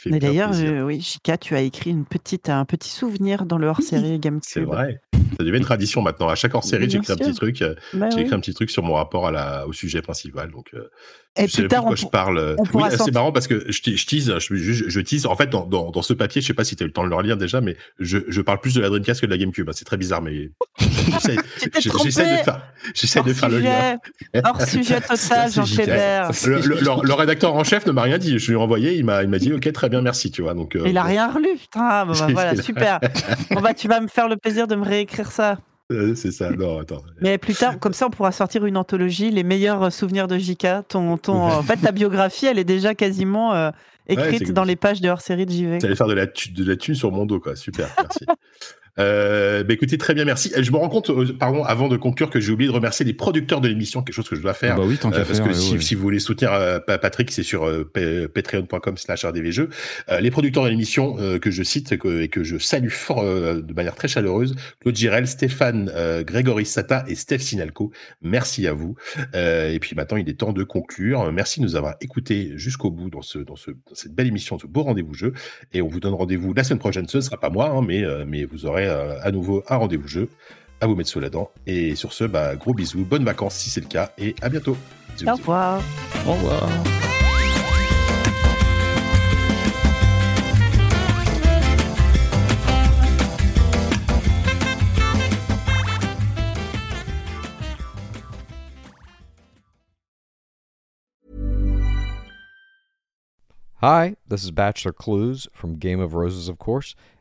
mais d'ailleurs, oui, Chica, tu as écrit une petite, un petit souvenir dans le hors-série GameCube. C'est vrai. Ça devient une tradition maintenant. À chaque hors-série, j'écris un petit truc. Euh, bah j'écris un petit truc sur mon rapport à la, au sujet principal. Donc, euh, et je plus tard, je parle. Oui, c'est marrant parce que je, je tease, je, je, tease. En fait, dans, dans, dans, ce papier, je sais pas si tu as eu le temps de le relire déjà, mais je, parle plus de la Dreamcast que de la GameCube. C'est très bizarre, mais j'essaie de faire, j'essaie de faire le lien. Hors sujet total, Jean Chédère. Le, le, le, rédacteur en chef ne m'a rien dit. Je lui ai envoyé, il m'a, il m'a dit, ok, très bien, merci, tu vois. Donc, euh, il a rien relu, putain. Bah, voilà, super. bon bah, tu vas me faire le plaisir de me réécrire ça. Euh, c'est ça, non, attends. Mais plus tard, comme ça, on pourra sortir une anthologie, les meilleurs souvenirs de JK. Ton, ton, en fait, ta biographie, elle est déjà quasiment euh, écrite dans les pages de hors-série de JV. Tu allais faire de la, de la thune sur mon dos, quoi. Super, merci. Euh, bah écoutez, très bien, merci. Je me rends compte, euh, pardon, avant de conclure, que j'ai oublié de remercier les producteurs de l'émission, quelque chose que je dois faire. Bah oui, tant euh, Parce que si, si, vous voulez soutenir euh, Patrick, c'est sur euh, patreon.com slash rdvjeux. les producteurs de l'émission que je cite et que, et que, je salue fort de manière très chaleureuse, Claude Girel, Stéphane Grégory Sata et Steph Sinalco. Merci à vous. et puis maintenant, il est temps de conclure. Merci de nous avoir écoutés jusqu'au bout dans, ce, dans, ce, dans cette belle émission, ce beau rendez-vous jeu. Et on vous donne rendez-vous la semaine prochaine. Ce ne sera pas moi, hein, mais, mais vous aurez à nouveau un rendez-vous jeu à vous mettre sous la dent. Et sur ce, bah, gros bisous, bonnes vacances si c'est le cas, et à bientôt. Bisous, Au revoir. Au revoir. Hi, this is Bachelor Clues from Game of Roses, of course,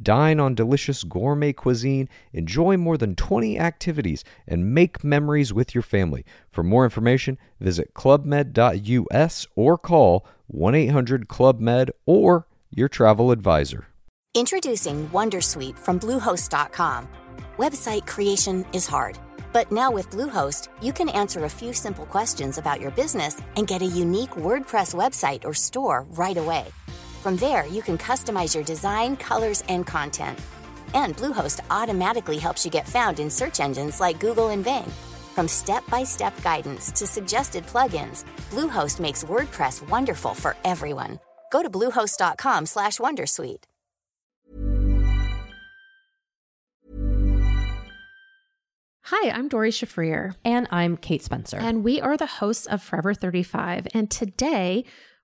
Dine on delicious gourmet cuisine, enjoy more than 20 activities, and make memories with your family. For more information, visit clubmed.us or call 1 800 Club Med or your travel advisor. Introducing Wondersuite from Bluehost.com. Website creation is hard, but now with Bluehost, you can answer a few simple questions about your business and get a unique WordPress website or store right away. From there, you can customize your design, colors, and content. And Bluehost automatically helps you get found in search engines like Google and Bing. From step-by-step guidance to suggested plugins, Bluehost makes WordPress wonderful for everyone. Go to bluehost.com/wondersuite. Hi, I'm Dory Shafrir. And I'm Kate Spencer. And we are the hosts of Forever 35. And today,